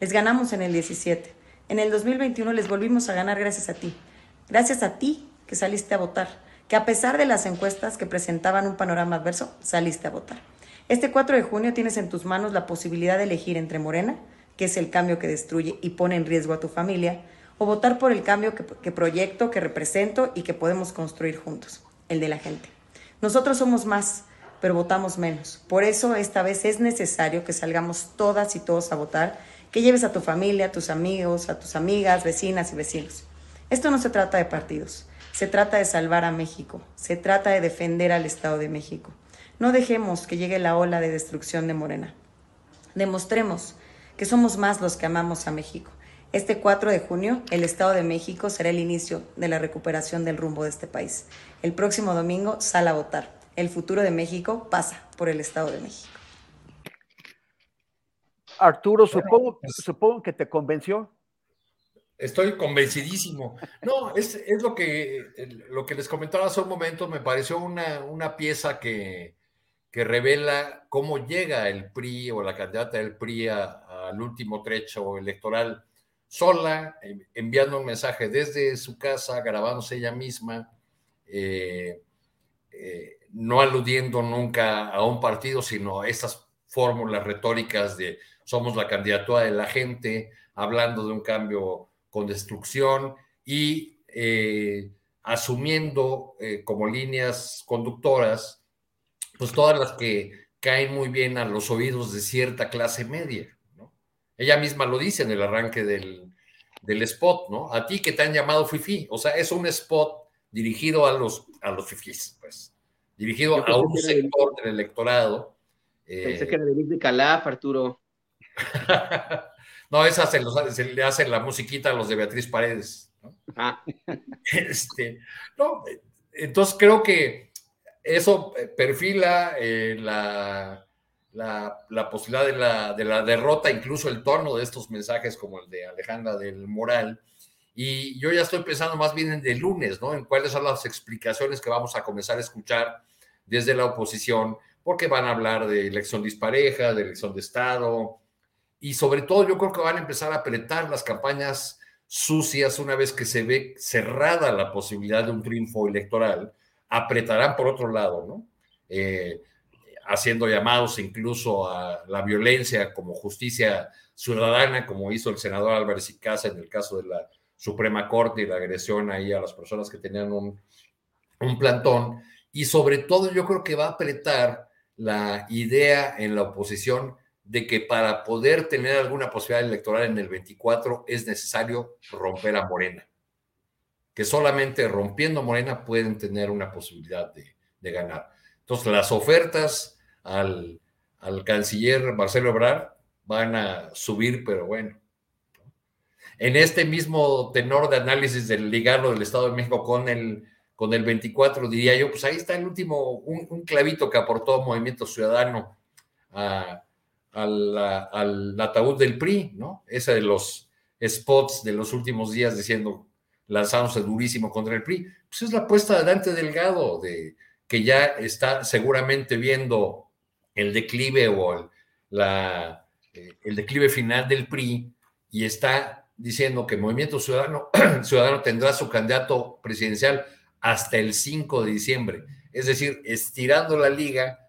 Les ganamos en el 17 en el 2021 les volvimos a ganar gracias a ti. Gracias a ti que saliste a votar, que a pesar de las encuestas que presentaban un panorama adverso, saliste a votar. Este 4 de junio tienes en tus manos la posibilidad de elegir entre Morena, que es el cambio que destruye y pone en riesgo a tu familia, o votar por el cambio que, que proyecto, que represento y que podemos construir juntos, el de la gente. Nosotros somos más, pero votamos menos. Por eso esta vez es necesario que salgamos todas y todos a votar que lleves a tu familia, a tus amigos, a tus amigas, vecinas y vecinos. Esto no se trata de partidos, se trata de salvar a México, se trata de defender al Estado de México. No dejemos que llegue la ola de destrucción de Morena. Demostremos que somos más los que amamos a México. Este 4 de junio, el Estado de México será el inicio de la recuperación del rumbo de este país. El próximo domingo, sal a votar. El futuro de México pasa por el Estado de México. Arturo, supongo, supongo que te convenció. Estoy convencidísimo. No, es, lo, que, lo que les comentaba hace un momento, me pareció una, una pieza que, que revela cómo llega el PRI o la candidata del PRI al último trecho electoral sola, enviando un mensaje desde su casa, grabándose ella misma, eh, eh, no aludiendo nunca a un partido, sino a estas fórmulas retóricas de somos la candidatura de la gente, hablando de un cambio con destrucción y eh, asumiendo como líneas conductoras pues todas las que caen muy bien a los oídos de cierta clase media. Ella misma lo dice en el arranque del, spot, ¿no? A ti que te han llamado fifi, o sea, es un spot dirigido a los, a los fifís, pues, dirigido a un sector del electorado. Pensé que era de Calaf, Arturo. [LAUGHS] no, esa se, se, le hace la musiquita a los de Beatriz Paredes. ¿no? Ah. [LAUGHS] Este, no, entonces creo que eso eh, perfila eh, la, la, posibilidad de la, de la, derrota, incluso el tono de estos mensajes como el de Alejandra del Moral. Y yo ya estoy pensando más bien en el lunes, ¿no? En cuáles son las explicaciones que vamos a comenzar a escuchar desde la oposición, porque van a hablar de elección dispareja, de elección de Estado, y sobre todo yo creo que van a empezar a apretar las campañas sucias una vez que se ve cerrada la posibilidad de un triunfo electoral apretarán por otro lado, ¿no? Eh, haciendo llamados incluso a la violencia como justicia ciudadana, como hizo el senador Álvarez y Casa en el caso de la Suprema Corte y la agresión ahí a las personas que tenían un, un plantón. Y sobre todo yo creo que va a apretar la idea en la oposición de que para poder tener alguna posibilidad electoral en el 24 es necesario romper a Morena que solamente rompiendo Morena pueden tener una posibilidad de, ganar. Entonces, las ofertas al, canciller Marcelo Ebrard van a subir, pero bueno. En este mismo tenor de análisis del ligarlo del Estado de México con el, con el 24, diría yo, pues ahí está el último, un, clavito que aportó Movimiento Ciudadano al, al ataúd del PRI, ¿no? Ese de los spots de los últimos días diciendo lanzándose durísimo contra el PRI. Pues es la apuesta de Dante Delgado, de, que ya está seguramente viendo el declive o el, declive final del PRI y está diciendo que Movimiento Ciudadano, [CLEARS THROAT] Ciudadano tendrá su candidato presidencial hasta el 5 de diciembre. Es decir, estirando la liga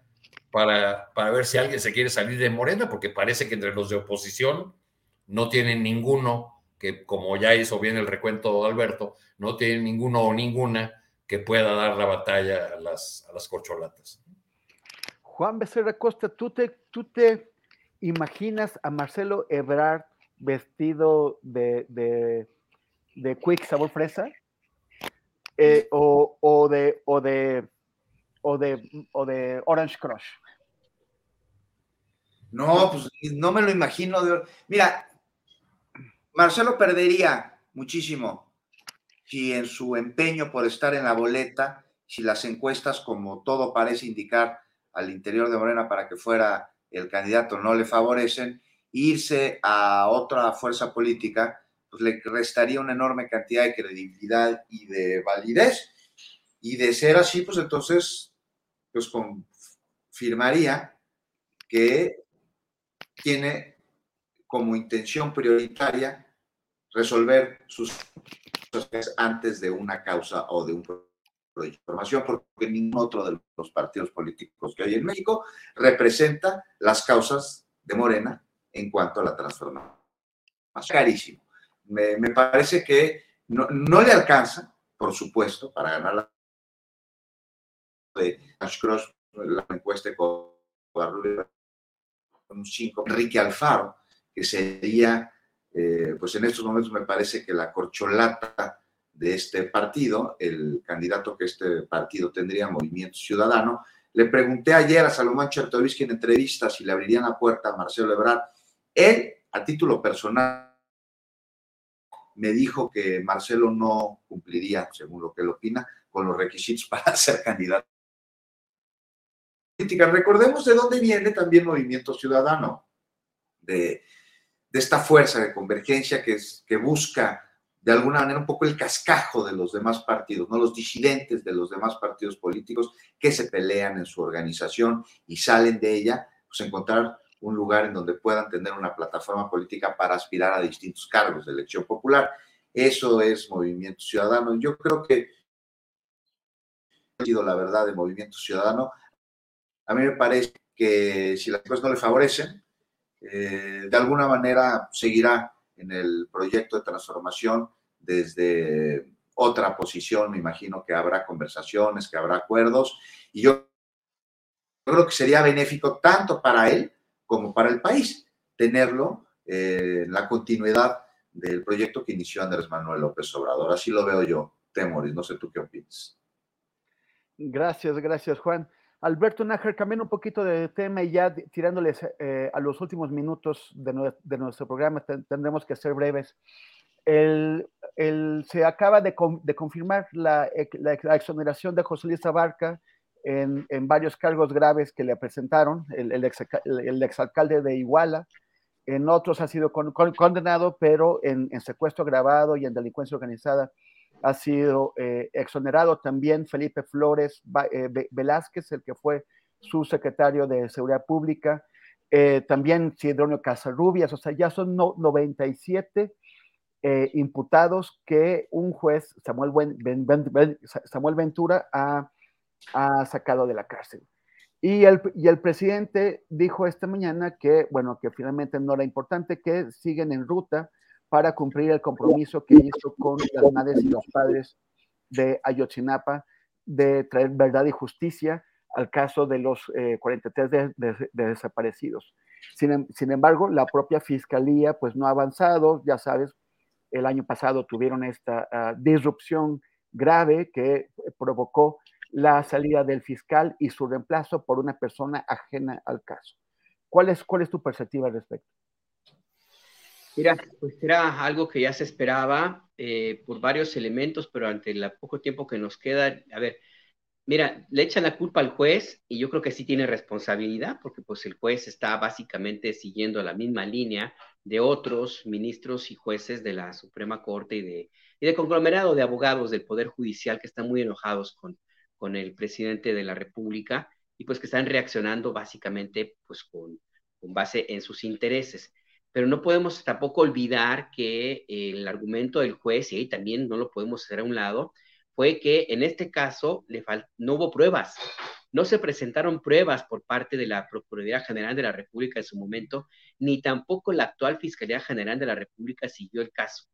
para, para ver si alguien se quiere salir de Morena, porque parece que entre los de oposición no tienen ninguno que como ya hizo bien el recuento Alberto, no tiene ninguno o ninguna que pueda dar la batalla a las, a las corcholatas. Juan Becerra Costa, ¿tú te, ¿tú te imaginas a Marcelo Ebrard vestido de, de, de Quick Sabor Fresa? Eh, o, o, de, o, de, o, de, o de Orange Crush. No, pues no me lo imagino. Mira, Marcelo perdería muchísimo si en su empeño por estar en la boleta, si las encuestas, como todo parece indicar al interior de Morena para que fuera el candidato, no le favorecen, irse a otra fuerza política, pues le restaría una enorme cantidad de credibilidad y de validez. Y de ser así, pues entonces, pues confirmaría que tiene como intención prioritaria resolver sus antes de una causa o de un proyecto de información, porque ningún otro de los partidos políticos que hay en México representa las causas de Morena en cuanto a la transformación. Carísimo. Me, me parece que no, no, le alcanza, por supuesto, para ganar la de Cross, la encuesta con un 5, Enrique Alfaro, que sería eh, pues en estos momentos me parece que la corcholata de este partido, el candidato que este partido tendría, Movimiento Ciudadano, le pregunté ayer a Salomón Chertovisky en entrevista si le abrirían la puerta a Marcelo Ebrard. Él, a título personal, me dijo que Marcelo no cumpliría, según lo que él opina, con los requisitos [LAUGHS] para ser candidato. Recordemos de dónde viene también Movimiento Ciudadano, de de esta fuerza de convergencia que, es, que busca de alguna manera un poco el cascajo de los demás partidos, no los disidentes de los demás partidos políticos que se pelean en su organización y salen de ella, pues encontrar un lugar en donde puedan tener una plataforma política para aspirar a distintos cargos de elección popular. Eso es movimiento ciudadano. Yo creo que ha sido la verdad de movimiento ciudadano. A mí me parece que si las cosas no le favorecen, eh, de alguna manera seguirá en el proyecto de transformación desde otra posición. Me imagino que habrá conversaciones, que habrá acuerdos. Y yo creo que sería benéfico tanto para él como para el país tenerlo eh, en la continuidad del proyecto que inició Andrés Manuel López Obrador. Así lo veo yo, Temoris. No sé tú qué opinas. Gracias, gracias, Juan. Alberto Nájar, cambiando un poquito de tema y ya tirándoles eh, a los últimos minutos de, nuestro programa, tendremos que ser breves. El, se acaba de, confirmar la, exoneración de José Luis Abarca en, varios cargos graves que le presentaron, el, exalcalde de Iguala. En otros ha sido condenado, pero en, secuestro agravado y en delincuencia organizada ha sido eh, exonerado también Felipe Flores eh, Velázquez, el que fue su secretario de Seguridad Pública, eh, también Sidronio Casarrubias, o sea, ya son 97 imputados que un juez, Samuel, Samuel Ventura, ha, sacado de la cárcel. Y el, y el, presidente dijo esta mañana que, bueno, que finalmente no era importante, que siguen en ruta para cumplir el compromiso que hizo con las madres y los padres de Ayotzinapa de traer verdad y justicia al caso de los 43 eh, de, desaparecidos. Sin, embargo, la propia fiscalía pues no ha avanzado, ya sabes, el año pasado tuvieron esta ah, disrupción grave que provocó la salida del fiscal y su reemplazo por una persona ajena al caso. ¿Cuál es, cuál es tu perspectiva al respecto? Mira, pues era algo que ya se esperaba eh, por varios elementos, pero ante el poco tiempo que nos queda, a ver, mira, le echan la culpa al juez y yo creo que sí tiene responsabilidad, porque pues el juez está básicamente siguiendo la misma línea de otros ministros y jueces de la Suprema Corte y de, y de conglomerado de abogados del Poder Judicial que están muy enojados con, con el presidente de la República y pues que están reaccionando básicamente pues con, con base en sus intereses pero no podemos tampoco olvidar que el argumento del juez, y ahí también no lo podemos hacer a un lado, fue que en este caso le no hubo pruebas, no se presentaron pruebas por parte de la Procuraduría General de la República en su momento, ni tampoco la actual Fiscalía General de la República siguió el caso.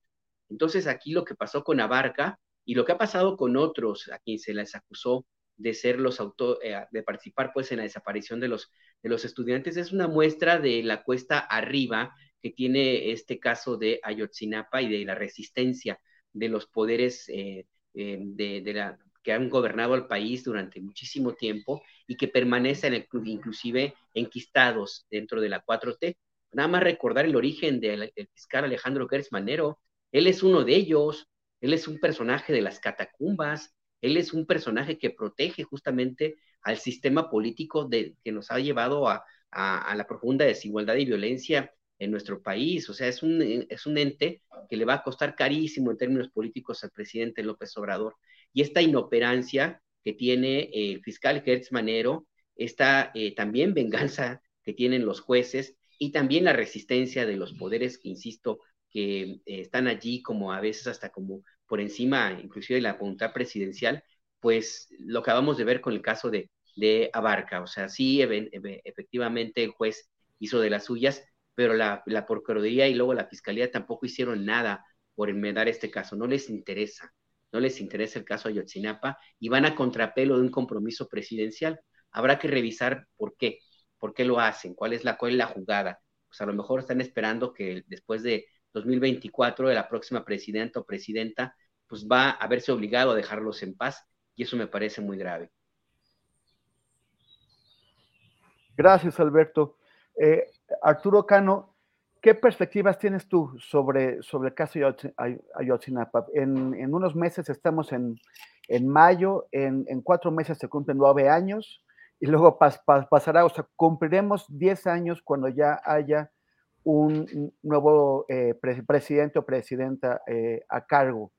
Entonces aquí lo que pasó con Abarca y lo que ha pasado con otros a quien se les acusó de ser los auto, eh, de participar pues en la desaparición de los, de los estudiantes es una muestra de la cuesta arriba que tiene este caso de Ayotzinapa y de la resistencia de los poderes eh, eh, de, la, que han gobernado al país durante muchísimo tiempo y que permanecen inclusive enquistados dentro de la 4T. Nada más recordar el origen del, fiscal Alejandro Gertz Manero. Él es uno de ellos, él es un personaje de las catacumbas, él es un personaje que protege justamente al sistema político de, que nos ha llevado a, a la profunda desigualdad y violencia en nuestro país. O sea, es un, es un ente que le va a costar carísimo en términos políticos al presidente López Obrador. Y esta inoperancia que tiene el fiscal Gertz Manero, esta eh, también venganza que tienen los jueces y también la resistencia de los poderes que, insisto, que eh, están allí como a veces hasta como por encima inclusive de la voluntad presidencial, pues lo acabamos de ver con el caso de, de Abarca. O sea, sí, efectivamente el juez hizo de las suyas, pero la, la Procuraduría y luego la Fiscalía tampoco hicieron nada por enmendar este caso, no les interesa, no les interesa el caso Ayotzinapa y van a contrapelo de un compromiso presidencial. Habrá que revisar por qué, por qué lo hacen, cuál es la, cuál es la jugada. Pues a lo mejor están esperando que después de 2024 de la próxima presidenta o presidenta, pues va a verse obligado a dejarlos en paz y eso me parece muy grave. Gracias, Alberto. Eh, Arturo Cano, ¿qué perspectivas tienes tú sobre, sobre el caso Ayotzinapa? En, en unos meses estamos en, en mayo, en, en, cuatro meses se cumplen nueve años y luego pasará, o sea, cumpliremos diez años cuando ya haya un nuevo presidente o presidenta a cargo.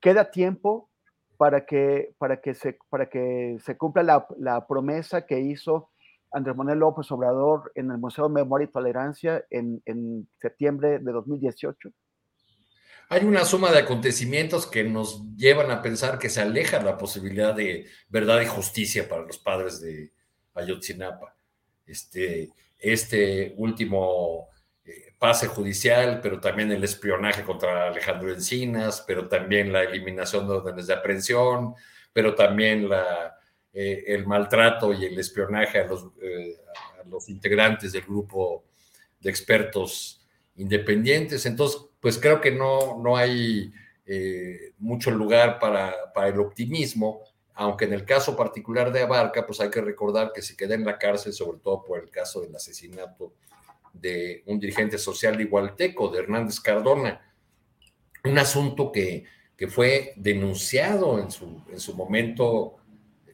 Queda tiempo para que, para que, se, para que se cumpla la, la promesa que hizo Andrés Manuel López Obrador en el Museo de Memoria y Tolerancia en, en septiembre de 2018? Hay una suma de acontecimientos que nos llevan a pensar que se aleja la posibilidad de verdad y justicia para los padres de Ayotzinapa. Este, este último eh, pase judicial, pero también el espionaje contra Alejandro Encinas, pero también la eliminación de órdenes de aprehensión, pero también la, eh, el maltrato y el espionaje a los, eh, a los integrantes del grupo de expertos independientes. Entonces, pues creo que no, no hay mucho lugar para, para el optimismo, aunque en el caso particular de Abarca, pues hay que recordar que se queda en la cárcel, sobre todo por el caso del asesinato de un dirigente social igualteco, de Hernández Cardona, un asunto que, que fue denunciado en su, en su momento.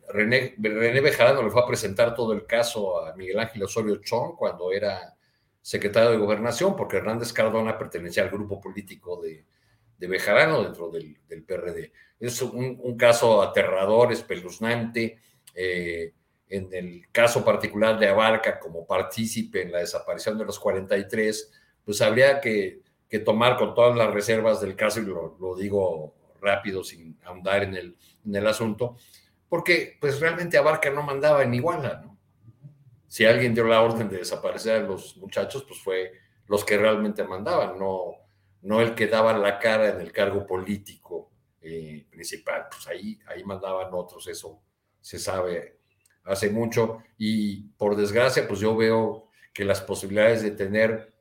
René, Bejarano le fue a presentar todo el caso a Miguel Ángel Osorio Chong cuando era secretario de Gobernación, porque Hernández Cardona pertenecía al grupo político de, Bejarano dentro del, PRD. Es un, caso aterrador, espeluznante. Eh, en el caso particular de Abarca como partícipe en la desaparición de los 43, pues habría que, tomar con todas las reservas del caso, y lo, digo rápido sin ahondar en el asunto, porque pues realmente Abarca no mandaba en Iguala, ¿no? Si alguien dio la orden de desaparecer a los muchachos, pues fue los que realmente mandaban, no, no el que daba la cara en el cargo político eh, principal, pues ahí, ahí mandaban otros, eso se sabe hace mucho. Y por desgracia, pues yo veo que las posibilidades de tener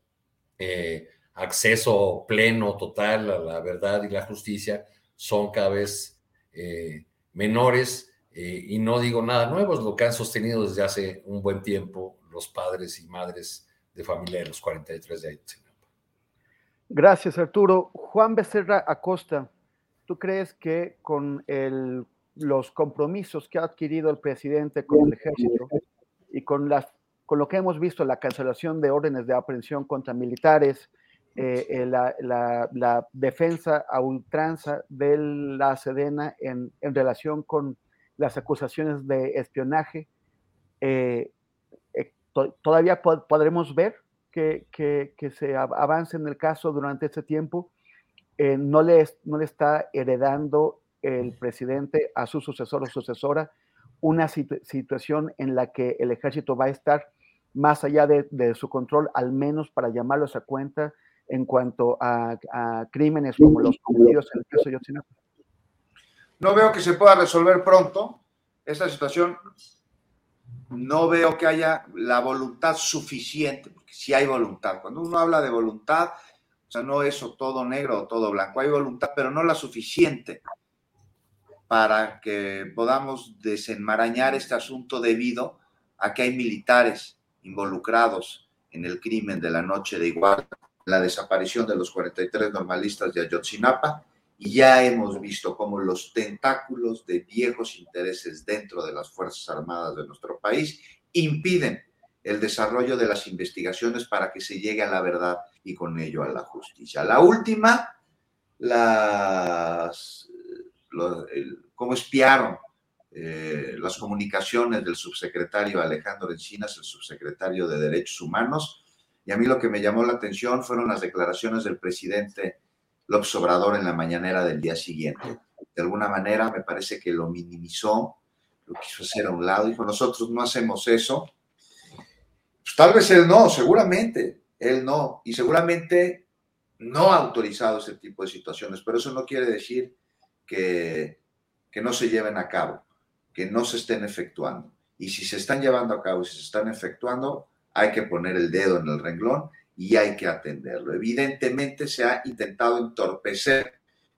eh, acceso pleno, total a la verdad y la justicia son cada vez eh, menores eh, y no digo nada nuevo, es lo que han sostenido desde hace un buen tiempo los padres y madres de familia de los 43 de Ayotzinapa. Gracias, Arturo. Juan Becerra Acosta, ¿tú crees que con el los compromisos que ha adquirido el presidente con el ejército y con, las, con lo que hemos visto, la cancelación de órdenes de aprehensión contra militares, eh, eh, la, la, defensa a ultranza de la Sedena en, en relación con las acusaciones de espionaje, eh, todavía podremos ver que, se avance en el caso durante este tiempo. no, le, no le está heredando el presidente a su sucesor o sucesora una situación en la que el ejército va a estar más allá de, su control, al menos para llamarlos a cuenta en cuanto a, crímenes como los cometidos en el caso de Yotzinapa. No veo que se pueda resolver pronto esta situación. No veo que haya la voluntad suficiente, porque si hay voluntad. Cuando uno habla de voluntad, o sea, no es todo negro o todo blanco. Hay voluntad, pero no la suficiente para que podamos desenmarañar este asunto debido a que hay militares involucrados en el crimen de la noche de igual, la desaparición de los 43 normalistas de Ayotzinapa, y ya hemos visto cómo los tentáculos de viejos intereses dentro de las Fuerzas Armadas de nuestro país impiden el desarrollo de las investigaciones para que se llegue a la verdad y con ello a la justicia. La última, las cómo espiaron eh, las comunicaciones del subsecretario Alejandro Encinas, el subsecretario de Derechos Humanos. Y a mí lo que me llamó la atención fueron las declaraciones del presidente López Obrador en la mañanera del día siguiente. De alguna manera me parece que lo minimizó, lo quiso hacer a un lado, dijo, nosotros no hacemos eso. Pues tal vez él no, seguramente, él no, y seguramente no ha autorizado ese tipo de situaciones, pero eso no quiere decir que, que no se lleven a cabo, que no se estén efectuando. Y si se están llevando a cabo si se están efectuando, hay que poner el dedo en el renglón y hay que atenderlo. Evidentemente se ha intentado entorpecer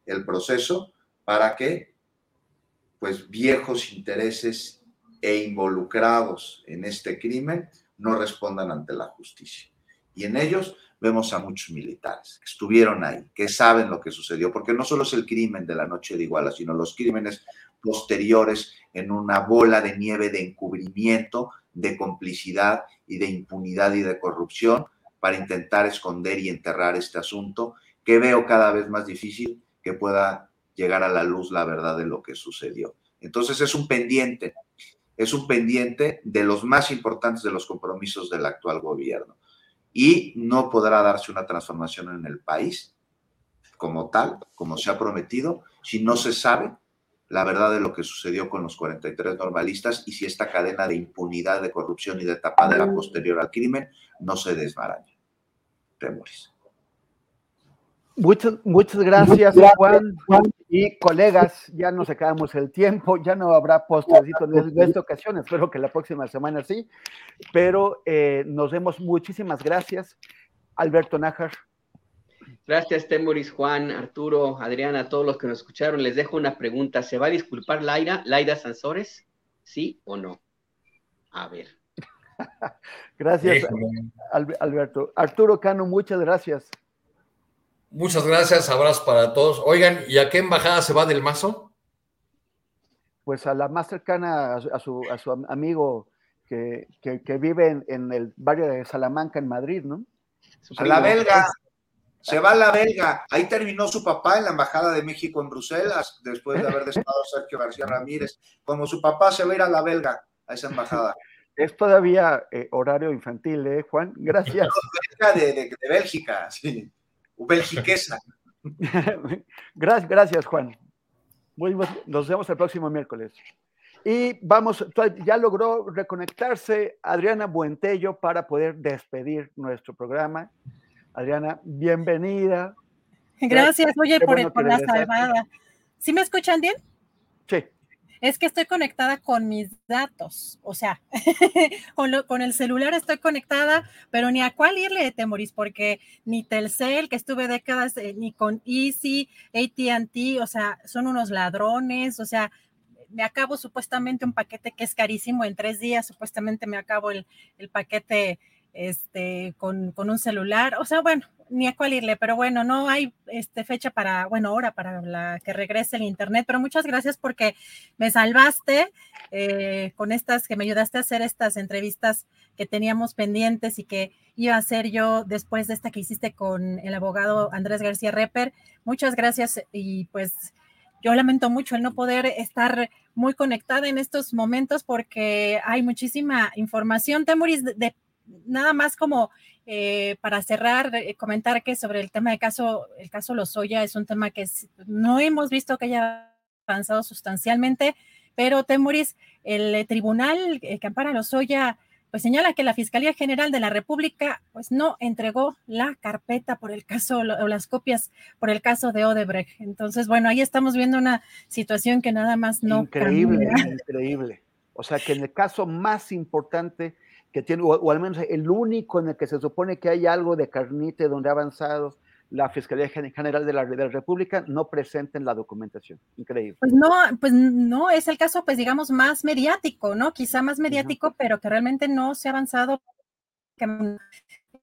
el proceso para que pues viejos intereses e involucrados en este crimen no respondan ante la justicia. Y en ellos vemos a muchos militares que estuvieron ahí, que saben lo que sucedió, porque no solo es el crimen de la noche de Iguala, sino los crímenes posteriores en una bola de nieve de encubrimiento, de complicidad y de impunidad y de corrupción para intentar esconder y enterrar este asunto, que veo cada vez más difícil que pueda llegar a la luz la verdad de lo que sucedió. Entonces es un pendiente, es un pendiente de los más importantes de los compromisos del actual gobierno. Y no podrá darse una transformación en el país como tal, como se ha prometido, si no se sabe la verdad de lo que sucedió con los 43 normalistas y si esta cadena de impunidad, de corrupción y de tapadera posterior al crimen no se desmaraña. Temores. Muchas, muchas gracias, Juan, y colegas. Ya nos acabamos el tiempo, ya no habrá postrecito de esta ocasión. Espero que la próxima semana sí, pero eh, nos vemos. Muchísimas gracias, Alberto Nájar. Gracias, Temoris, Juan, Arturo, Adriana, todos los que nos escucharon. Les dejo una pregunta. ¿Se va a disculpar Laira, Laira Sansores? ¿Sí o no? A ver. [LAUGHS] gracias, Alberto. Arturo Cano, muchas gracias. Muchas gracias, abrazos para todos. Oigan, ¿y a qué embajada se va del mazo? Pues a la más cercana a su, a su, amigo que, vive en, el barrio de Salamanca, en Madrid, ¿no? A la belga. Se va a la belga. Ahí terminó su papá en la Embajada de México en Bruselas, después de haber despado a Sergio García Ramírez. Como su papá se va a ir a la belga, a esa embajada. Es todavía eh, horario infantil, ¿eh, Juan? Gracias. [LAUGHS] de, de, de Bélgica, sí belgiquesa. [LAUGHS] gracias, gracias, Juan. nos vemos el próximo miércoles. Y vamos, ya logró reconectarse Adriana Buentello para poder despedir nuestro programa. Adriana, bienvenida. Gracias, oye, por, por la salvada. ¿Sí me escuchan bien? Sí es que estoy conectada con mis datos, o sea, [LAUGHS] con, el celular estoy conectada, pero ni a cuál irle de Temoris, porque ni Telcel, que estuve décadas, eh, ni con Easy, ATT, o sea, son unos ladrones, o sea, me acabo supuestamente un paquete que es carísimo en tres días, supuestamente me acabo el, el paquete este, con, con, un celular, o sea, bueno, ni a cuál irle, pero bueno, no hay este, fecha para, bueno, hora para la que regrese el internet, pero muchas gracias porque me salvaste eh, con estas, que me ayudaste a hacer estas entrevistas que teníamos pendientes y que iba a hacer yo después de esta que hiciste con el abogado Andrés García Reper. Muchas gracias y pues yo lamento mucho el no poder estar muy conectada en estos momentos porque hay muchísima información. Temuris, de nada más como eh, para cerrar, eh, comentar que sobre el tema de caso, el caso Lozoya es un tema que no hemos visto que haya avanzado sustancialmente, pero Temuris, el eh, tribunal que ampara Lozoya, pues señala que la Fiscalía General de la República pues no entregó la carpeta por el caso o las copias por el caso de Odebrecht. Entonces, bueno, ahí estamos viendo una situación que nada más no. Increíble, increíble. O sea que en el caso más importante que tiene, o, al menos el único en el que se supone que hay algo de carnite donde ha avanzado la Fiscalía General de la, República, no presenten la documentación. Increíble. Pues no, pues no, es el caso, pues digamos, más mediático, ¿no? Quizá más mediático, pero que realmente no se ha avanzado.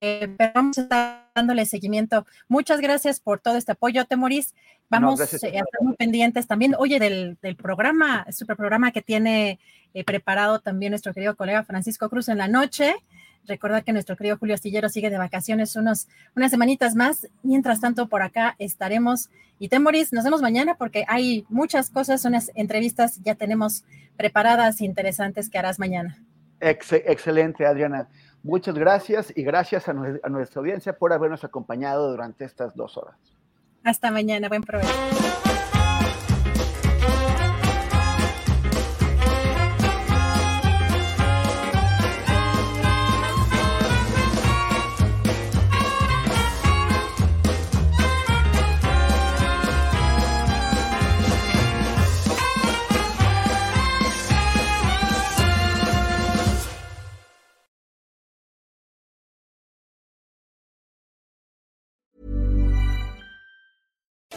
Eh, pero vamos a estar dándole seguimiento. Muchas gracias por todo este apoyo, Temoris. Vamos eh, a estar muy pendientes también, oye, del, del programa, super programa que tiene eh, preparado también nuestro querido colega Francisco Cruz en la noche. Recordar que nuestro querido Julio Astillero sigue de vacaciones unos, unas semanitas más. Mientras tanto, por acá estaremos. Y Temoris, nos vemos mañana porque hay muchas cosas, unas entrevistas ya tenemos preparadas interesantes que harás mañana. excelente, Adriana. Muchas gracias y gracias a, a nuestra audiencia por habernos acompañado durante estas dos horas. Hasta mañana, buen provecho.